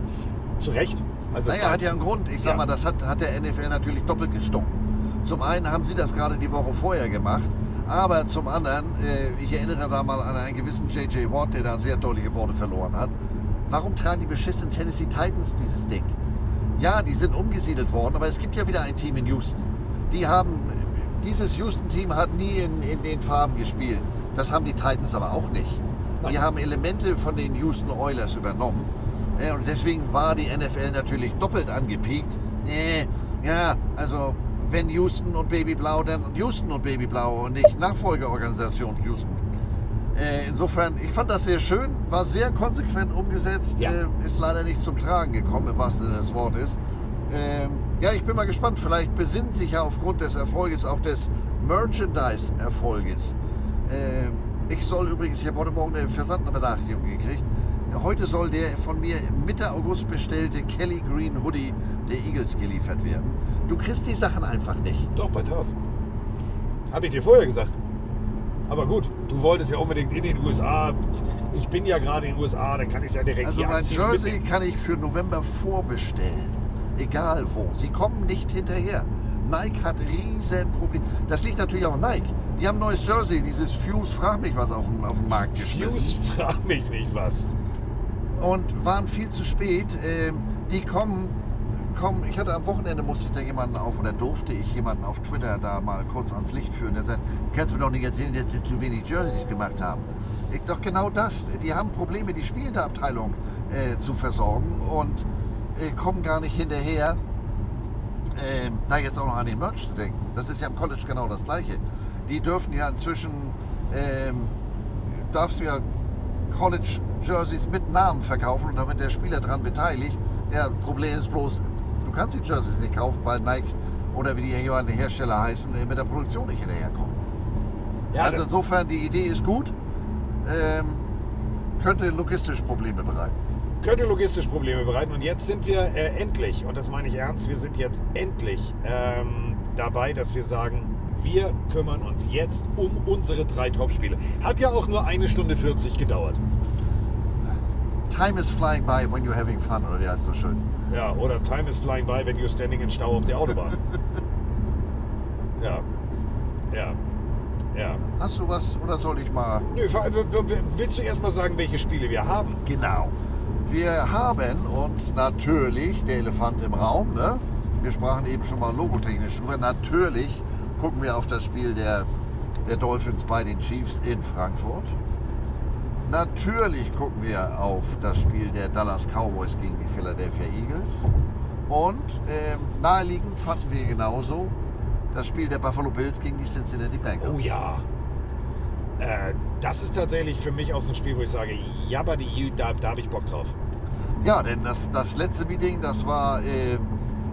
Zu Recht. Also naja, hat ja einen Grund. Ich sag Ja. mal, das hat, hat der NFL natürlich doppelt gestunken. Zum einen haben sie das gerade die Woche vorher gemacht, aber zum anderen, äh, ich erinnere da mal an einen gewissen J.J. Watt, der da sehr deutliche Worte verloren hat. Warum tragen die beschissenen Tennessee Titans dieses Ding? Ja, die sind umgesiedelt worden, aber es gibt ja wieder ein Team in Houston. Die haben, dieses Houston-Team hat nie in, in den Farben gespielt. Das haben die Titans aber auch nicht. Die haben Elemente von den Houston Oilers übernommen. Äh, Und deswegen war die NFL natürlich doppelt angepiekt. Äh, ja, also wenn Houston und Baby Blau, dann Houston und Baby Blau und nicht Nachfolgeorganisation Houston. Äh, insofern, ich fand das sehr schön, war sehr konsequent umgesetzt, äh, ist leider nicht zum Tragen gekommen, im wahrsten Sinne des Wortes. Ähm, ja, ich bin mal gespannt, vielleicht besinnt sich ja aufgrund des Erfolges auch des Merchandise-Erfolges. Ähm, ich soll übrigens, ich habe heute Morgen eine Versandbenachrichtigung gekriegt. Heute soll der von mir Mitte August bestellte Kelly Green Hoodie der Eagles geliefert werden. Du kriegst die Sachen einfach nicht. Doch, bei Tars. Habe ich dir vorher gesagt. Aber gut, du wolltest ja unbedingt in den USA. Ich bin ja gerade in den USA, dann kann ich es ja direkt Also hier mein anziehen. Jersey mitnehmen. kann ich für November vorbestellen. Egal wo. Sie kommen nicht hinterher. Nike hat riesen Probleme. Das liegt natürlich auch Nike. Die haben ein neues Jersey, dieses Fuse, frag mich was auf den Markt geschmissen. Fuse, frag mich nicht was. Und waren viel zu spät. Ähm, die kommen, kommen, ich hatte am Wochenende, musste ich da jemanden auf, oder durfte ich jemanden auf Twitter da mal kurz ans Licht führen, der sagt, kannst du mir doch nicht erzählen, dass sie zu wenig Jerseys gemacht haben. Ich, doch genau das. Die haben Probleme, die spielende Abteilung äh, zu versorgen und äh, kommen gar nicht hinterher, ähm, da jetzt auch noch an den Merch zu denken. Das ist ja im College genau das Gleiche. Die dürfen ja inzwischen, ähm, darfst du ja College Jerseys mit Namen verkaufen und damit der Spieler daran beteiligt. Ja, Problem ist bloß, du kannst die Jerseys nicht kaufen, weil Nike oder wie die jeweiligen Hersteller heißen, äh, mit der Produktion nicht hinterherkommen. Ja, also insofern, die Idee ist gut, ähm, könnte logistisch Probleme bereiten. könnte logistisch Probleme bereiten. Und jetzt sind wir äh, endlich, und das meine ich ernst, wir sind jetzt endlich ähm, dabei, dass wir sagen, wir kümmern uns jetzt um unsere drei Topspiele. Hat ja auch nur eine Stunde 40 gedauert. Time is flying by when you're having fun, oder wie heißt so schön? Ja, oder Time is flying by when you're standing in Stau auf der Autobahn. ja. Ja. Ja. Hast du was oder soll ich mal? Nö, willst du erst mal sagen, welche Spiele wir haben? Genau. Wir haben uns natürlich, der Elefant im Raum, ne? wir sprachen eben schon mal logotechnisch drüber, natürlich gucken wir auf das Spiel der, der Dolphins bei den Chiefs in Frankfurt. Natürlich gucken wir auf das Spiel der Dallas Cowboys gegen die Philadelphia Eagles. Und ähm, naheliegend fanden wir genauso das Spiel der Buffalo Bills gegen die Cincinnati Bengals. Oh ja. Äh, das ist tatsächlich für mich auch so ein Spiel, wo ich sage, jabba die da, da habe ich Bock drauf. Ja, denn das, das letzte Meeting, das war äh,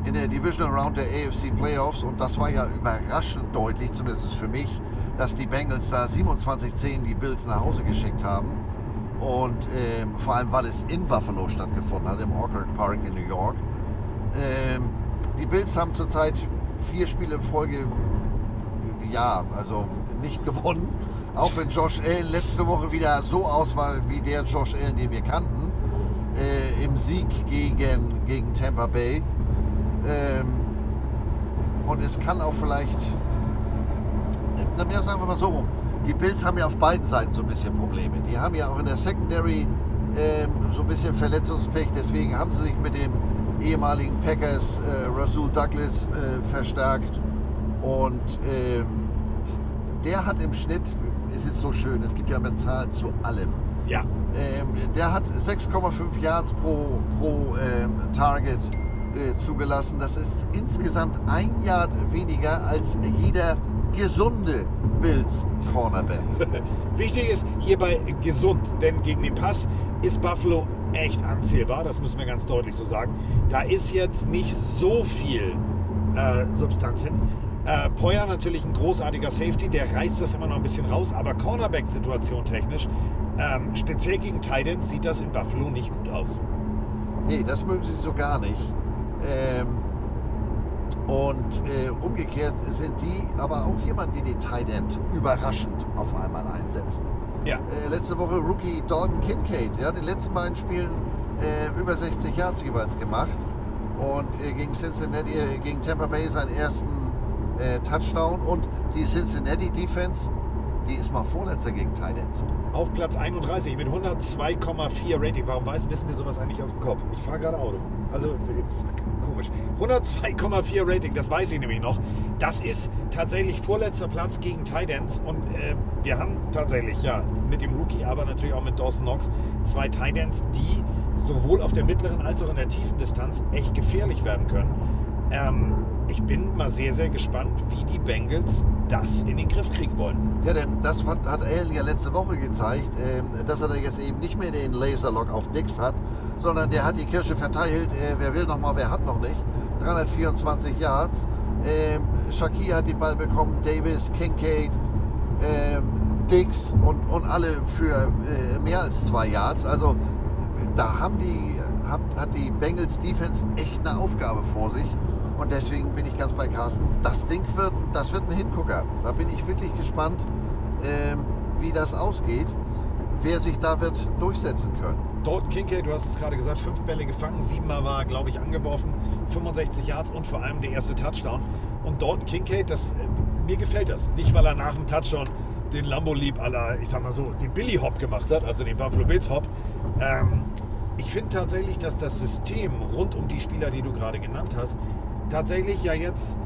in der Divisional Round der AFC Playoffs und das war ja überraschend deutlich, zumindest für mich, dass die Bengals da 27-10 die Bills nach Hause geschickt haben. Und ähm, vor allem, weil es in Buffalo stattgefunden hat, im Orchard Park in New York. Ähm, die Bills haben zurzeit vier Spiele in Folge, ja, also nicht gewonnen. Auch wenn Josh Allen letzte Woche wieder so aus war wie der Josh Allen, den wir kannten äh, im Sieg gegen, gegen Tampa Bay. Ähm, und es kann auch vielleicht, sagen wir mal so rum, die Bills haben ja auf beiden Seiten so ein bisschen Probleme. Die haben ja auch in der Secondary ähm, so ein bisschen Verletzungspech, deswegen haben sie sich mit dem ehemaligen Packers äh, Rasul Douglas äh, verstärkt und ähm, der hat im Schnitt, es ist so schön, es gibt ja eine Zahl zu allem. Ja. Ähm, der hat 6,5 Yards pro, pro ähm, Target äh, zugelassen. Das ist insgesamt ein Yard weniger als jeder gesunde Bills Cornerback. Wichtig ist hierbei gesund, denn gegen den Pass ist Buffalo echt anzählbar, das müssen wir ganz deutlich so sagen. Da ist jetzt nicht so viel äh, Substanz hin. Äh, Poyer natürlich ein großartiger Safety, der reißt das immer noch ein bisschen raus, aber Cornerback-Situation technisch, ähm, speziell gegen Titans, sieht das in Buffalo nicht gut aus. Nee, das mögen sie so gar nicht. Ähm, und äh, umgekehrt sind die aber auch jemand, die den Tight End überraschend auf einmal einsetzen. Ja. Äh, letzte Woche Rookie Dalton Kincaid, der hat in den letzten beiden Spielen äh, über 60 Yards jeweils gemacht. Und äh, gegen Cincinnati, äh, gegen Tampa Bay seinen ersten äh, Touchdown. Und die Cincinnati Defense, die ist mal Vorletzter gegen Ends. Auf Platz 31 mit 102,4 Rating. Warum weiß, wissen wir sowas eigentlich aus dem Kopf? Ich fahre gerade Auto. Also komisch. 102,4 Rating, das weiß ich nämlich noch. Das ist tatsächlich vorletzter Platz gegen Titans und äh, wir haben tatsächlich ja mit dem Rookie, aber natürlich auch mit Dawson Knox zwei Titans, die sowohl auf der mittleren als auch in der tiefen Distanz echt gefährlich werden können. Ähm, ich bin mal sehr, sehr gespannt, wie die Bengals das in den Griff kriegen wollen. Ja, denn das hat Allen ja letzte Woche gezeigt, ähm, dass er da jetzt eben nicht mehr den Laserlock auf Dix hat, sondern der hat die Kirsche verteilt. Äh, wer will noch mal, wer hat noch nicht. 324 Yards. Ähm, Shakir hat den Ball bekommen, Davis, Kincaid, ähm, Dix und, und alle für äh, mehr als zwei Yards. Also da haben die, hat, hat die Bengals Defense echt eine Aufgabe vor sich. Und deswegen bin ich ganz bei Carsten. Das Ding wird, das wird ein Hingucker. Da bin ich wirklich gespannt, ähm, wie das ausgeht, wer sich da wird durchsetzen können. Dalton Kincaid, du hast es gerade gesagt, fünf Bälle gefangen, siebenmal war, glaube ich, angeworfen, 65 Yards und vor allem der erste Touchdown. Und Dalton Kincaid, das, äh, mir gefällt das. Nicht, weil er nach dem Touchdown den Lambo lieb aller, ich sag mal so, den Billy Hop gemacht hat, also den Buffalo Bills Hop. Ähm, ich finde tatsächlich, dass das System rund um die Spieler, die du gerade genannt hast, tatsächlich ja jetzt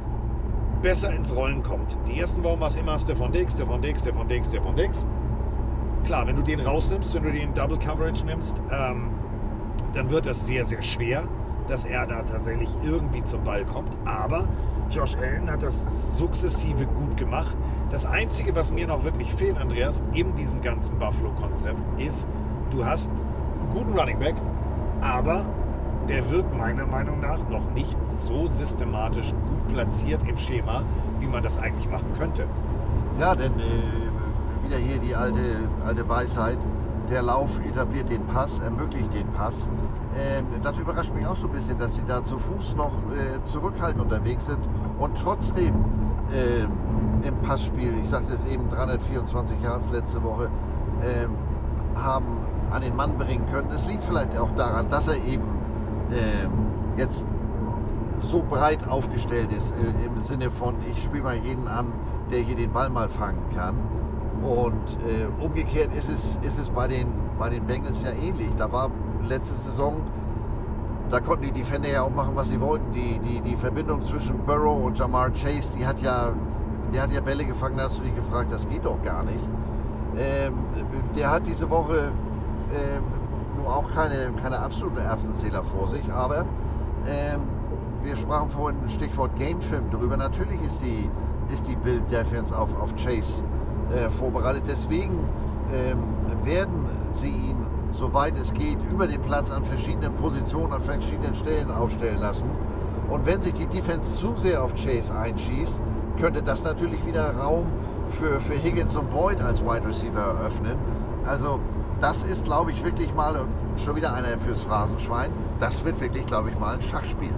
besser ins Rollen kommt. Die ersten Wochen war es immer Stefan Dix, Stefan Dix, Stefan Dix, Stefan Dix. Klar, wenn du den rausnimmst, wenn du den Double Coverage nimmst, ähm, dann wird das sehr, sehr schwer, dass er da tatsächlich irgendwie zum Ball kommt. Aber Josh Allen hat das sukzessive gut gemacht. Das Einzige, was mir noch wirklich fehlt, Andreas, in diesem ganzen Buffalo-Konzept, ist, du hast einen guten Running Back, aber der wird meiner Meinung nach noch nicht so systematisch gut platziert im Schema, wie man das eigentlich machen könnte. Ja, denn äh, wieder hier die alte, alte Weisheit, der Lauf etabliert den Pass, ermöglicht den Pass. Ähm, das überrascht mich auch so ein bisschen, dass sie da zu Fuß noch äh, zurückhaltend unterwegs sind und trotzdem ähm, im Passspiel, ich sagte es eben, 324 Yards letzte Woche, ähm, haben an den Mann bringen können. Es liegt vielleicht auch daran, dass er eben jetzt so breit aufgestellt ist, äh, im Sinne von, ich spiele mal jeden an, der hier den Ball mal fangen kann. Und äh, umgekehrt ist es, ist es bei, den, bei den Bengals ja ähnlich. Da war letzte Saison, da konnten die Defender ja auch machen, was sie wollten. Die, die, die Verbindung zwischen Burrow und Jamar Chase, die hat ja, der hat ja Bälle gefangen, da hast du dich gefragt, das geht doch gar nicht. Ähm, der hat diese Woche ähm, nur auch keine, keine absoluten Erbsenzähler vor sich, aber ähm, wir sprachen vorhin Stichwort Gamefilm drüber. Natürlich ist die, ist die Bild Defense auf, auf Chase äh, vorbereitet. Deswegen ähm, werden sie ihn, soweit es geht, über den Platz an verschiedenen Positionen, an verschiedenen Stellen aufstellen lassen. Und wenn sich die Defense zu sehr auf Chase einschießt, könnte das natürlich wieder Raum für, für Higgins und Boyd als Wide Receiver eröffnen. Also das ist, glaube ich, wirklich mal schon wieder einer fürs Phrasenschwein. Das wird wirklich, glaube ich, mal ein Schachspiel.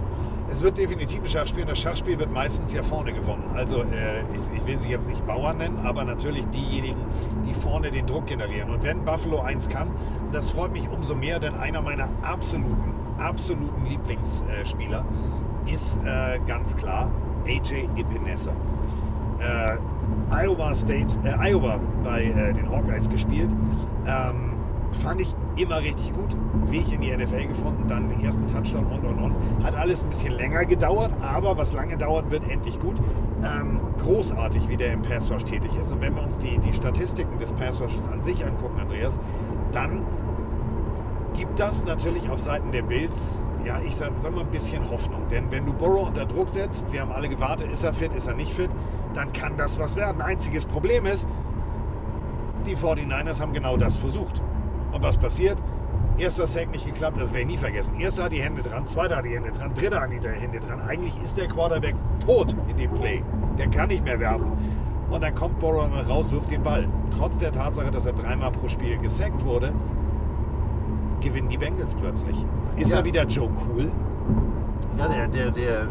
Es wird definitiv ein Schachspiel und das Schachspiel wird meistens ja vorne gewonnen. Also äh, ich, ich, will sie jetzt nicht Bauern nennen, aber natürlich diejenigen, die vorne den Druck generieren. Und wenn Buffalo eins kann, und das freut mich umso mehr, denn einer meiner absoluten, absoluten Lieblingsspieler ist äh, ganz klar AJ Epinesa. Äh, Iowa State, äh, Iowa bei äh, den Hawkeyes gespielt. Ähm, fand ich immer richtig gut. Weg in die NFL gefunden, dann den ersten Touchdown und und und. Hat alles ein bisschen länger gedauert, aber was lange dauert, wird endlich gut. Ähm, großartig, wie der im Pass Rush tätig ist. Und wenn wir uns die, die Statistiken des Pass Rushes an sich angucken, Andreas, dann gibt das natürlich auf Seiten der Bills, ja, ich sag, sag mal ein bisschen Hoffnung. Denn wenn du Burrow unter Druck setzt, wir haben alle gewartet, ist er fit, ist er nicht fit, dann kann das was werden. Einziges Problem ist, die 49ers haben genau das versucht. Und was passiert? Erster Sack nicht geklappt, das werde ich nie vergessen. Erster hat die Hände dran, zweiter hat die Hände dran, dritter hat die Hände dran. Eigentlich ist der Quarterback tot in dem Play. Der kann nicht mehr werfen. Und dann kommt Burrow mal raus, wirft den Ball. Trotz der Tatsache, dass er dreimal pro Spiel gesackt wurde, gewinnen die Bengals plötzlich. Ist Ja. er wieder Joe Cool? Ja, der, der, der äh,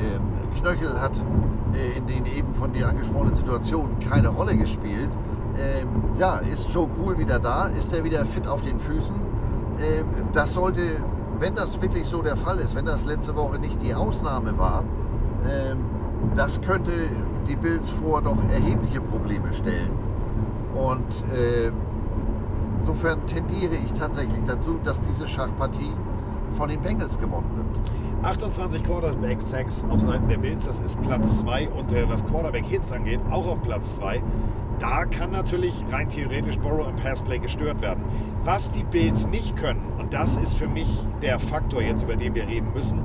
ähm, Knöchel hat äh, in den eben von dir angesprochenen Situationen keine Rolle gespielt. Ähm, ja, ist Joe Cool wieder da? Ist er wieder fit auf den Füßen? Ähm, das sollte, wenn das wirklich so der Fall ist, wenn das letzte Woche nicht die Ausnahme war, ähm, das könnte die Bills vor doch erhebliche Probleme stellen. Und ähm, insofern tendiere ich tatsächlich dazu, dass diese Schachpartie von den Bengals gewonnen wird. 28 Quarterback-Sacks auf Seiten der Bills, das ist Platz 2 und äh, was Quarterback-Hits angeht, auch auf Platz 2. Da kann natürlich rein theoretisch Burrow im Passplay gestört werden. Was die Bills nicht können, und das ist für mich der Faktor jetzt, über den wir reden müssen,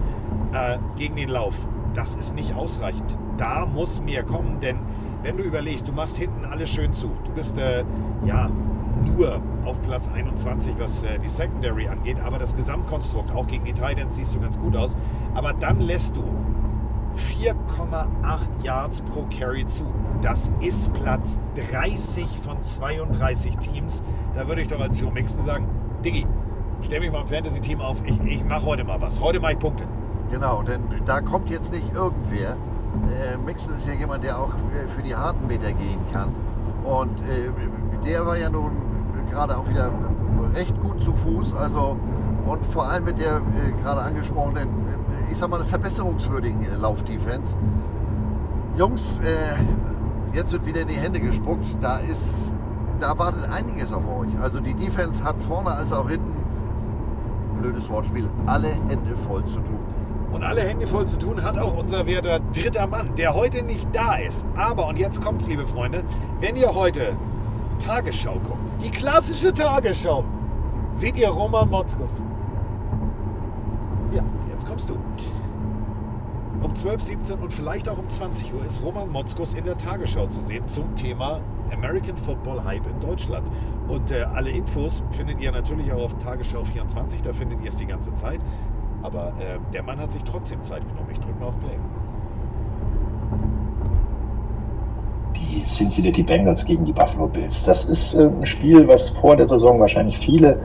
äh, gegen den Lauf, das ist nicht ausreichend. Da muss mehr kommen, denn wenn du überlegst, du machst hinten alles schön zu, du bist äh, ja nur auf Platz 21, was äh, die Secondary angeht, aber das Gesamtkonstrukt, auch gegen die Titans, siehst du ganz gut aus. Aber dann lässt du 4,8 Yards pro Carry zu. Das ist Platz 30 von 32 Teams. Da würde ich doch als Joe Mixon sagen, Diggi, stell mich mal im Fantasy-Team auf, ich, ich mache heute mal was. Heute mache ich Punkte. Genau, denn da kommt jetzt nicht irgendwer. Äh, Mixon ist ja jemand, der auch äh, für die harten Meter gehen kann. Und äh, der war ja nun gerade auch wieder recht gut zu Fuß. Also und vor allem mit der äh, gerade angesprochenen, äh, ich sag mal, verbesserungswürdigen äh, Laufdefense. Jungs, äh, jetzt wird wieder in die Hände gespuckt. Da ist, da wartet einiges auf euch. Also die Defense hat vorne als auch hinten, blödes Wortspiel, alle Hände voll zu tun. Und alle Hände voll zu tun hat auch unser werter dritter Mann, der heute nicht da ist. Aber, und jetzt kommt's, liebe Freunde, wenn ihr heute Tagesschau guckt, die klassische Tagesschau, seht ihr Roman Motzkus. Jetzt kommst du. Um 12, 17 und vielleicht auch um 20 Uhr ist Roman Motzkus in der Tagesschau zu sehen zum Thema American Football Hype in Deutschland. Und äh, alle Infos findet ihr natürlich auch auf Tagesschau 24, da findet ihr es die ganze Zeit. Aber äh, der Mann hat sich trotzdem Zeit genommen. Ich drücke mal auf Play. die Cincinnati Bengals gegen die Buffalo Bills. Das ist äh, ein Spiel, was vor der Saison wahrscheinlich viele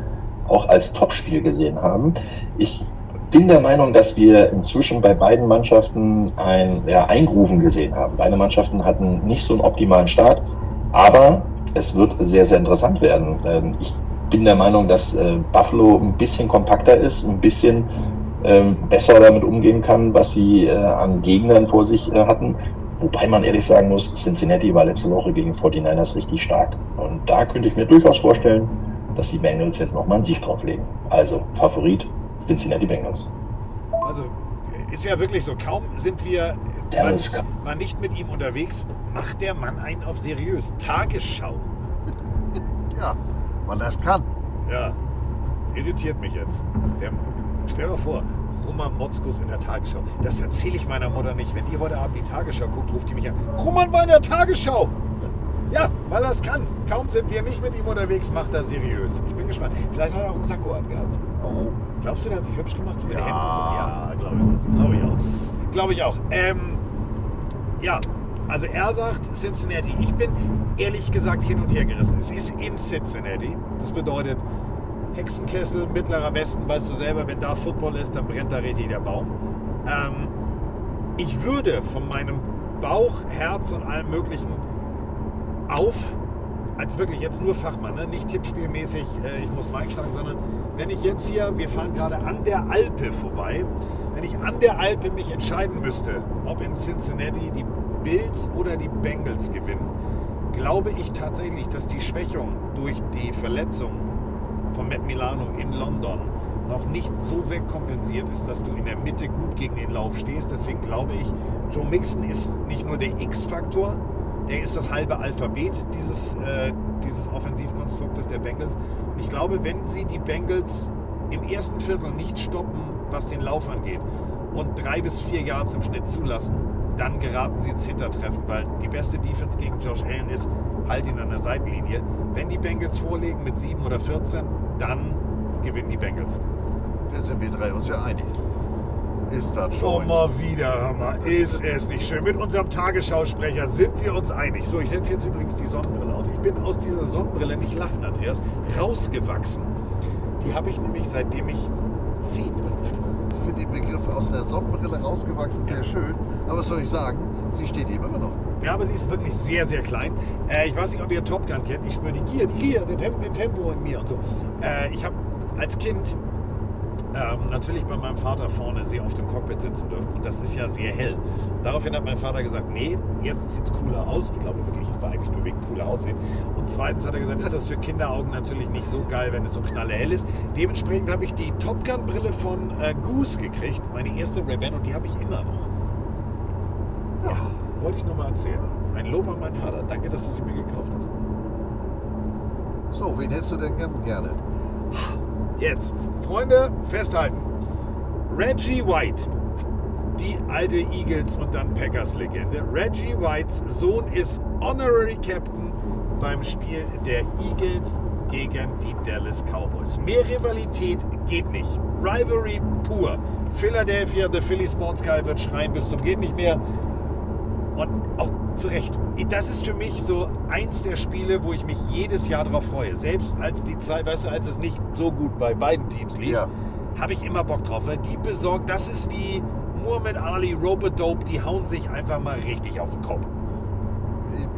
auch als Topspiel gesehen haben. Ich bin der Meinung, dass wir inzwischen bei beiden Mannschaften ein ja, Eingrufen gesehen haben. Beide Mannschaften hatten nicht so einen optimalen Start, aber es wird sehr, sehr interessant werden. Ähm, ich bin der Meinung, dass äh, Buffalo ein bisschen kompakter ist, ein bisschen ähm, besser damit umgehen kann, was sie äh, an Gegnern vor sich äh, hatten. Wobei man ehrlich sagen muss, Cincinnati war letzte Woche gegen 49ers richtig stark. Und da könnte ich mir durchaus vorstellen, dass die Bengals jetzt nochmal einen Sieg drauflegen. Also Favorit Cincinnati Bengals. Also ist ja wirklich so, kaum sind wir mal, mal nicht mit ihm unterwegs, macht der Mann einen auf seriös. Tagesschau. Ja, weil er es kann. Ja, irritiert mich jetzt. Der, stell dir mal vor, Roman Motzkus in der Tagesschau. Das erzähle ich meiner Mutter nicht. Wenn die heute Abend die Tagesschau guckt, ruft die mich an. Roman war in der Tagesschau. Ja, weil er es kann. Kaum sind wir nicht mit ihm unterwegs, macht er seriös. Ich bin gespannt. Vielleicht hat er auch einen Sakko angehabt. Oh. Glaubst du, der hat sich hübsch gemacht? So mit Ja. Hemd und so? Ja, glaube ich. Glaube ich auch. Glaube ich auch. Ähm, ja, also er sagt Cincinnati. Ich bin ehrlich gesagt hin und her gerissen. Es ist in Cincinnati. Das bedeutet Hexenkessel, mittlerer Westen, weißt du selber, wenn da Football ist, dann brennt da richtig der Baum. Ähm, ich würde von meinem Bauch, Herz und allem Möglichen auf, als wirklich jetzt nur Fachmann, ne? nicht tippspielmäßig, äh, ich muss Mike schlagen, sondern wenn ich jetzt hier, wir fahren gerade an der Alpe vorbei, wenn ich an der Alpe mich entscheiden müsste, ob in Cincinnati die Bills oder die Bengals gewinnen, glaube ich tatsächlich, dass die Schwächung durch die Verletzung von Matt Milano in London noch nicht so wegkompensiert ist, dass du in der Mitte gut gegen den Lauf stehst. Deswegen glaube ich, Joe Mixon ist nicht nur der X-Faktor, der ist das halbe Alphabet dieses, äh, dieses Offensivkonstruktes der Bengals. Und ich glaube, wenn sie die Bengals im ersten Viertel nicht stoppen, was den Lauf angeht, und drei bis vier Yards im Schnitt zulassen, dann geraten sie ins Hintertreffen, weil die beste Defense gegen Josh Allen ist, halt ihn an der Seitenlinie. Wenn die Bengals vorlegen mit 7 oder 14, dann gewinnen die Bengals. Da sind wir drei uns ja einig. Ist das Oh, schon. mal wieder, hör mal, ist es nicht schön. Mit unserem Tagesschausprecher sind wir uns einig. So, ich setze jetzt übrigens die Sonnenbrille auf. Ich bin aus dieser Sonnenbrille, nicht lachen, Andreas, rausgewachsen. Die habe ich nämlich seitdem ich zehn bin. Ich finde den Begriff aus der Sonnenbrille rausgewachsen sehr schön. Aber was soll ich sagen? Sie steht eben immer noch. Ja, aber sie ist wirklich sehr, sehr klein. Äh, ich weiß nicht, ob ihr Top Gun kennt. Ich spüre die Gier, die Gier, den Tempo, den Tempo in mir und so. Äh, ich habe als Kind ähm, natürlich bei meinem Vater vorne sehr auf dem Cockpit sitzen dürfen. Und das ist ja sehr hell. Daraufhin hat mein Vater gesagt, nee, erstens sieht es cooler aus. Ich glaube wirklich, es war eigentlich nur wegen cooler Aussehen. Und zweitens hat er gesagt, ist das für Kinderaugen natürlich nicht so geil, wenn es so knallhell ist. Dementsprechend habe ich die Top Gun Brille von äh, Goose gekriegt. Meine erste Ray-Ban und die habe ich immer noch. Ja, wollte ich nur mal erzählen. Ein Lob an meinen Vater. Danke, dass du sie mir gekauft hast. So, wen hättest du denn gern- gerne? Jetzt, Freunde, festhalten. Reggie White, die alte Eagles und dann Packers-Legende. Reggie Whites Sohn ist Honorary Captain beim Spiel der Eagles gegen die Dallas Cowboys. Mehr Rivalität geht nicht. Rivalry pur. Philadelphia, the Philly Sports Guy wird schreien bis zum geht nicht mehr. Und auch zu Recht. Das ist für mich so eins der Spiele, wo ich mich jedes Jahr drauf freue. Selbst als die Zeit, weißt du, als es nicht so gut bei beiden Teams lief, habe ich immer Bock drauf, weil die besorgt, das ist wie Muhammad Ali, Rope Dope, die hauen sich einfach mal richtig auf den Kopf.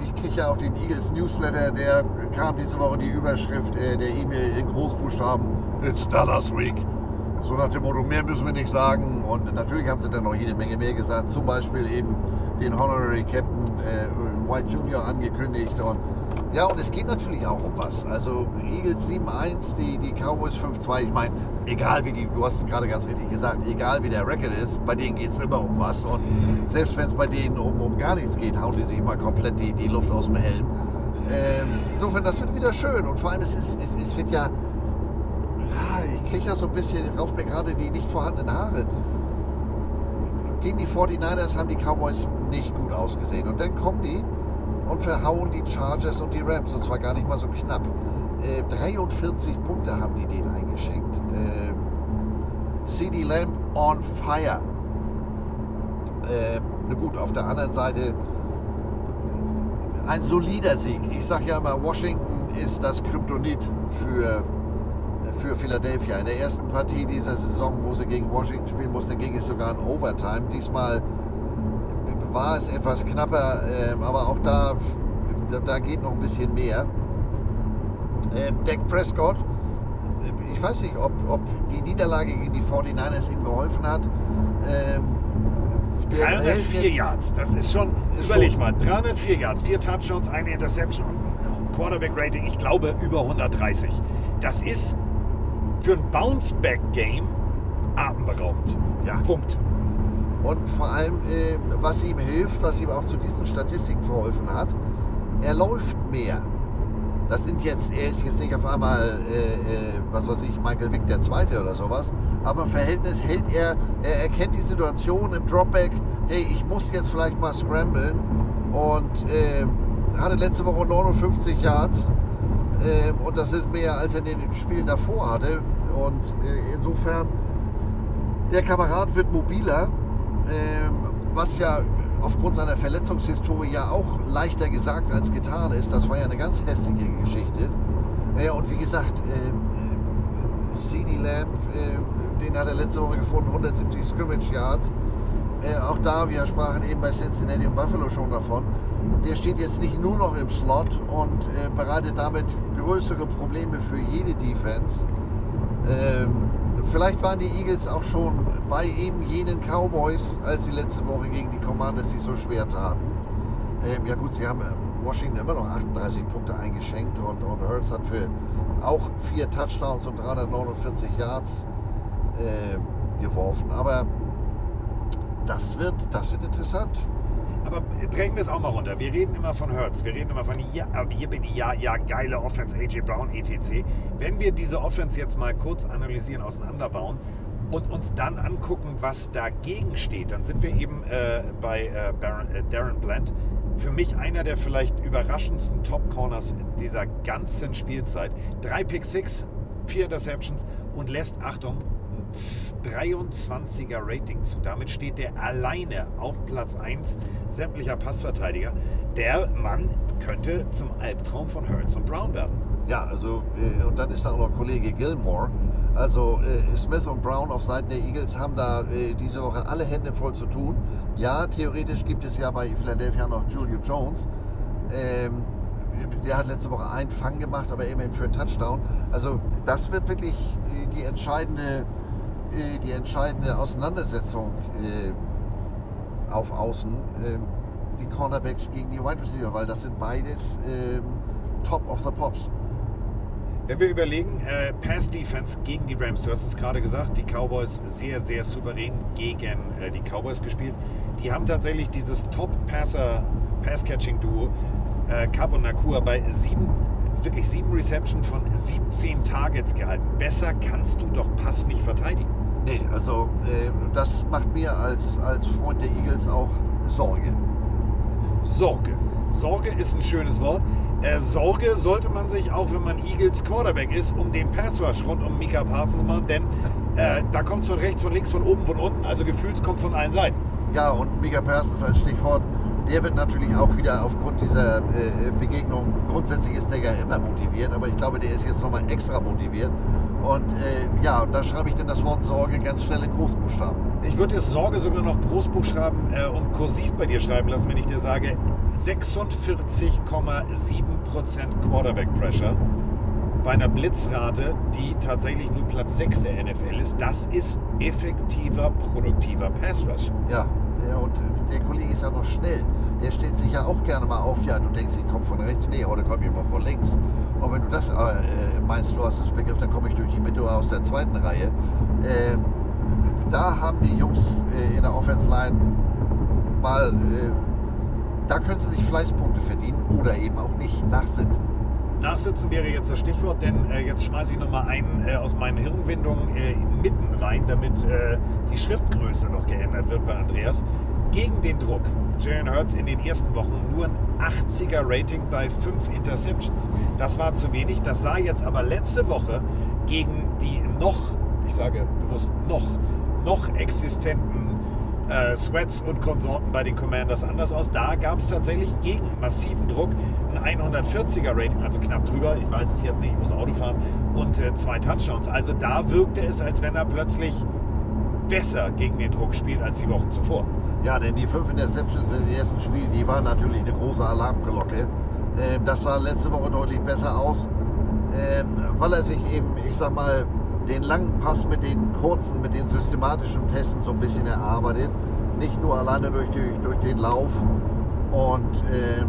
ich kriege ja auch den Eagles Newsletter, der kam diese Woche die Überschrift äh, der E-Mail in Großbuchstaben, It's Dallas Week. So nach dem Motto, mehr müssen wir nicht sagen. Und natürlich haben sie dann noch jede Menge mehr gesagt. Zum Beispiel eben den Honorary Captain äh, White Jr. angekündigt. Und ja, und es geht natürlich auch um was. Also Eagles 7-1, die, die Cowboys 5-2. Ich meine, egal wie die, du hast es gerade ganz richtig gesagt, egal wie der Record ist, bei denen geht es immer um was. Und selbst wenn es bei denen um, um gar nichts geht, hauen die sich mal komplett die, die Luft aus dem Helm. Ähm, insofern, das wird wieder schön. Und vor allem, es, ist, es, es wird ja, ich kriege ja so ein bisschen, rauf mir gerade die nicht vorhandenen Haare. Gegen die 49ers haben die Cowboys nicht gut ausgesehen. Und dann kommen die und verhauen die Chargers und die Rams. Und zwar gar nicht mal so knapp. Äh, 43 Punkte haben die denen eingeschenkt. Äh, CD Lamb on fire. Äh, na gut, auf der anderen Seite ein solider Sieg. Ich sage ja immer, Washington ist das Kryptonit für, für Philadelphia. In der ersten Partie dieser Saison, wo sie gegen Washington spielen musste, ging es sogar in Overtime. Diesmal war es etwas knapper, ähm, aber auch da, da, geht noch ein bisschen mehr. Ähm, Dak Prescott, ich weiß nicht, ob, ob die Niederlage gegen die 49ers ihm geholfen hat. Ähm, der 304 hält jetzt- Yards, das ist schon, Ist überleg schon- mal, 304 Yards, vier Touchdowns, eine Interception und Quarterback-Rating, ich glaube, über 130. Das ist für ein Bounce-Back-Game atemberaubend. Ja. Punkt. Und vor allem, äh, was ihm hilft, was ihm auch zu diesen Statistiken verholfen hat, er läuft mehr. Das sind jetzt, er ist jetzt nicht auf einmal, äh, äh, was weiß ich, Michael Vick der Zweite oder sowas, aber im Verhältnis hält er, er erkennt die Situation im Dropback, hey, ich muss jetzt vielleicht mal scramblen und äh, hatte letzte Woche 59 Yards ähm, und das sind mehr, als er in den Spielen davor hatte und äh, insofern, der Kamerad wird mobiler, ähm, was ja aufgrund seiner Verletzungshistorie ja auch leichter gesagt als getan ist. Das war ja eine ganz hässliche Geschichte. Äh, und wie gesagt, ähm, CD Lamb, äh, den hat er letzte Woche gefunden, 170 Scrimmage Yards. Äh, auch da, wir sprachen eben bei Cincinnati und Buffalo schon davon. Der steht jetzt nicht nur noch im Slot und äh, bereitet damit größere Probleme für jede Defense. Ähm, vielleicht waren die Eagles auch schon bei eben jenen Cowboys, als sie letzte Woche gegen die Commanders sich so schwer taten. Ähm, ja gut, sie haben Washington immer noch 38 Punkte eingeschenkt und, und Hurts hat für auch vier Touchdowns und 349 Yards äh, geworfen. Aber das wird, das wird interessant. Aber drängen wir es auch mal runter. Wir reden immer von Hurts. Wir reden immer von, ja, hier bin ich, ja, ja, geile Offense, AJ Brown, etc. Wenn wir diese Offense jetzt mal kurz analysieren, auseinanderbauen und uns dann angucken, was dagegen steht, dann sind wir eben äh, bei äh, Baron, äh, Darren Bland. Für mich einer der vielleicht überraschendsten Top-Corners dieser ganzen Spielzeit. Drei Pick Six, vier Interceptions und lässt, Achtung, 23er Rating zu. Damit steht er alleine auf Platz 1 sämtlicher Passverteidiger. Der Mann könnte zum Albtraum von Hurts und Brown werden. Ja, also, äh, und dann ist da auch noch Kollege Gilmore. Also, äh, Smith und Brown auf Seiten der Eagles haben da äh, diese Woche alle Hände voll zu tun. Ja, theoretisch gibt es ja bei Philadelphia noch Julio Jones. Ähm, der hat letzte Woche einen Fang gemacht, aber immerhin für einen Touchdown. Also, das wird wirklich die entscheidende, äh, die entscheidende Auseinandersetzung äh, auf Außen. Ähm, die Cornerbacks gegen die Wide Receiver, weil das sind beides ähm, Top of the Pops. Wenn wir überlegen, äh, Pass Defense gegen die Rams, du hast es gerade gesagt, die Cowboys sehr, sehr souverän gegen äh, die Cowboys gespielt. Die haben tatsächlich dieses Top-Passer, Pass-Catching-Duo, äh, Cup und Nakua bei sieben, wirklich sieben Reception von 17 Targets gehalten. Besser kannst du doch Pass nicht verteidigen. Nee, also äh, das macht mir als, als Freund der Eagles auch Sorge. Sorge. Sorge ist ein schönes Wort. Äh, Sorge sollte man sich auch, wenn man Eagles Quarterback ist, um den Passrush rund um Mika Parsons machen, denn äh, da kommt von rechts, von links, von oben, von unten, also gefühlt kommt von allen Seiten. Ja, und Mega Parsons als Stichwort. Der wird natürlich auch wieder aufgrund dieser äh, Begegnung, grundsätzlich ist der ja immer motiviert, aber ich glaube, der ist jetzt nochmal extra motiviert. Und äh, ja, und da schreibe ich dann das Wort Sorge ganz schnell in Großbuchstaben. Ich würde jetzt Sorge sogar noch Großbuchstaben äh, und kursiv bei dir schreiben lassen, wenn ich dir sage 46,7% Quarterback Pressure bei einer Blitzrate, die tatsächlich nur Platz 6 der NFL ist. Das ist effektiver, produktiver Pass Rush. Ja, der, und der Kollege ist ja noch schnell. Der stellt sich ja auch gerne mal auf. Ja, du denkst, ich komme von rechts. Nee, heute komme ich mal von links. Und wenn du das äh, meinst, du hast das Begriff, dann komme ich durch die Mitte oder aus der zweiten Reihe. Ähm, da haben die Jungs äh, in der Offense Line mal, äh, da können sie sich Fleißpunkte verdienen oder eben auch nicht nachsitzen. Nachsitzen wäre jetzt das Stichwort, denn äh, jetzt schmeiße ich nochmal einen äh, aus meinen Hirnwindungen äh, mitten rein, damit äh, die Schriftgröße noch geändert wird bei Andreas. Gegen den Druck. Jalen Hurts in den ersten Wochen nur ein 80er Rating bei 5 Interceptions. Das war zu wenig. Das sah jetzt aber letzte Woche gegen die noch, ich sage bewusst noch, noch existenten äh, Sweats und Konsorten bei den Commanders anders aus. Da gab es tatsächlich gegen massiven Druck ein 140er Rating, also knapp drüber. Ich weiß es jetzt nicht, ich muss Auto fahren. Und äh, zwei Touchdowns. Also da wirkte es, als wenn er plötzlich besser gegen den Druck spielt als die Wochen zuvor. Ja, denn die fünf Interceptions in den ersten Spielen, die waren natürlich eine große Alarmglocke. Ähm, das sah letzte Woche deutlich besser aus, ähm, weil er sich eben, ich sag mal, den langen Pass mit den kurzen, mit den systematischen Pässen so ein bisschen erarbeitet. Nicht nur alleine durch, durch, durch den Lauf. Und ähm,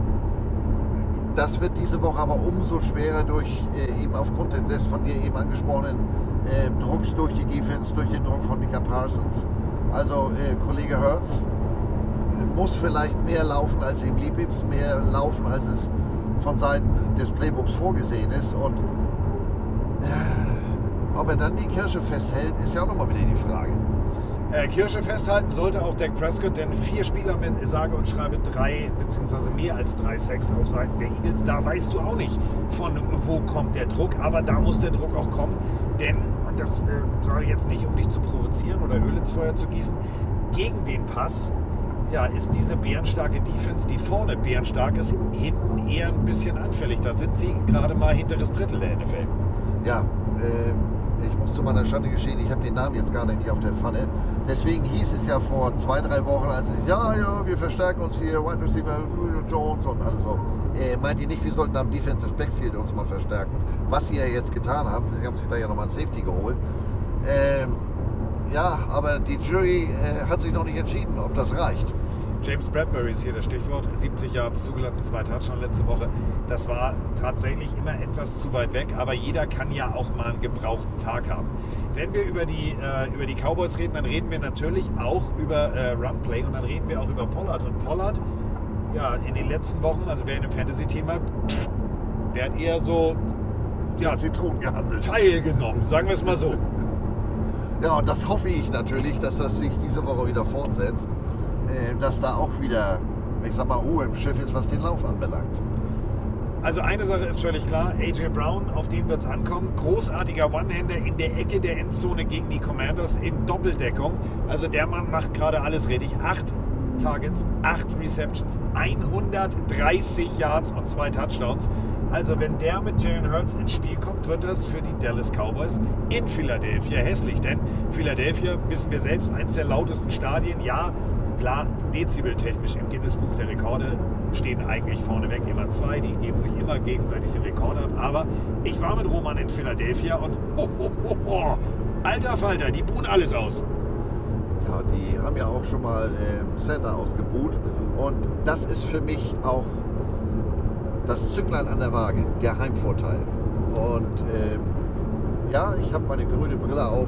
das wird diese Woche aber umso schwerer durch äh, eben aufgrund des von dir eben angesprochenen äh, Drucks durch die Defense, durch den Druck von Mika Parsons. Also äh, Kollege Hertz muss vielleicht mehr laufen, als ihm lieb ist, mehr laufen, als es von Seiten des Playbooks vorgesehen ist. Und äh, ob er dann die Kirsche festhält, ist ja auch nochmal wieder die Frage. Äh, Kirsche festhalten sollte auch Dak Prescott, denn vier Spieler mit sage und schreibe drei beziehungsweise mehr als drei Sacks auf Seiten der Eagles. Da weißt du auch nicht, von wo kommt der Druck, aber da muss der Druck auch kommen, denn, und das äh, sage ich jetzt nicht, um dich zu provozieren oder Öl ins Feuer zu gießen, gegen den Pass ja, ist diese bärenstarke Defense, die vorne bärenstark ist, hinten eher ein bisschen anfällig. Da sind sie gerade mal hinteres Drittel der NFL. Ja, ähm, ich muss zu meiner Schande gestehen, ich habe den Namen jetzt gar nicht auf der Pfanne. Deswegen hieß es ja vor zwei, drei Wochen, als es ja, ja, wir verstärken uns hier, Wide Receiver Julio Jones und alles so. Äh, meint ihr nicht, wir sollten am Defensive Backfield uns mal verstärken? Was sie ja jetzt getan haben, sie haben sich da ja nochmal ein Safety geholt. Ähm, ja, aber die Jury äh, hat sich noch nicht entschieden, ob das reicht. James Bradbury ist hier das Stichwort. 70 Yards zugelassen, zwei Touchdowns letzte Woche. Das war tatsächlich immer etwas zu weit weg, aber jeder kann ja auch mal einen gebrauchten Tag haben. Wenn wir über die, äh, über die Cowboys reden, dann reden wir natürlich auch über äh, Runplay und dann reden wir auch über Pollard. Und Pollard, ja, in den letzten Wochen, also wer in einem Fantasy-Team hat, der hat eher so ja, Zitronen gehandelt. teilgenommen, sagen wir es mal so. Ja, und das hoffe ich natürlich, dass das sich diese Woche wieder fortsetzt. Äh, dass da auch wieder, ich sag mal, Ruhe im Schiff ist, was den Lauf anbelangt. Also eine Sache ist völlig klar, AJ Brown, auf den wird es ankommen. Großartiger One-Hander in der Ecke der Endzone gegen die Commanders in Doppeldeckung. Also der Mann macht gerade alles richtig. Acht Targets, acht Receptions, 130 Yards und zwei Touchdowns. Also wenn der mit Jalen Hurts ins Spiel kommt, wird das für die Dallas Cowboys in Philadelphia hässlich. Denn Philadelphia, wissen wir selbst, eins der lautesten Stadien. Ja, klar, dezibeltechnisch im Guinness-Buch der Rekorde stehen eigentlich vorneweg immer zwei. Die geben sich immer gegenseitig den Rekord ab. Aber ich war mit Roman in Philadelphia und ho, ho, ho, ho, alter Falter, die buhen alles aus. Ja, die haben ja auch schon mal äh, Center ausgebuht. Und das ist für mich auch das Zücklein an der Waage, der Heimvorteil. Und ähm, ja, ich habe meine grüne Brille auf.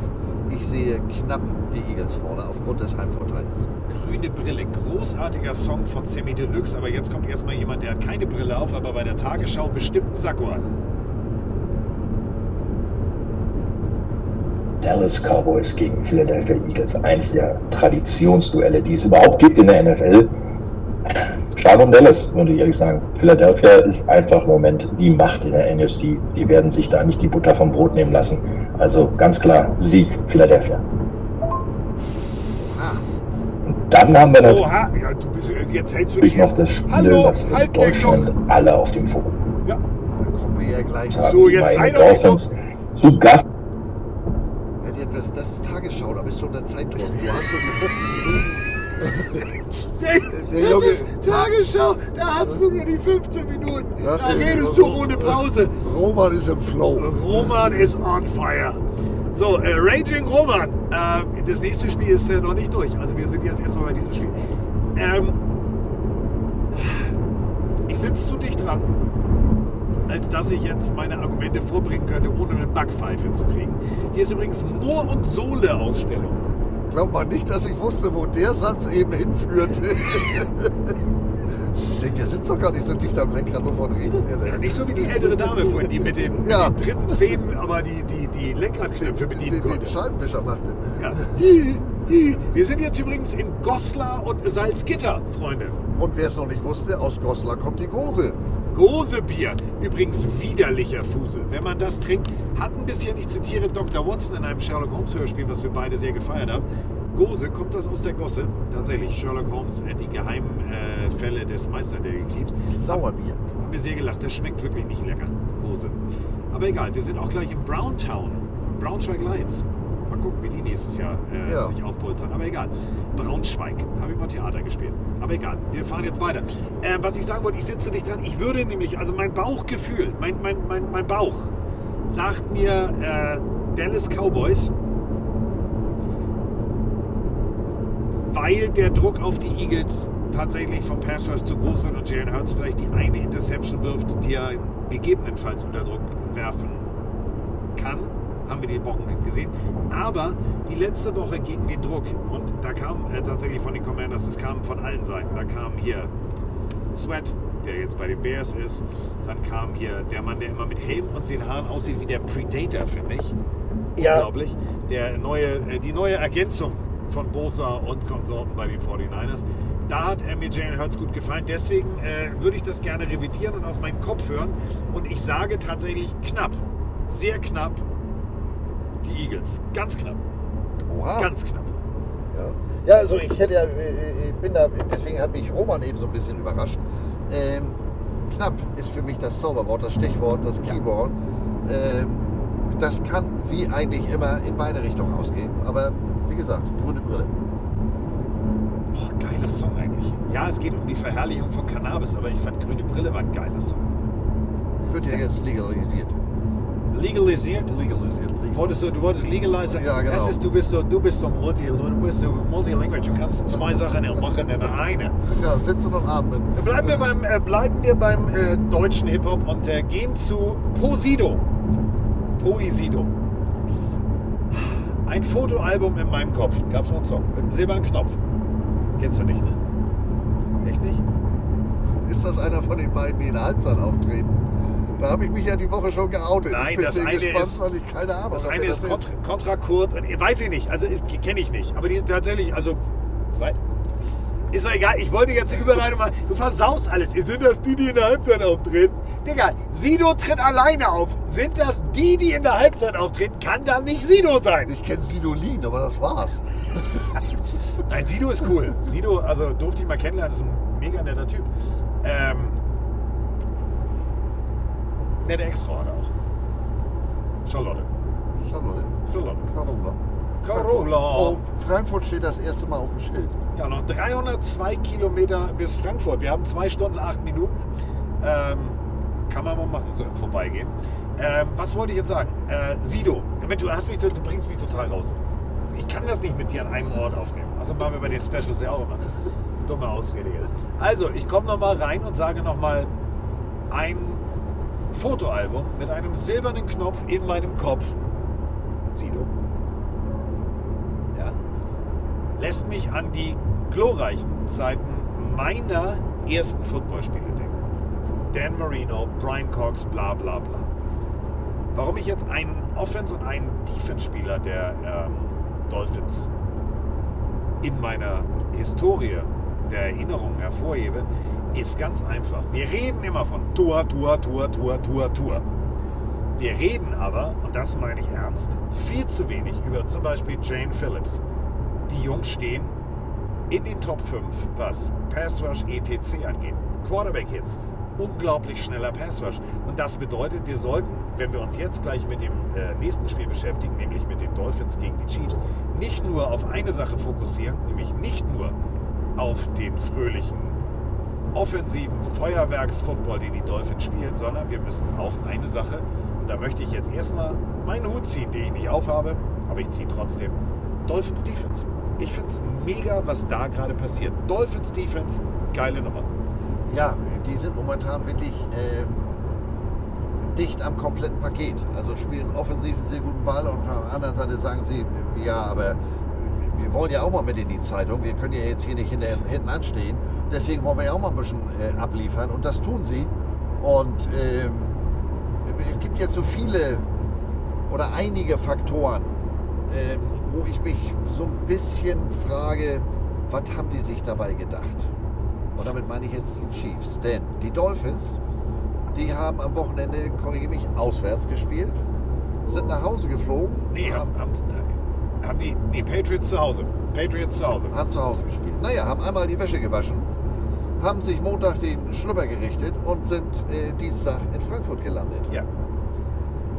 Ich sehe knapp die Eagles vorne aufgrund des Heimvorteils. Grüne Brille, großartiger Song von Sammy Deluxe. Aber jetzt kommt erstmal jemand, der hat keine Brille auf, aber bei der Tagesschau bestimmt einen Sakko an. Dallas Cowboys gegen Philadelphia Eagles. Eins der Traditionsduelle, die es überhaupt gibt in der NFL. Schade um Dallas, würde ich ehrlich sagen. Philadelphia ist einfach im Moment die Macht in der NFC. Die werden sich da nicht die Butter vom Brot nehmen lassen. Also ganz klar, Sieg Philadelphia. dann haben wir natürlich Oha, ja, du bist, jetzt hältst du noch dich erst. das Spiel, Hallo, was halt. Deutschland alle auf dem Forum Ja, Dann kommen wir ja gleich. So, jetzt sei doch nicht so- zu Gast. Ja, Das, das ist Tagesschau, da bist du unter Zeitdruck. Du hast nur die 15 Minuten. Der das Junge- ist Tagesschau, da hast du nur die 15 Minuten. Das Da redest du ohne Pause. Roman ist im Flow. Roman ist on fire. So, äh, Raging Roman. Äh, das nächste Spiel ist äh, noch nicht durch. Also wir sind jetzt erstmal bei diesem Spiel. Ähm, ich sitze zu dicht dran, als dass ich jetzt meine Argumente vorbringen könnte, ohne eine Backpfeife zu kriegen. Hier ist übrigens Moor- und Sohle-Ausstellung. Glaub mal nicht, dass ich wusste, wo der Satz eben hinführte. ich denke, der sitzt doch gar nicht so dicht am Lenkrad. Wovon redet er denn? Nicht so wie die ältere Dame vorhin, die mit den, Ja. mit den dritten Zähnen aber die, die, die Lenkradknöpfe bedienen Den, den konnte. Scheibenwischer machte. Ja. Hi, hi. Wir sind jetzt übrigens in Goslar und Salzgitter, Freunde. Und wer es noch nicht wusste, aus Goslar kommt die Gose. Gosebier, übrigens widerlicher Fusel. Wenn man das trinkt, hat ein bisschen, ich zitiere Dr. Watson in einem Sherlock Holmes Hörspiel, was wir beide sehr gefeiert haben. Gose, kommt das aus der Gosse? Tatsächlich, Sherlock Holmes, äh, die geheimen äh, Fälle des Meisterdetektivs. Sauerbier. Haben wir sehr gelacht, das schmeckt wirklich nicht lecker, Gose. Aber egal, wir sind auch gleich in Browntown, Braunschweig Lions. Mal gucken, wie die nächstes Jahr äh, Ja. sich aufpolstern. Aber egal. Braunschweig. Habe ich mal Theater gespielt. Aber egal. Wir fahren jetzt weiter. Äh, was ich sagen wollte, ich sitze nicht dran. Ich würde nämlich, also mein Bauchgefühl, mein, mein, mein, mein Bauch sagt mir äh, Dallas Cowboys, weil der Druck auf die Eagles tatsächlich vom Pass Rush zu groß wird und Jalen Hurts vielleicht die eine Interception wirft, die er gegebenenfalls unter Druck werfen kann. Haben wir die Wochen gesehen. Aber die letzte Woche gegen den Druck, und da kam äh, tatsächlich von den Commanders, es kam von allen Seiten. Da kam hier Sweat, der jetzt bei den Bears ist. Dann kam hier der Mann, der immer mit Helm und den Haaren aussieht wie der Predator, finde ich. Ja. Unglaublich. Der neue, äh, die neue Ergänzung von Bosa und Konsorten bei den 49ers. Da hat äh, mir Jalen Hurts gut gefallen. Deswegen äh, würde ich das gerne revidieren und auf meinen Kopf hören. Und ich sage tatsächlich knapp, sehr knapp, die Eagles. Ganz knapp. Oha. Ganz knapp. Ja. ja, also ich hätte ja, äh, ich bin da, deswegen hat mich Roman eben so ein bisschen überrascht. Ähm, knapp ist für mich das Zauberwort, das Stichwort, das Keyword. Ähm, das kann wie eigentlich immer in beide Richtungen ausgehen. Aber wie gesagt, grüne Brille. Oh, geiler Song eigentlich. Ja, es geht um die Verherrlichung von Cannabis, aber ich fand Grüne Brille war ein geiler Song. Wird ja jetzt legalisiert. Legalisiert? Legalisiert. Wolltest du, du wolltest legalizer? Ja, genau. Das ist, du bist so, du bist so multi, du bist so multilingual. Du kannst zwei Sachen machen in eine. Ja, sitzen und atmen. Bleiben wir beim, äh, bleiben wir beim äh, deutschen Hip-Hop und äh, gehen zu Posido. Poesido. Ein Fotoalbum in meinem Kopf. Gab's noch einen Song mit einem silbernen Knopf. Kennst du nicht, ne? Echt nicht? Ist das einer von den beiden, die in der Halbzeit auftreten? Da habe ich mich ja die Woche schon geoutet. Nein, ich bin das sehr eine gespannt, ist- weil ich keine Ahnung Das eine ist das Contra, Contra Kurt, äh, weiß ich nicht, also kenne ich nicht, aber die sind tatsächlich, also ist doch egal, ich wollte jetzt die Überleitung machen, du versaust alles, sind das die, die in der Halbzeit auftreten? Digga, Sido tritt alleine auf, sind das die, die in der Halbzeit auftreten, kann dann nicht Sido sein. Ich kenne Sidolin, aber das war's. Nein, Sido ist cool, Sido, also durfte ich mal kennenlernen, ist ein mega netter Typ. Ähm, nette Ex-Frau hat er auch. Charlotte. Charlotte. Charlotte. Carola. Carola. Oh, Frankfurt steht das erste Mal auf dem Schild. Ja, noch 302 Kilometer bis Frankfurt. Wir haben zwei Stunden, acht Minuten. Ähm, kann man mal machen, so im Vorbeigehen. Ähm, was wollte ich jetzt sagen? Äh, Sido, Mensch, du, hast mich, du bringst mich total raus. Ich kann das nicht mit dir an einem Ort aufnehmen. Also machen wir bei den Specials ja auch immer. Dumme Ausrede jetzt. Also, ich komme nochmal rein und sage nochmal ein Fotoalbum mit einem silbernen Knopf in meinem Kopf. Sido. Ja lässt mich an die glorreichen Zeiten meiner ersten Footballspiele denken. Dan Marino, Brian Cox, bla bla bla. Warum ich jetzt einen Offense- und einen Defense-Spieler der ähm, Dolphins in meiner Historie der Erinnerungen hervorhebe, ist ganz einfach. Wir reden immer von Tor, Tor, Tor, Tor, Tor, Tor. Wir reden aber, und das meine ich ernst, viel zu wenig über zum Beispiel Jane Phillips. Die Jungs stehen in den Top 5, was Pass Rush ETC angeht. Quarterback Hits, unglaublich schneller Pass Rush. Und das bedeutet, wir sollten, wenn wir uns jetzt gleich mit dem äh, nächsten Spiel beschäftigen, nämlich mit den Dolphins gegen die Chiefs, nicht nur auf eine Sache fokussieren, nämlich nicht nur auf den fröhlichen, offensiven Feuerwerksfootball, den die Dolphins spielen, sondern wir müssen auch eine Sache, und da möchte ich jetzt erstmal meinen Hut ziehen, den ich nicht aufhabe, aber ich ziehe trotzdem. Dolphins Defense. Ich finde es mega, was da gerade passiert. Dolphins Defense, geile Nummer. Ja, die sind momentan wirklich ähm, dicht am kompletten Paket. Also spielen offensiv einen sehr guten Ball und auf der anderen Seite sagen sie, ja, aber wir wollen ja auch mal mit in die Zeitung. Wir können ja jetzt hier nicht hinten anstehen. Deswegen wollen wir ja auch mal ein bisschen äh, abliefern und das tun sie. Und ähm, es gibt jetzt so viele oder einige Faktoren, ähm, wo ich mich so ein bisschen frage, was haben die sich dabei gedacht? Und damit meine ich jetzt die Chiefs. Denn die Dolphins, die haben am Wochenende, korrigiere mich, auswärts gespielt, sind nach Hause geflogen. Nee, haben, haben, haben die, nee, Patriots zu Hause. Patriots zu Hause. Haben zu Hause gespielt. Naja, haben einmal die Wäsche gewaschen, haben sich Montag den Schlüpper gerichtet und sind äh, Dienstag in Frankfurt gelandet. Ja.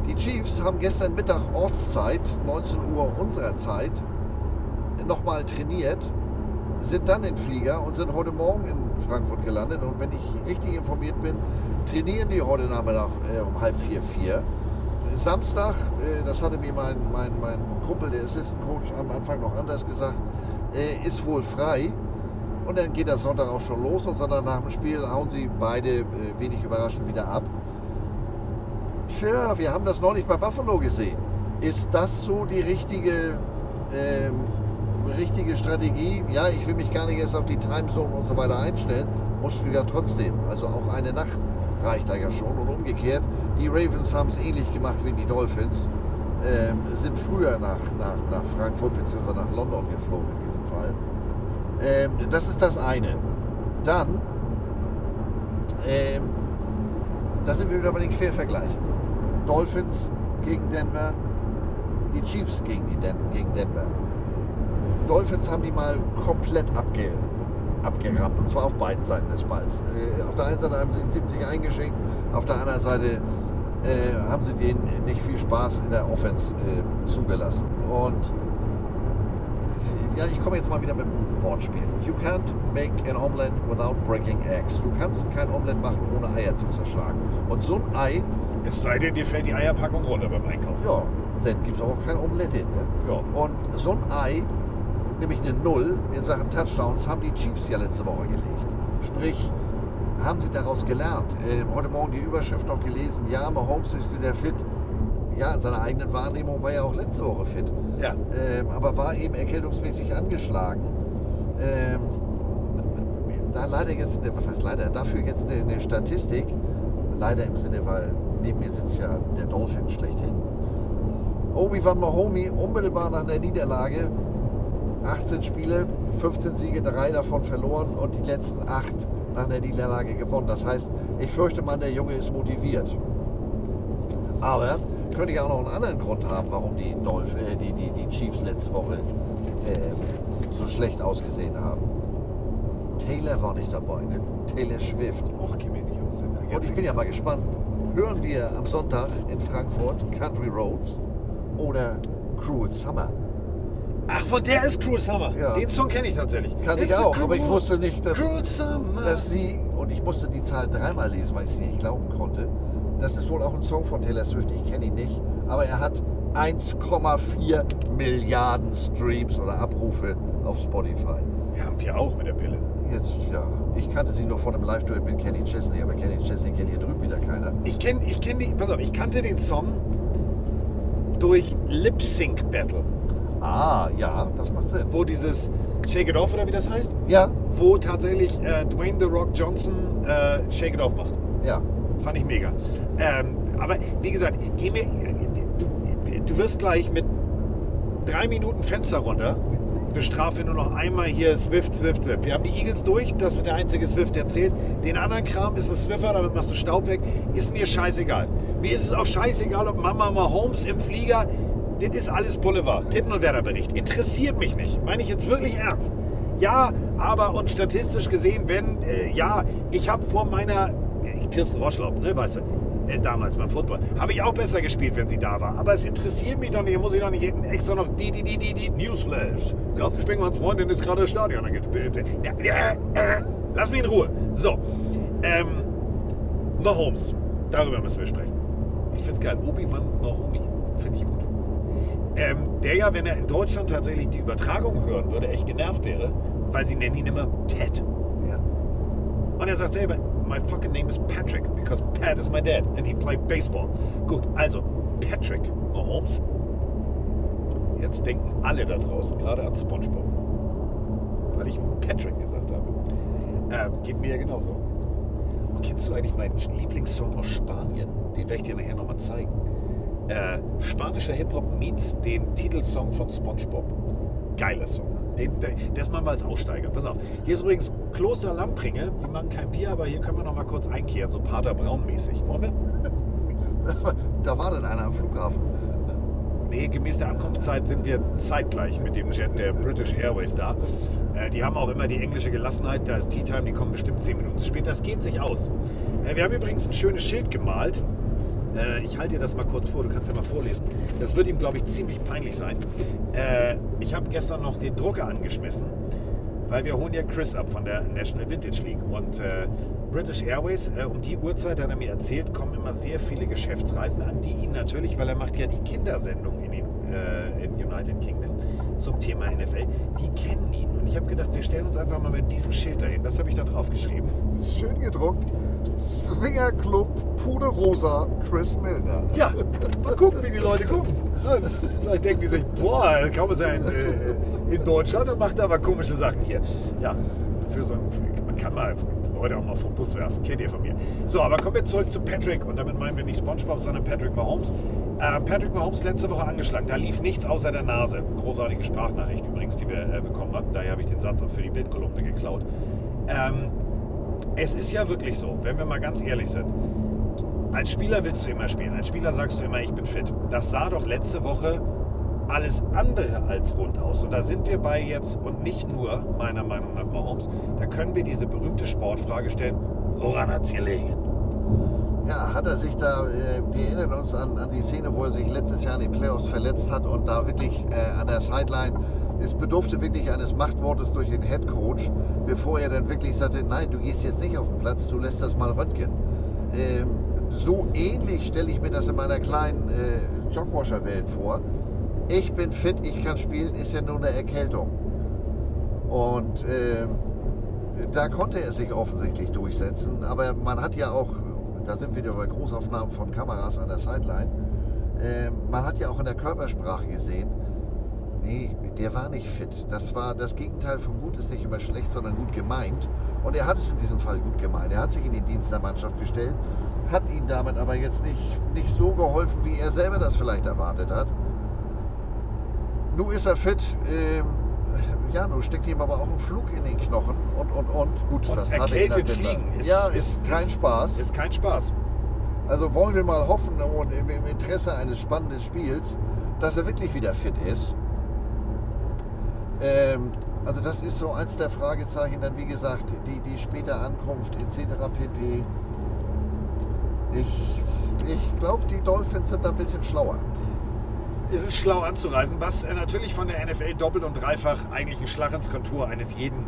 Die Chiefs haben gestern Mittag Ortszeit, 19 Uhr unserer Zeit, nochmal trainiert, sind dann in Flieger und sind heute Morgen in Frankfurt gelandet. Und wenn ich richtig informiert bin, trainieren die heute Nachmittag äh, um halb vier, vier. Samstag, äh, das hatte mir mein, mein, mein Kumpel, der Assistant Coach, am Anfang noch anders gesagt, äh, ist wohl frei. Und dann geht das Sonntag auch schon los und Sonntag nach dem Spiel hauen sie beide äh, wenig überraschend wieder ab. Tja, wir haben das neulich bei Buffalo gesehen. Ist das so die richtige, ähm, richtige Strategie? Ja, ich will mich gar nicht erst auf die Timezone und so weiter einstellen. Musst du ja trotzdem. Also auch eine Nacht reicht da ja schon. Und umgekehrt, die Ravens haben es ähnlich gemacht wie die Dolphins. Ähm, sind früher nach, nach, nach Frankfurt bzw. nach London geflogen in diesem Fall. Ähm, das ist das eine. Dann, ähm, da sind wir wieder bei den Quervergleichen. Dolphins gegen Denver, die Chiefs gegen, die Den gegen Denver. Dolphins haben die mal komplett abge abgerammt, und zwar auf beiden Seiten des Balls. Äh, auf der einen Seite haben sie ihn 70 eingeschenkt, auf der anderen Seite äh, haben sie denen nicht viel Spaß in der Offense äh, zugelassen. Und ja, ich komme jetzt mal wieder mit einem Wortspiel. You can't make an omelette without breaking eggs. Du kannst kein Omelette machen, ohne Eier zu zerschlagen. Und so ein Ei. Es sei denn, dir fällt die Eierpackung runter beim Einkaufen. Ja, dann gibt es auch kein Omelette hin. Ne? Ja. Und so ein Ei, nämlich eine Null in Sachen Touchdowns, haben die Chiefs ja letzte Woche gelegt. Sprich, haben sie daraus gelernt. Äh, heute Morgen die Überschrift noch gelesen, ja, Mahomes ist wieder fit. Ja, in seiner eigenen Wahrnehmung war er auch letzte Woche fit. Ja. Ähm, aber war eben erkältungsmäßig angeschlagen. Ähm, da leider jetzt, eine, was heißt leider, dafür jetzt eine, eine Statistik. Leider im Sinne, weil neben mir sitzt ja der Dolphin schlechthin. Obi-Wan Mahomi unmittelbar nach der Niederlage 18 Spiele, 15 Siege, drei davon verloren und die letzten acht nach der Niederlage gewonnen. Das heißt, ich fürchte mal, der Junge ist motiviert. Aber könnte ja auch noch einen anderen Grund haben, warum die, Dolph äh, die, die, die Chiefs letzte Woche äh, so schlecht ausgesehen haben. Taylor war nicht dabei, ne? Taylor Swift. Och, geh mir nicht aus den Und ich bin ja mal gespannt. Hören wir am Sonntag in Frankfurt Country Roads oder Cruel Summer? Ach, von der ist Cruel Summer. Ja. Den Song kenne ich tatsächlich. Kann ich It's a auch, aber ich wusste nicht, dass, dass sie, und ich musste die Zahl dreimal lesen, weil ich sie nicht glauben konnte. Das ist wohl auch ein Song von Taylor Swift, ich kenne ihn nicht, aber er hat 1,4 Milliarden Streams oder Abrufe auf Spotify. Ja, haben wir auch mit der Pille. Jetzt, ja, ich kannte sie nur von einem Live-Duett mit Kenny Chesney, aber Kenny Chesney kennt hier drüben wieder keiner. Ich kenne, ich kenne die, pass auf, ich kannte den Song durch Lip Sync Battle. Ah, ja, das macht Sinn. Wo dieses Shake It Off oder wie das heißt? Ja. Wo tatsächlich äh, Dwayne The Rock Johnson äh, Shake It Off macht. Ja. Fand ich mega. Ähm, aber wie gesagt, geh mir, du, du wirst gleich mit drei Minuten Fenster runter bestrafe nur noch einmal hier Swift, Swift, Swift. Wir haben die Eagles durch, das wird der einzige Swift, der zählt. Den anderen Kram ist ein Swiffer, damit machst du Staub weg. Ist mir scheißegal. Mir ist es auch scheißegal, ob Mama Mahomes im Flieger, das ist alles Boulevard. Titten- und Werder-Bericht. Interessiert mich nicht. Meine ich jetzt wirklich ernst. Ja, aber und statistisch gesehen, wenn, äh, ja, ich habe vor meiner, Kirsten Roschlaub, ne, weißt du, äh, damals beim Football, habe ich auch besser gespielt, wenn sie da war. Aber es interessiert mich doch nicht, muss ich doch nicht extra noch die, die, die, die, die, Newsflash. Carsten Spengmanns Freundin ist gerade im Stadion. Ja, ja, äh, lass mich in Ruhe. So, ähm, Mahomes, darüber müssen wir sprechen. Ich finde es geil, Obi-Wan Mahomi, finde ich gut. Ähm, der ja, wenn er in Deutschland tatsächlich die Übertragung hören würde, echt genervt wäre, weil sie nennen ihn immer Pat. Ja. Und er sagt selber, my fucking name is Patrick, because Pat is my dad and he played baseball. Gut, also Patrick Mahomes. Jetzt denken alle da draußen gerade an Spongebob. Weil ich Patrick gesagt habe. Ähm, geht mir ja genauso. Und kennst du eigentlich meinen Lieblingssong aus Spanien? Den werde ich dir nachher nochmal zeigen. Äh, spanischer Hip-Hop meets den Titelsong von SpongeBob. Geiler Song. Den, der, das machen wir als Aussteiger. Pass auf. Hier ist übrigens Kloster Lampringe. Die machen kein Bier, aber hier können wir noch mal kurz einkehren. So Pater Braun-mäßig. Wollen wir? Da war denn einer am Flughafen. Nee, gemäß der Ankunftszeit sind wir zeitgleich mit dem Jet der British Airways da. Äh, die haben auch immer die englische Gelassenheit. Da ist Tea Time, die kommen bestimmt 10 Minuten zu spät. Das geht sich aus. Äh, wir haben übrigens ein schönes Schild gemalt. Äh, ich halte dir das mal kurz vor, du kannst ja mal vorlesen. Das wird ihm, glaube ich, ziemlich peinlich sein. Äh, ich habe gestern noch den Drucker angeschmissen, weil wir holen ja Chris ab von der National Vintage League. Und äh, British Airways, äh, um die Uhrzeit hat er mir erzählt, kommen immer sehr viele Geschäftsreisen an, die ihn natürlich, weil er macht ja die Kindersendung in, den, äh, in United Kingdom zum Thema NFL, die kennen ihn. Und ich habe gedacht, wir stellen uns einfach mal mit diesem Schild dahin. Was habe ich da drauf geschrieben? Schön gedruckt. Swinger Club Puderosa Chris Milner. Ja, mal gucken, wie die Leute gucken. Vielleicht denken die sich, boah, kaum ist er in, äh, in Deutschland und macht aber komische Sachen hier. Ja, für so ein, man kann mal Leute auch mal vom Bus werfen, kennt ihr von mir. So, aber kommen wir zurück zu Patrick und damit meinen wir nicht SpongeBob, sondern Patrick Mahomes. Äh, Patrick Mahomes letzte Woche angeschlagen, da lief nichts außer der Nase. Großartige Sprachnachricht übrigens, die wir äh, bekommen hatten. Daher habe ich den Satz auch für die Bildkolumne geklaut. Ähm, es ist ja wirklich so, wenn wir mal ganz ehrlich sind. Als Spieler willst du immer spielen. Als Spieler sagst du immer, ich bin fit. Das sah doch letzte Woche alles andere als rund aus. Und da sind wir bei jetzt, und nicht nur meiner Meinung nach Mahomes, da können wir diese berühmte Sportfrage stellen, woran hat es gelegen? Ja, hat er sich da, äh, wir erinnern uns an, an die Szene, wo er sich letztes Jahr in den Playoffs verletzt hat und da wirklich äh, an der Sideline, es bedurfte wirklich eines Machtwortes durch den Head Coach, bevor er dann wirklich sagte, nein, du gehst jetzt nicht auf den Platz, du lässt das mal röntgen. Ähm, so ähnlich stelle ich mir das in meiner kleinen äh, Jogwasher-Welt vor. Ich bin fit, ich kann spielen, ist ja nur eine Erkältung. Und ähm, da konnte er sich offensichtlich durchsetzen, aber man hat ja auch, da sind wir wieder bei Großaufnahmen von Kameras an der Sideline, ähm, man hat ja auch in der Körpersprache gesehen, nee, der war nicht fit. Das war das Gegenteil von gut ist nicht immer schlecht, sondern gut gemeint. Und er hat es in diesem Fall gut gemeint. Er hat sich in den Dienst der Mannschaft gestellt, hat ihm damit aber jetzt nicht, nicht so geholfen, wie er selber das vielleicht erwartet hat. Nun ist er fit. Ähm, ja, nun steckt ihm aber auch ein Flug in den Knochen und, und, und. Gut, Und das hat er in der erkältet Dinner. fliegen ist- Ja, ist- ist, kein ist- Spaß. Ist kein Spaß. Also wollen wir mal hoffen und im, im Interesse eines spannenden Spiels, dass er wirklich wieder fit ist. Ähm, also das ist so eins der Fragezeichen, dann wie gesagt, die, die späte Ankunft etc. pp. Ich, ich glaube, die Dolphins sind da ein bisschen schlauer. Es ist schlau anzureisen, was äh, natürlich von der NFL doppelt und dreifach eigentlich ein Schlag ins Kontur eines jeden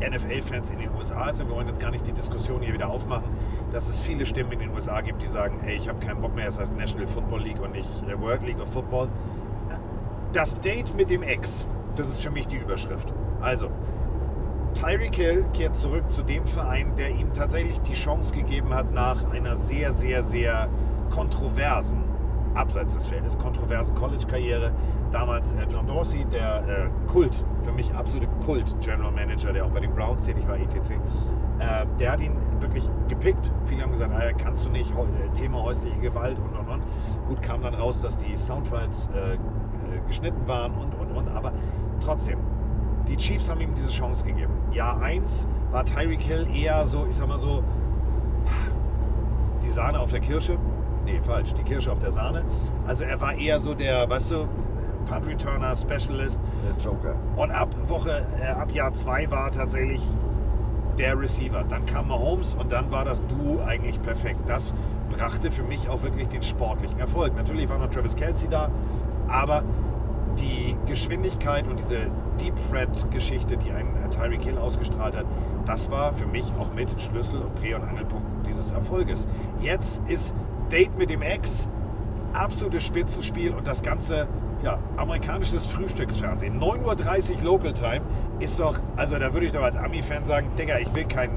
NFL-Fans in den USA ist. Und wir wollen jetzt gar nicht die Diskussion hier wieder aufmachen, dass es viele Stimmen in den USA gibt, die sagen, ey, ich habe keinen Bock mehr, es heißt National Football League und nicht äh, World League of Football. Das Date mit dem Ex, das ist für mich die Überschrift. Also, Tyreek Hill kehrt zurück zu dem Verein, der ihm tatsächlich die Chance gegeben hat, nach einer sehr, sehr, sehr kontroversen, abseits des Feldes, kontroversen College-Karriere. Damals äh, John Dorsey, der äh, Kult, für mich absolute Kult-General Manager, der auch bei den Browns tätig war, etc. Äh, der hat ihn wirklich gepickt. Viele haben gesagt, ah, kannst du nicht, äh, Thema häusliche Gewalt und und und. Gut, kam dann raus, dass die Soundfiles äh, geschnitten waren und und und. Aber trotzdem, die Chiefs haben ihm diese Chance gegeben. Jahr 1 war Tyreek Hill eher so, ich sag mal so, die Sahne auf der Kirsche. Nee, falsch, die Kirsche auf der Sahne. Also er war eher so der, weißt du, Punt Returner, Specialist. Der Joker. Und ab Woche, äh, ab Jahr zwei war tatsächlich der Receiver. Dann kam Mahomes und dann war das Duo eigentlich perfekt. Das brachte für mich auch wirklich den sportlichen Erfolg. Natürlich war noch Travis Kelsey da, aber die Geschwindigkeit und diese Deep Threat Geschichte, die ein äh, Tyreek Hill ausgestrahlt hat, das war für mich auch mit Schlüssel und Dreh- und Angelpunkt dieses Erfolges. Jetzt ist Date mit dem Ex absolutes Spitzenspiel und das Ganze, ja, amerikanisches Frühstücksfernsehen. 9.30 Uhr Local Time ist doch, also da würde ich doch als Ami-Fan sagen, Digga, ich will kein,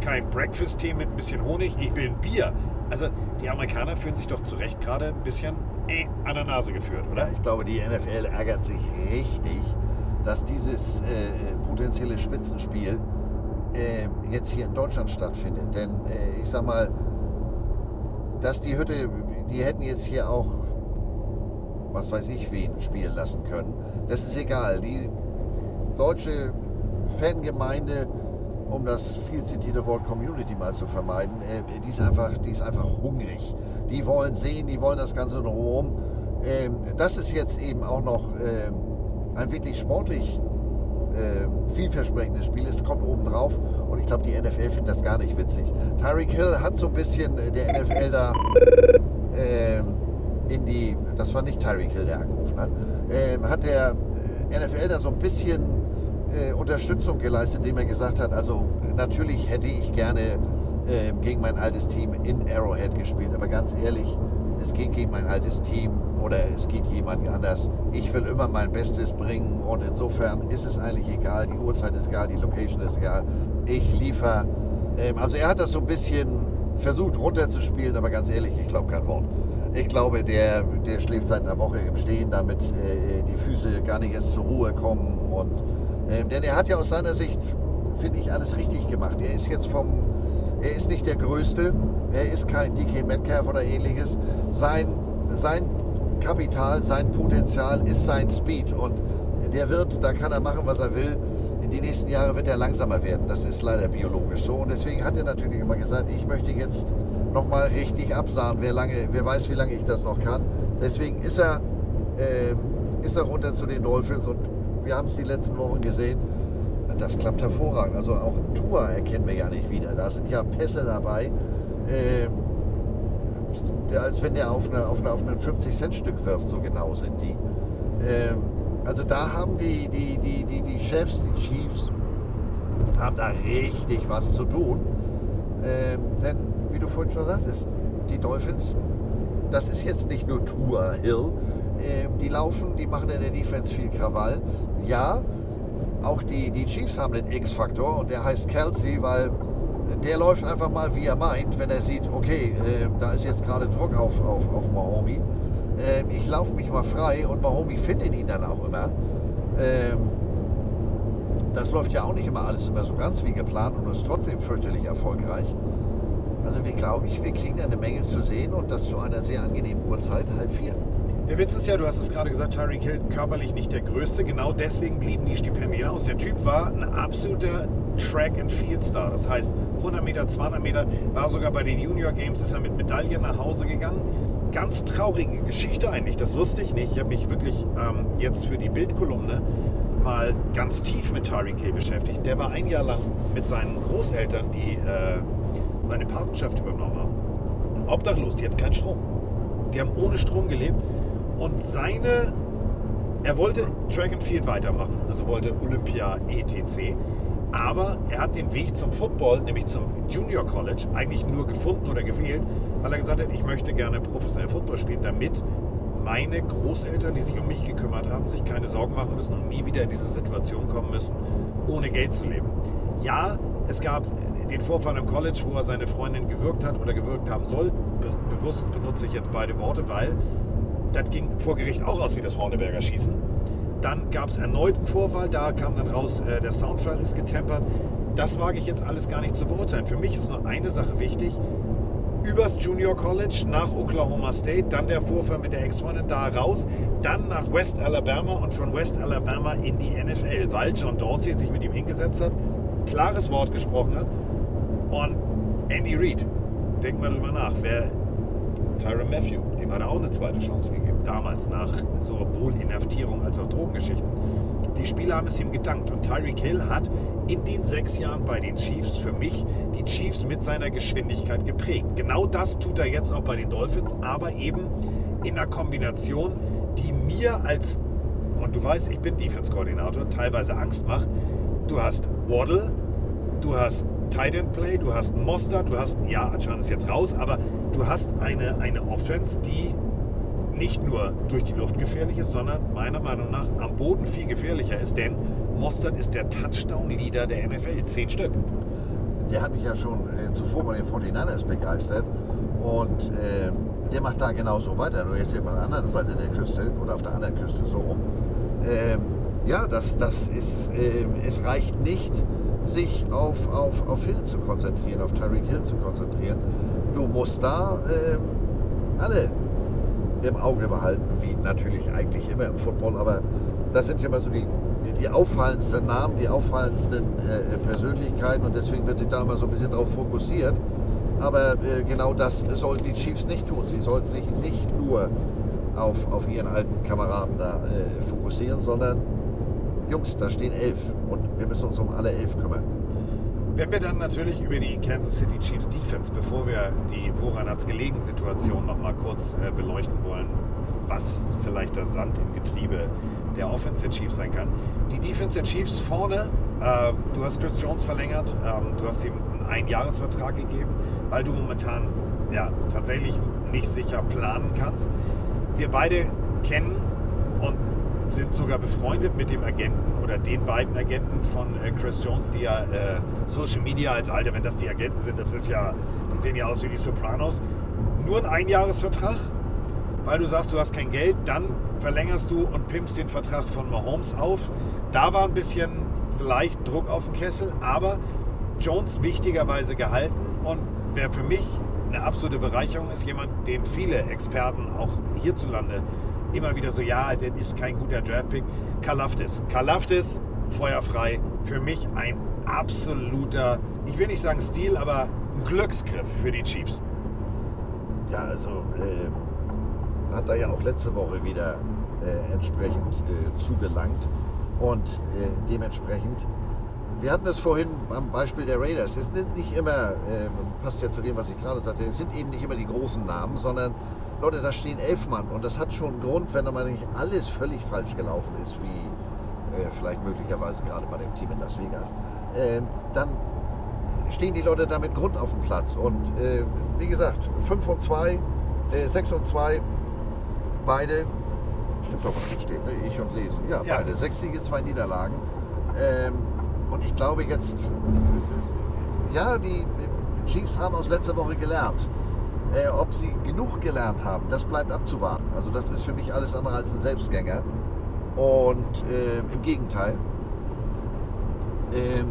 kein Breakfast-Tee mit ein bisschen Honig, ich will ein Bier. Also die Amerikaner fühlen sich doch zu Recht gerade ein bisschen äh, an der Nase geführt, oder? Ja, ich glaube, die NFL ärgert sich richtig, dass dieses äh, potenzielle Spitzenspiel äh, jetzt hier in Deutschland stattfindet. Denn äh, ich sag mal, dass die Hütte, die hätten jetzt hier auch, was weiß ich, wen spielen lassen können. Das ist egal. Die deutsche Fangemeinde, um das viel zitierte Wort Community mal zu vermeiden, äh, die, ist einfach, die ist einfach hungrig. Die wollen sehen, die wollen das Ganze drumherum. Ähm, das ist jetzt eben auch noch ähm, ein wirklich sportlich äh, vielversprechendes Spiel. Es kommt oben drauf und ich glaube, die NFL findet das gar nicht witzig. Tyreek Hill hat so ein bisschen äh, der NFL da ähm, in die, das war nicht Tyreek Hill, der angerufen hat, ähm, hat der äh, NFL da so ein bisschen äh, Unterstützung geleistet, indem er gesagt hat, also natürlich hätte ich gerne äh, gegen mein altes Team in Arrowhead gespielt, aber ganz ehrlich, es geht gegen mein altes Team oder es geht jemand anders. Ich will immer mein Bestes bringen und insofern ist es eigentlich egal, die Uhrzeit ist egal, die Location ist egal. Ich liefere. Ähm, also er hat das so ein bisschen versucht runterzuspielen, aber ganz ehrlich, ich glaube kein Wort. Ich glaube, der, der schläft seit einer Woche im Stehen, damit äh, die Füße gar nicht erst zur Ruhe kommen. Und, ähm, denn er hat ja aus seiner Sicht, finde ich, alles richtig gemacht. Er ist jetzt vom, er ist nicht der Größte, er ist kein DK Metcalf oder ähnliches. Sein, sein Kapital, sein Potenzial ist sein Speed und der wird, da kann er machen, was er will. In die nächsten Jahre wird er langsamer werden. Das ist leider biologisch so. Und deswegen hat er natürlich immer gesagt, ich möchte jetzt nochmal richtig absahen. Wer, lange, wer weiß, wie lange ich das noch kann. Deswegen ist er, äh, ist er runter zu den Dolphins und wir haben es die letzten Wochen gesehen. Das klappt hervorragend. Also auch Tour erkennen wir ja nicht wieder. Da sind ja Pässe dabei. Ähm, als wenn der auf, eine, auf, eine, auf ein 50-Cent-Stück wirft, so genau sind die. Ähm, also da haben die, die, die, die, die Chefs, die Chiefs, haben da richtig was zu tun. Ähm, denn, wie du vorhin schon sagtest, die Dolphins, das ist jetzt nicht nur Tour Hill. Ähm, die laufen, die machen in der Defense viel Krawall. Ja, auch die, die Chiefs haben den X-Faktor und der heißt Kelsey, weil der läuft einfach mal, wie er meint, wenn er sieht, okay, äh, da ist jetzt gerade Druck auf, auf, auf Mahomi. Ähm, ich laufe mich mal frei und Mahomi findet ihn dann auch immer. Ähm, das läuft ja auch nicht immer alles immer so ganz wie geplant und ist trotzdem fürchterlich erfolgreich. Also wir glaube ich, wir kriegen da eine Menge zu sehen und das zu einer sehr angenehmen Uhrzeit, halb vier. Der Witz ist ja, du hast es gerade gesagt, Tyreek Hill körperlich nicht der Größte. Genau deswegen blieben die Stipendien aus. Der Typ war ein absoluter Track and Field Star. Das heißt, 100 Meter, 200 Meter, war sogar bei den Junior Games, ist er mit Medaillen nach Hause gegangen. Ganz traurige Geschichte eigentlich, das wusste ich nicht. Ich habe mich wirklich ähm, jetzt für die Bildkolumne mal ganz tief mit Tyreek Hill beschäftigt. Der war ein Jahr lang mit seinen Großeltern, die äh, seine Patenschaft übernommen haben, obdachlos. Die hatten keinen Strom. Die haben ohne Strom gelebt. Und seine, er wollte Track and Field weitermachen, also wollte Olympia etc. Aber er hat den Weg zum Football, nämlich zum Junior College, eigentlich nur gefunden oder gewählt, weil er gesagt hat, ich möchte gerne professionell Football spielen, damit meine Großeltern, die sich um mich gekümmert haben, sich keine Sorgen machen müssen und nie wieder in diese Situation kommen müssen, ohne Geld zu leben. Ja, es gab den Vorfall im College, wo er seine Freundin gewirkt hat oder gewirkt haben soll. Be bewusst benutze ich jetzt beide Worte, weil das ging vor Gericht auch aus wie das Horneberger Schießen. Dann gab es erneut einen Vorfall, da kam dann raus, äh, der Soundfall ist getempert. Das wage ich jetzt alles gar nicht zu beurteilen. Für mich ist nur eine Sache wichtig. Übers Junior College nach Oklahoma State, dann der Vorfall mit der Ex-Freundin da raus, dann nach West Alabama und von West Alabama in die NFL, weil John Dorsey sich mit ihm hingesetzt hat, klares Wort gesprochen hat. Und Andy Reid, denk mal drüber nach, wer Tyron Matthew, dem hat er auch eine zweite Chance gegeben. Damals nach so wohl Limitierung als auch Drogengeschichten. Die Spieler haben es ihm gedankt und Tyreek Hill hat in den sechs Jahren bei den Chiefs für mich die Chiefs mit seiner Geschwindigkeit geprägt. Genau das tut er jetzt auch bei den Dolphins, aber eben in einer Kombination, die mir als, und du weißt, ich bin Defense-Koordinator, teilweise Angst macht. Du hast Waddle, du hast Tight End Play, du hast Mostert, du hast, ja, Achan ist jetzt raus, aber du hast eine, eine Offense, die nicht nur durch die Luft gefährlich ist, sondern meiner Meinung nach am Boden viel gefährlicher ist, denn Mostert ist der Touchdown-Leader der NFL, zehn Stück. Der hat mich ja schon äh, zuvor bei den 49ers begeistert und äh, der macht da genauso weiter, nur jetzt hier an der anderen Seite der Küste oder auf der anderen Küste so rum. Ähm, ja, das, das ist, äh, es reicht nicht, sich auf, auf, auf Hill zu konzentrieren, auf Tyreek Hill zu konzentrieren. Du musst da ähm, alle im Auge behalten, wie natürlich eigentlich immer im Football, aber das sind ja immer so die, die auffallendsten Namen, die auffallendsten äh, Persönlichkeiten und deswegen wird sich da immer so ein bisschen drauf fokussiert. Aber äh, genau das sollten die Chiefs nicht tun. Sie sollten sich nicht nur auf, auf ihren alten Kameraden da äh, fokussieren, sondern Jungs, da stehen elf und wir müssen uns um alle elf kümmern. Wenn wir dann natürlich über die Kansas City Chiefs Defense, bevor wir die Woran hat's gelegen Situation noch mal kurz äh, beleuchten wollen, was vielleicht der Sand im Getriebe der Offense der Chiefs sein kann. Die Defense der Chiefs vorne, äh, du hast Chris Jones verlängert, ähm, du hast ihm einen Einjahresvertrag gegeben, weil du momentan ja tatsächlich nicht sicher planen kannst. Wir beide kennen und sind sogar befreundet mit dem Agenten oder den beiden Agenten von äh, Chris Jones, die ja äh, Social Media als Alter, wenn das die Agenten sind, das ist ja, die sehen ja aus wie die Sopranos. Nur ein Einjahresvertrag, weil du sagst, du hast kein Geld, dann verlängerst du und pimpst den Vertrag von Mahomes auf. Da war ein bisschen vielleicht Druck auf den Kessel, aber Jones wichtigerweise gehalten und wer für mich eine absolute Bereicherung ist, jemand, den viele Experten auch hierzulande immer wieder so, ja, der ist kein guter Draftpick. Kalaftis. Kalaftis, feuerfrei. Für mich ein absoluter, ich will nicht sagen Stil, aber ein Glücksgriff für die Chiefs. Ja, also äh, hat er ja auch letzte Woche wieder äh, entsprechend äh, zugelangt. Und äh, dementsprechend, wir hatten es vorhin am Beispiel der Raiders. Es sind nicht immer, äh, passt ja zu dem, was ich gerade sagte, es sind eben nicht immer die großen Namen, sondern Leute, da stehen elf Mann. Und das hat schon einen Grund, wenn da mal nicht alles völlig falsch gelaufen ist, wie äh, vielleicht möglicherweise gerade bei dem Team in Las Vegas. Äh, dann stehen die Leute da mit Grund auf dem Platz. Und äh, wie gesagt, 5 und 2, 6 und 2, beide, stimmt doch, was steht, ne? ich und lesen. Ja, Ja. beide, sechs Siege, zwei Niederlagen. Ähm, und ich glaube jetzt, ja, die Chiefs haben aus letzter Woche gelernt. Äh, ob sie genug gelernt haben, das bleibt abzuwarten. Also das ist für mich alles andere als ein Selbstgänger. Und äh, im Gegenteil. Ähm,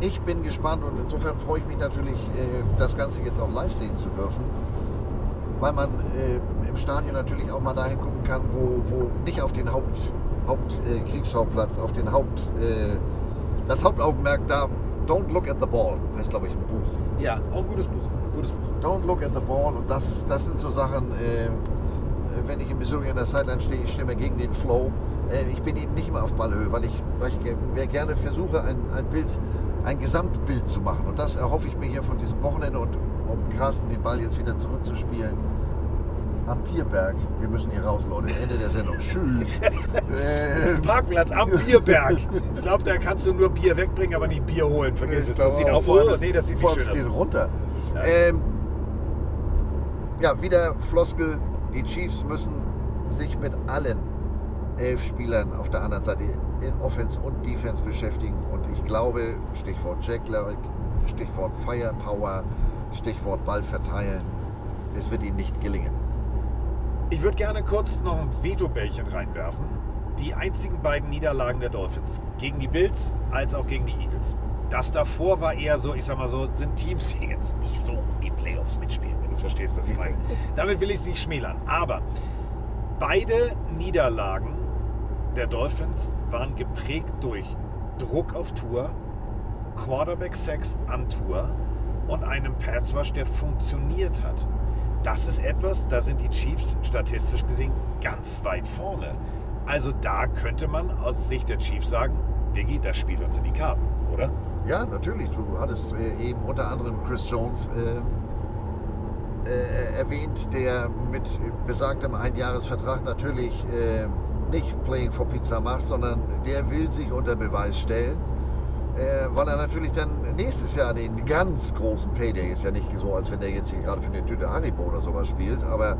ich bin gespannt und insofern freue ich mich natürlich, äh, das Ganze jetzt auch live sehen zu dürfen, weil man äh, im Stadion natürlich auch mal dahin gucken kann, wo, wo nicht auf den Haupt, Haupt äh, auf den Haupt, äh, das Hauptaugenmerk da, Don't Look at the Ball, heißt glaube ich ein Buch. Ja, auch ein gutes Buch. Gutes Buch. Don't look at the ball. Und das, das sind so Sachen, äh, wenn ich in Missouri an der Sideline stehe, ich stehe mir gegen den Flow. Äh, ich bin eben nicht immer auf Ballhöhe, weil ich, weil ich mir gerne versuche, ein, ein Bild, ein Gesamtbild zu machen. Und das erhoffe ich mir hier von diesem Wochenende und um Carsten den Ball jetzt wieder zurückzuspielen. Am Bierberg. Wir müssen hier raus, Leute. Ende der Sendung. Tschüss. Ein Parkplatz am Bierberg. Ich glaube, da kannst du nur Bier wegbringen, aber nicht Bier holen. Vergiss es. Das sieht auch vor. Nee, das sieht nicht schön aus. geht runter. Ähm, ja, wieder Floskel. Die Chiefs müssen sich mit allen elf Spielern auf der anderen Seite in Offense und Defense beschäftigen. Und ich glaube, Stichwort Jackler, Stichwort Firepower, Stichwort Ball verteilen, es wird ihnen nicht gelingen. Ich würde gerne kurz noch ein Veto-Bällchen reinwerfen. Die einzigen beiden Niederlagen der Dolphins. Gegen die Bills als auch gegen die Eagles. Das davor war eher so, ich sag mal so, sind Teams, die jetzt nicht so um die Playoffs mitspielen, wenn du verstehst, was ich meine. Damit will ich es nicht schmälern. Aber beide Niederlagen der Dolphins waren geprägt durch Druck auf Tour, Quarterback-Sex an Tour und einem Passwash, der funktioniert hat. das ist etwas, da sind die Chiefs statistisch gesehen ganz weit vorne. Also da könnte man aus Sicht der Chiefs sagen, Diggi, das spielt uns in die Karten, oder? Ja, natürlich. Du hattest äh, eben unter anderem Chris Jones äh, äh, erwähnt, der mit besagtem Einjahresvertrag natürlich äh, nicht Playing for Pizza macht, sondern der will sich unter Beweis stellen, äh, weil er natürlich dann nächstes Jahr den ganz großen Payday ist ja nicht so, als wenn der jetzt hier gerade für eine Tüte Haribo oder sowas spielt, aber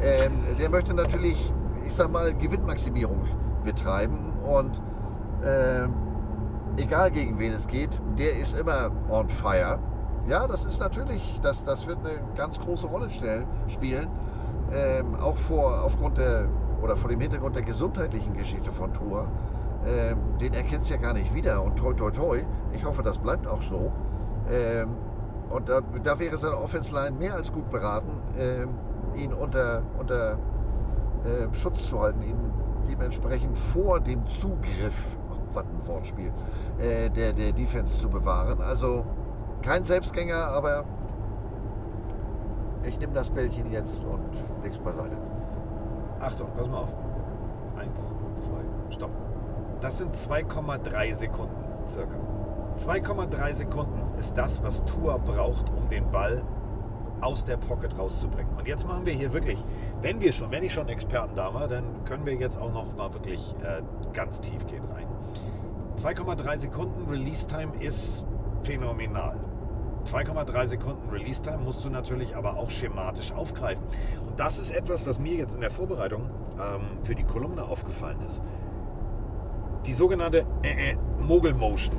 ähm, der möchte natürlich, ich sag mal, Gewinnmaximierung betreiben und ähm, egal gegen wen es geht, der ist immer on fire. Ja, das ist natürlich, das, das wird eine ganz große Rolle stellen, spielen. Ähm, auch vor, aufgrund der, oder vor dem Hintergrund der gesundheitlichen Geschichte von Tour. Ähm, den erkennt es ja gar nicht wieder. Und toi, toi, toi. Ich hoffe, das bleibt auch so. Ähm, und da, da wäre seine Offense Line mehr als gut beraten, ähm, ihn unter, unter äh, Schutz zu halten, ihn dementsprechend vor dem Zugriff, was ein Wortspiel, äh, der, der Defense zu bewahren. Also kein Selbstgänger, aber ich nehme das Bällchen jetzt und leg's beiseite. Achtung, pass mal auf. Eins, zwei, stopp. Das sind 2,3 Sekunden circa. 2,3 Sekunden ist das, was Tour braucht, um den Ball aus der Pocket rauszubringen. Und jetzt machen wir hier wirklich, wenn wir schon, wenn ich schon Experten da war, dann können wir jetzt auch noch mal wirklich äh, ganz tief gehen rein. 2,3 Sekunden Release Time ist phänomenal. 2,3 Sekunden Release Time musst du natürlich aber auch schematisch aufgreifen. Und das ist etwas, was mir jetzt in der Vorbereitung ähm, für die Kolumne aufgefallen ist. Die sogenannte äh, äh, Mogul Motion.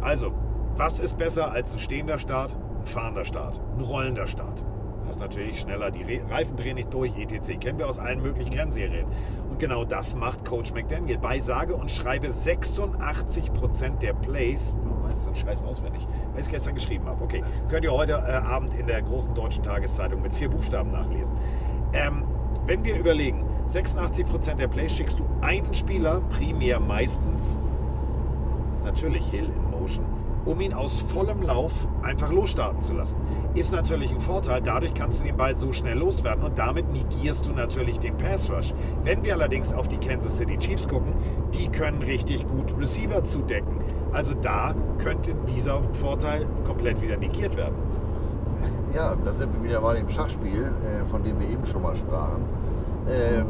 Also, was ist besser als ein stehender Start, ein fahrender Start, ein rollender Start? Ist natürlich schneller, die Re Reifen drehen nicht durch, etc. Kennen wir aus allen möglichen Rennserien. Und genau das macht Coach McDaniel. Bei sage und schreibe 86% der Plays, oh, weiß ich so ein Scheiß auswendig, weil ich es gestern geschrieben habe. Okay, könnt ihr heute äh, Abend in der großen deutschen Tageszeitung mit vier Buchstaben nachlesen. Ähm, wenn wir überlegen, 86% der Plays schickst du einen Spieler, primär meistens, natürlich Hill in Motion, um ihn aus vollem Lauf einfach losstarten zu lassen. Ist natürlich ein Vorteil, dadurch kannst du den Ball so schnell loswerden und damit negierst du natürlich den Pass Rush. Wenn wir allerdings auf die Kansas City Chiefs gucken, die können richtig gut Receiver zudecken. Also da könnte dieser Vorteil komplett wieder negiert werden. Ja, da sind wir wieder bei dem Schachspiel, äh, von dem wir eben schon mal sprachen. Ähm,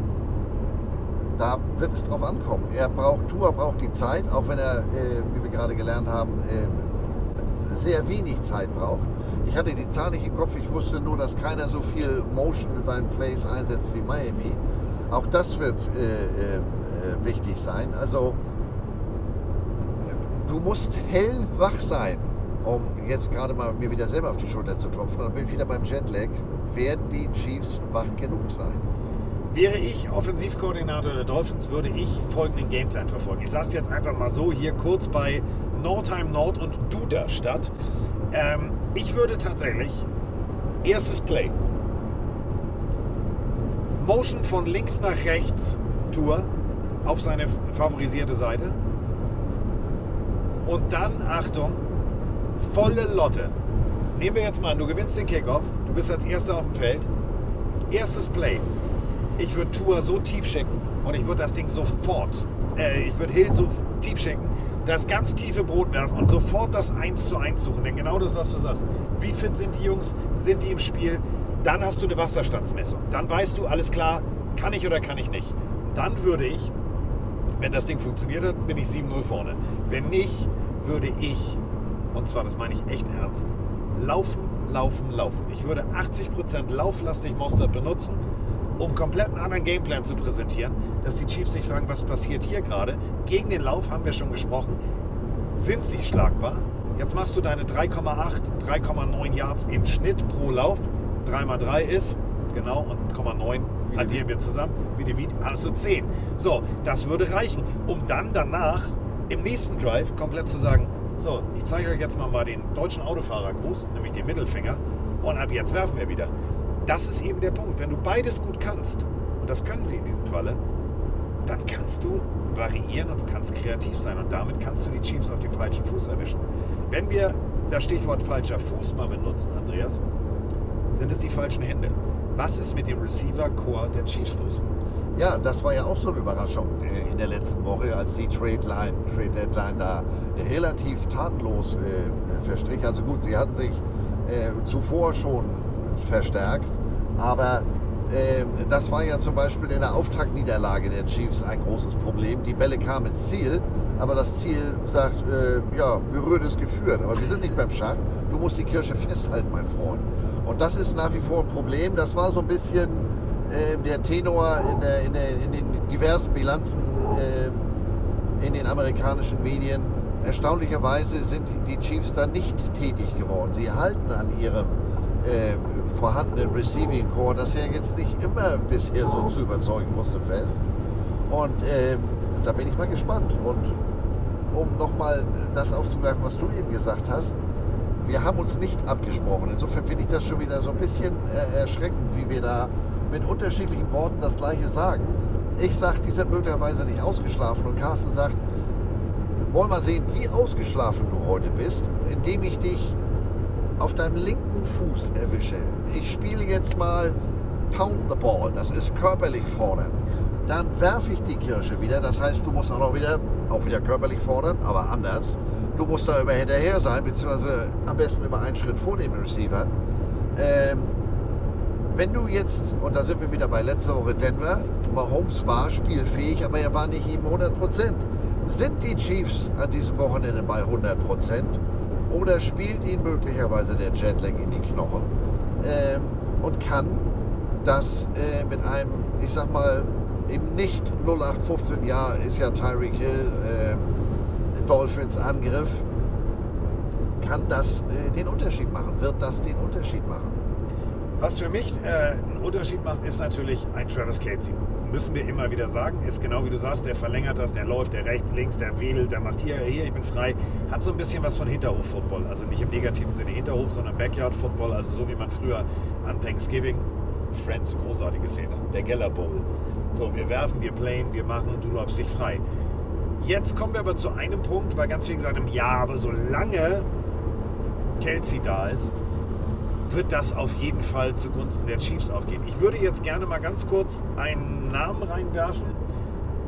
da wird es drauf ankommen. Er braucht, Tua braucht die Zeit, auch wenn er, äh, wie wir gerade gelernt haben, äh, sehr wenig Zeit braucht. Ich hatte die Zahl nicht im Kopf, ich wusste nur, dass keiner so viel Motion in seinen Plays einsetzt wie Miami. Auch das wird äh, äh, wichtig sein. Also du musst hellwach sein, um jetzt gerade mal mir wieder selber auf die Schulter zu klopfen. Dann bin ich wieder beim Jetlag. Werden die Chiefs wach genug sein? Wäre ich Offensivkoordinator der Dolphins, würde ich folgenden Gameplan verfolgen. Ich sage es jetzt einfach mal so hier kurz bei Nordheim Nord und Duderstadt. Ähm, ich würde tatsächlich erstes Play. Motion von links nach rechts Tour auf seine favorisierte Seite. Und dann, Achtung, volle Lotte. Nehmen wir jetzt mal an, du gewinnst den Kickoff, du bist als Erster auf dem Feld. Erstes Play. Ich würde Tour so tief schicken und ich würde das Ding sofort, äh, ich würde Hill so tief schicken, das ganz tiefe Brot werfen und sofort das 1 zu 1 suchen. Denn genau das, was du sagst. Wie fit sind die Jungs? Sind die im Spiel? Dann hast du eine Wasserstandsmessung. Dann weißt du, alles klar, kann ich oder kann ich nicht. Und dann würde ich, wenn das Ding funktioniert hat, bin ich 7-0 vorne. Wenn nicht, würde ich, und zwar das meine ich echt ernst, laufen, laufen, laufen. Ich würde 80% lauflastig Mostert benutzen, um komplett einen anderen Gameplan zu präsentieren, dass die Chiefs sich fragen, was passiert hier gerade. Gegen den Lauf haben wir schon gesprochen. Sind sie schlagbar? Jetzt machst du deine 3,8, 3,9 Yards im Schnitt pro Lauf. 3 mal 3 ist, genau, und 0,9 addieren wir zusammen. Wie die Video, also 10. So, das würde reichen, um dann danach im nächsten Drive komplett zu sagen, so, ich zeige euch jetzt mal, mal den deutschen Autofahrergruß, nämlich den Mittelfinger. Und ab jetzt werfen wir wieder. Das ist eben der Punkt. Wenn du beides gut kannst, und das können sie in diesem Falle, dann kannst du variieren und du kannst kreativ sein. Und damit kannst du die Chiefs auf dem falschen Fuß erwischen. Wenn wir das Stichwort falscher Fuß mal benutzen, Andreas, sind es die falschen Hände. Was ist mit dem Receiver-Core der Chiefs los? Ja, das war ja auch so eine Überraschung äh, in der letzten Woche, als die Trade Line, Trade Deadline da relativ tatenlos äh, verstrich. Also gut, sie hatten sich äh, zuvor schon verstärkt, aber äh, das war ja zum Beispiel in der Auftaktniederlage der Chiefs ein großes Problem. Die Bälle kamen ins Ziel, aber das Ziel sagt, äh, ja, berührt ist geführt. Aber wir sind nicht beim Schach. Du musst die Kirsche festhalten, mein Freund. Und das ist nach wie vor ein Problem. Das war so ein bisschen äh, der Tenor in, der, in, der, in, den diversen Bilanzen äh, in den amerikanischen Medien. Erstaunlicherweise sind die Chiefs da nicht tätig geworden. Sie halten an ihrem äh, vorhandenen Receiving Core, das ja jetzt nicht immer bisher so zu überzeugen musste, fest. Und ähm, da bin ich mal gespannt. Und um nochmal das aufzugreifen, was du eben gesagt hast, wir haben uns nicht abgesprochen. Insofern finde ich das schon wieder so ein bisschen äh, erschreckend, wie wir da mit unterschiedlichen Worten das Gleiche sagen. Ich sage, die sind möglicherweise nicht ausgeschlafen und Carsten sagt, wollen wir sehen, wie ausgeschlafen du heute bist, indem ich dich auf deinem linken Fuß erwische. Ich spiele jetzt mal Pound the Ball, das ist körperlich fordern. Dann werfe ich die Kirsche wieder, das heißt, du musst auch noch wieder, auch wieder körperlich fordern, aber anders. Du musst da immer hinterher sein, beziehungsweise am besten immer einen Schritt vor dem Receiver. Ähm, wenn du jetzt, und da sind wir wieder bei letzter Woche Denver, Mahomes war spielfähig, aber er war nicht eben 100 Prozent. Sind die Chiefs an diesem Wochenende bei 100 Prozent oder spielt ihnen möglicherweise der Jetlag in die Knochen ähm, und kann das äh, mit einem, ich sag mal, eben nicht 0815 Jahr ist ja Tyreek Hill äh, Dolphins Angriff, kann das äh, den Unterschied machen? Wird das den Unterschied machen? Was für mich äh, einen Unterschied macht, ist natürlich ein Travis Casey. Müssen wir immer wieder sagen. Ist genau wie du sagst, der verlängert das, der läuft, der rechts, links, der wedelt, der macht hier, hier, ich bin frei. Hat so ein bisschen was von Hinterhof-Football. Also nicht im negativen Sinne Hinterhof, sondern Backyard-Football. Also so wie man früher an Thanksgiving, Friends, großartige Szene, der Geller Bowl. So, wir werfen, wir playen, wir machen, du läufst dich frei. Jetzt kommen wir aber zu einem Punkt, weil ganz viele gesagt haben, ja, aber solange Kelsey da ist, wird das auf jeden Fall zugunsten der Chiefs aufgehen. Ich würde jetzt gerne mal ganz kurz einen Namen reinwerfen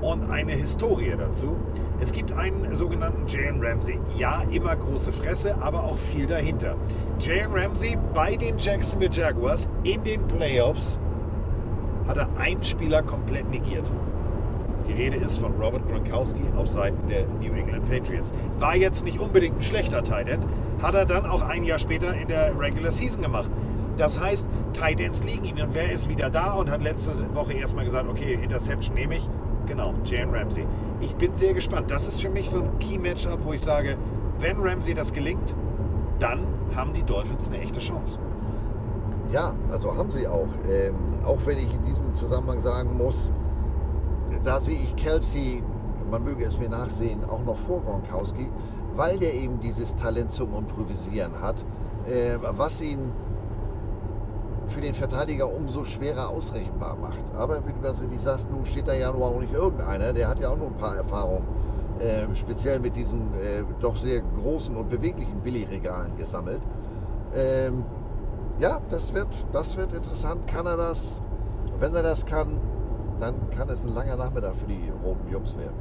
und eine Historie dazu. Es gibt einen sogenannten Jalen Ramsey. Ja, immer große Fresse, aber auch viel dahinter. Jalen Ramsey bei den Jacksonville Jaguars in den Playoffs hat er einen Spieler komplett negiert. Die Rede ist von Robert Gronkowski auf Seiten der New England Patriots. War jetzt nicht unbedingt ein schlechter Tight End, hat er dann auch ein Jahr später in der Regular Season gemacht. Das heißt, Tight Ends liegen ihm und wer ist wieder da und hat letzte Woche erstmal gesagt, okay, Interception nehme ich. Genau, Jalen Ramsey. Ich bin sehr gespannt. Das ist für mich so ein Key-Matchup, wo ich sage, wenn Ramsey das gelingt, dann haben die Dolphins eine echte Chance. Ja, also haben sie auch. Ähm, auch wenn ich in diesem Zusammenhang sagen muss, da sehe ich Kelsey, man möge es mir nachsehen, auch noch vor Gronkowski, weil der eben dieses Talent zum Improvisieren hat, äh, was ihn für den Verteidiger umso schwerer ausrechenbar macht. Aber wie du das richtig sagst, nun steht da ja nur auch nicht irgendeiner, der hat ja auch noch ein paar Erfahrungen, äh, speziell mit diesen äh, doch sehr großen und beweglichen Billigregalen gesammelt. Ähm, ja, das wird, das wird interessant. Kann er das? Wenn er das kann, dann kann es ein langer Nachmittag für die roten Jungs werden.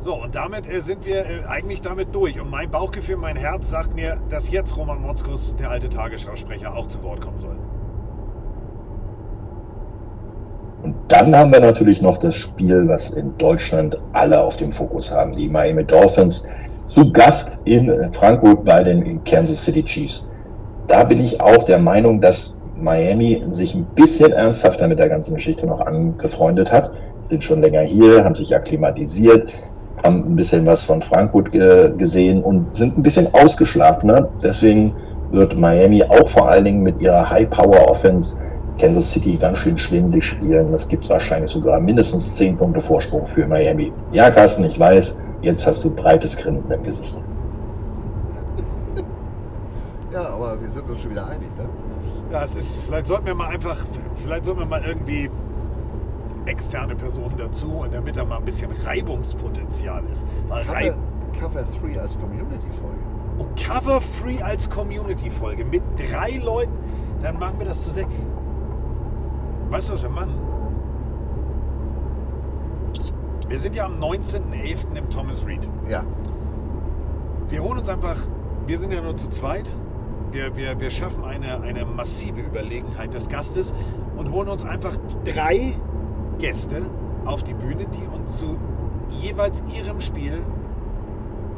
So, und damit äh, sind wir äh, eigentlich damit durch. Und mein Bauchgefühl, mein Herz sagt mir, dass jetzt Roman Motzkus, der alte Tagesschausprecher, auch zu Wort kommen soll. Und dann haben wir natürlich noch das Spiel, was in Deutschland alle auf dem Fokus haben. Die Miami Dolphins zu Gast in Frankfurt bei den Kansas City Chiefs. Da bin ich auch der Meinung, dass Miami sich ein bisschen ernsthafter mit der ganzen Geschichte noch angefreundet hat. Sind schon länger hier, haben sich akklimatisiert, haben ein bisschen was von Frankfurt ge gesehen und sind ein bisschen ausgeschlafener. Deswegen wird Miami auch vor allen Dingen mit ihrer High-Power-Offense Kansas City ganz schön schwindlig spielen. Das gibt es wahrscheinlich sogar mindestens 10 Punkte Vorsprung für Miami. Ja, Carsten, ich weiß, jetzt hast du breites Grinsen im Gesicht. Ja, aber wir sind uns schon wieder einig, ne? Ja, es ist, vielleicht sollten wir mal einfach, vielleicht sollten wir mal irgendwie externe Personen dazu und damit da mal ein bisschen Reibungspotenzial ist. Weil Reib Cover, Cover 3 als Community-Folge. Oh, Cover Free als Community-Folge mit drei Leuten, dann machen wir das zu sechs. Weißt du, was wir machen? Wir sind ja am 19.11. im Thomas Reed. Ja. Wir holen uns einfach, wir sind ja nur zu zweit. Wir, wir, wir schaffen eine, eine massive Überlegenheit des Gastes und holen uns einfach drei Gäste auf die Bühne, die uns zu jeweils ihrem Spiel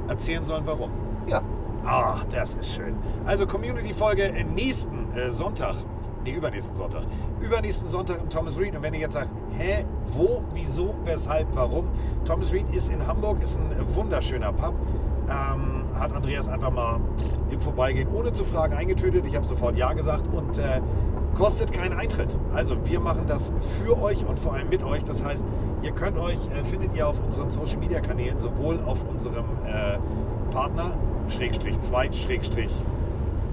erzählen sollen, warum. Ja. Ach, das ist schön. Also Community-Folge nächsten äh, Sonntag. Nee, übernächsten Sonntag. Übernächsten Sonntag im Thomas Reed. Und wenn ihr jetzt sagt, hä, wo, wieso, weshalb, warum? Thomas Reed ist in Hamburg, ist ein wunderschöner Pub. Ähm, hat Andreas einfach mal im Vorbeigehen ohne zu fragen eingetötet. Ich habe sofort Ja gesagt und äh, kostet keinen Eintritt. Also wir machen das für euch und vor allem mit euch. Das heißt, ihr könnt euch, äh, findet ihr auf unseren Social Media Kanälen, sowohl auf unserem äh, Partner, Schrägstrich Zweit, Schrägstrich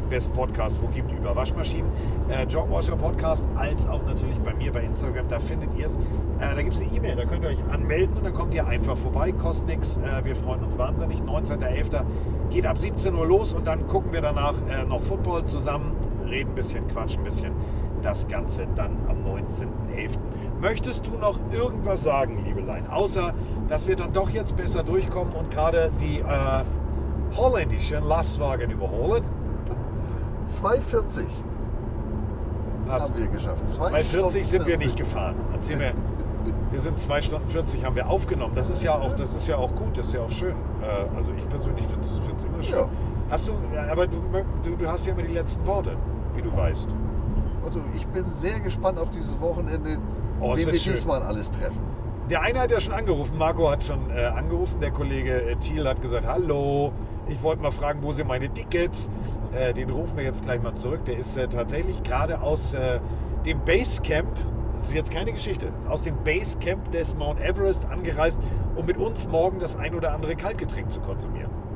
Best Podcast, wo gibt über Waschmaschinen, äh, Jogwasher Podcast, als auch natürlich bei mir bei Instagram, da findet ihr es. Äh, da gibt es eine E-Mail, da könnt ihr euch anmelden und dann kommt ihr einfach vorbei, kostet nichts. Äh, wir freuen uns wahnsinnig. 19.11. geht ab 17 Uhr los und dann gucken wir danach äh, noch Football zusammen, reden ein bisschen, quatschen ein bisschen. Das Ganze dann am 19.11. Möchtest du noch irgendwas sagen, Liebelein? Außer, dass wir dann doch jetzt besser durchkommen und gerade die äh, holländischen Lastwagen überholen? 2,40 Was? haben wir geschafft. Zwei 2,40 Stunden sind wir 40. nicht gefahren. Erzähl mir. Wir sind 2 Stunden 40 haben wir aufgenommen. Das ist ja auch, das ist ja auch gut, das ist ja auch schön. Äh, Also ich persönlich finde es immer schön. Ja. Hast du, aber du, du, hast ja immer die letzten Worte, wie du weißt. Also ich bin sehr gespannt auf dieses Wochenende, Oh, wen wir schön. diesmal alles treffen. Der eine hat ja schon angerufen, Marco hat schon äh, angerufen, der Kollege äh, Thiel hat gesagt, hallo, ich wollte mal fragen, wo sind meine Tickets? Äh, den rufen wir jetzt gleich mal zurück. Der ist äh, tatsächlich gerade aus äh, dem Basecamp, das ist jetzt keine Geschichte, aus dem Basecamp des Mount Everest angereist, um mit uns morgen das ein oder andere Kaltgetränk zu konsumieren.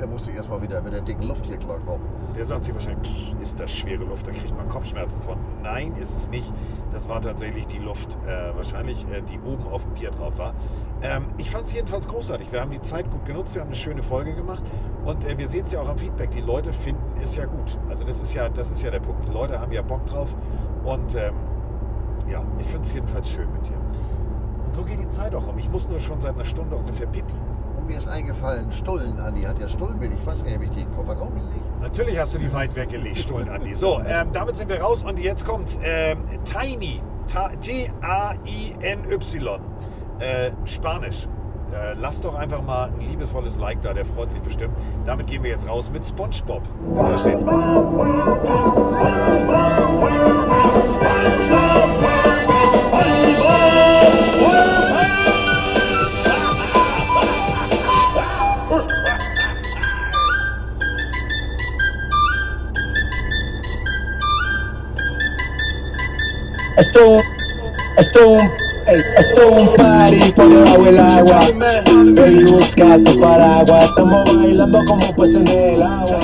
Der muss sich erstmal wieder mit der dicken Luft hier klarkommen. Der sagt sich wahrscheinlich, "Pff, ist das schwere Luft, da kriegt man Kopfschmerzen von. Nein, ist es nicht. Das war tatsächlich die Luft, äh, wahrscheinlich, äh, die oben auf dem Bier drauf war. Ähm, ich fand es jedenfalls großartig. Wir haben die Zeit gut genutzt, wir haben eine schöne Folge gemacht und äh, wir sehen es ja auch am Feedback. Die Leute finden es ja gut. Also das ist ja, das ist ja der Punkt. Die Leute haben ja Bock drauf und ähm, ja, ich finde es jedenfalls schön mit dir. Und so geht die Zeit auch um. Ich muss nur schon seit einer Stunde ungefähr pipi. Mir ist eingefallen, Stullen, Andi hat ja Stullen mit. Ich weiß gar nicht, ob ich die den Kofferraum gelegt Natürlich hast du die weit weggelegt, Stullen, Andi. So, ähm, damit sind wir raus und jetzt kommt ähm, Tiny, Ta- T-A-I-N-Y, äh, Spanisch. Äh, lass doch einfach mal ein liebevolles Like da, der freut sich bestimmt. Damit gehen wir jetzt raus mit SpongeBob. Wiederstehen. Esto, esto, ey, esto un party por debajo del agua. Baby, busca tu paraguas. Estamos bailando como pues en el agua.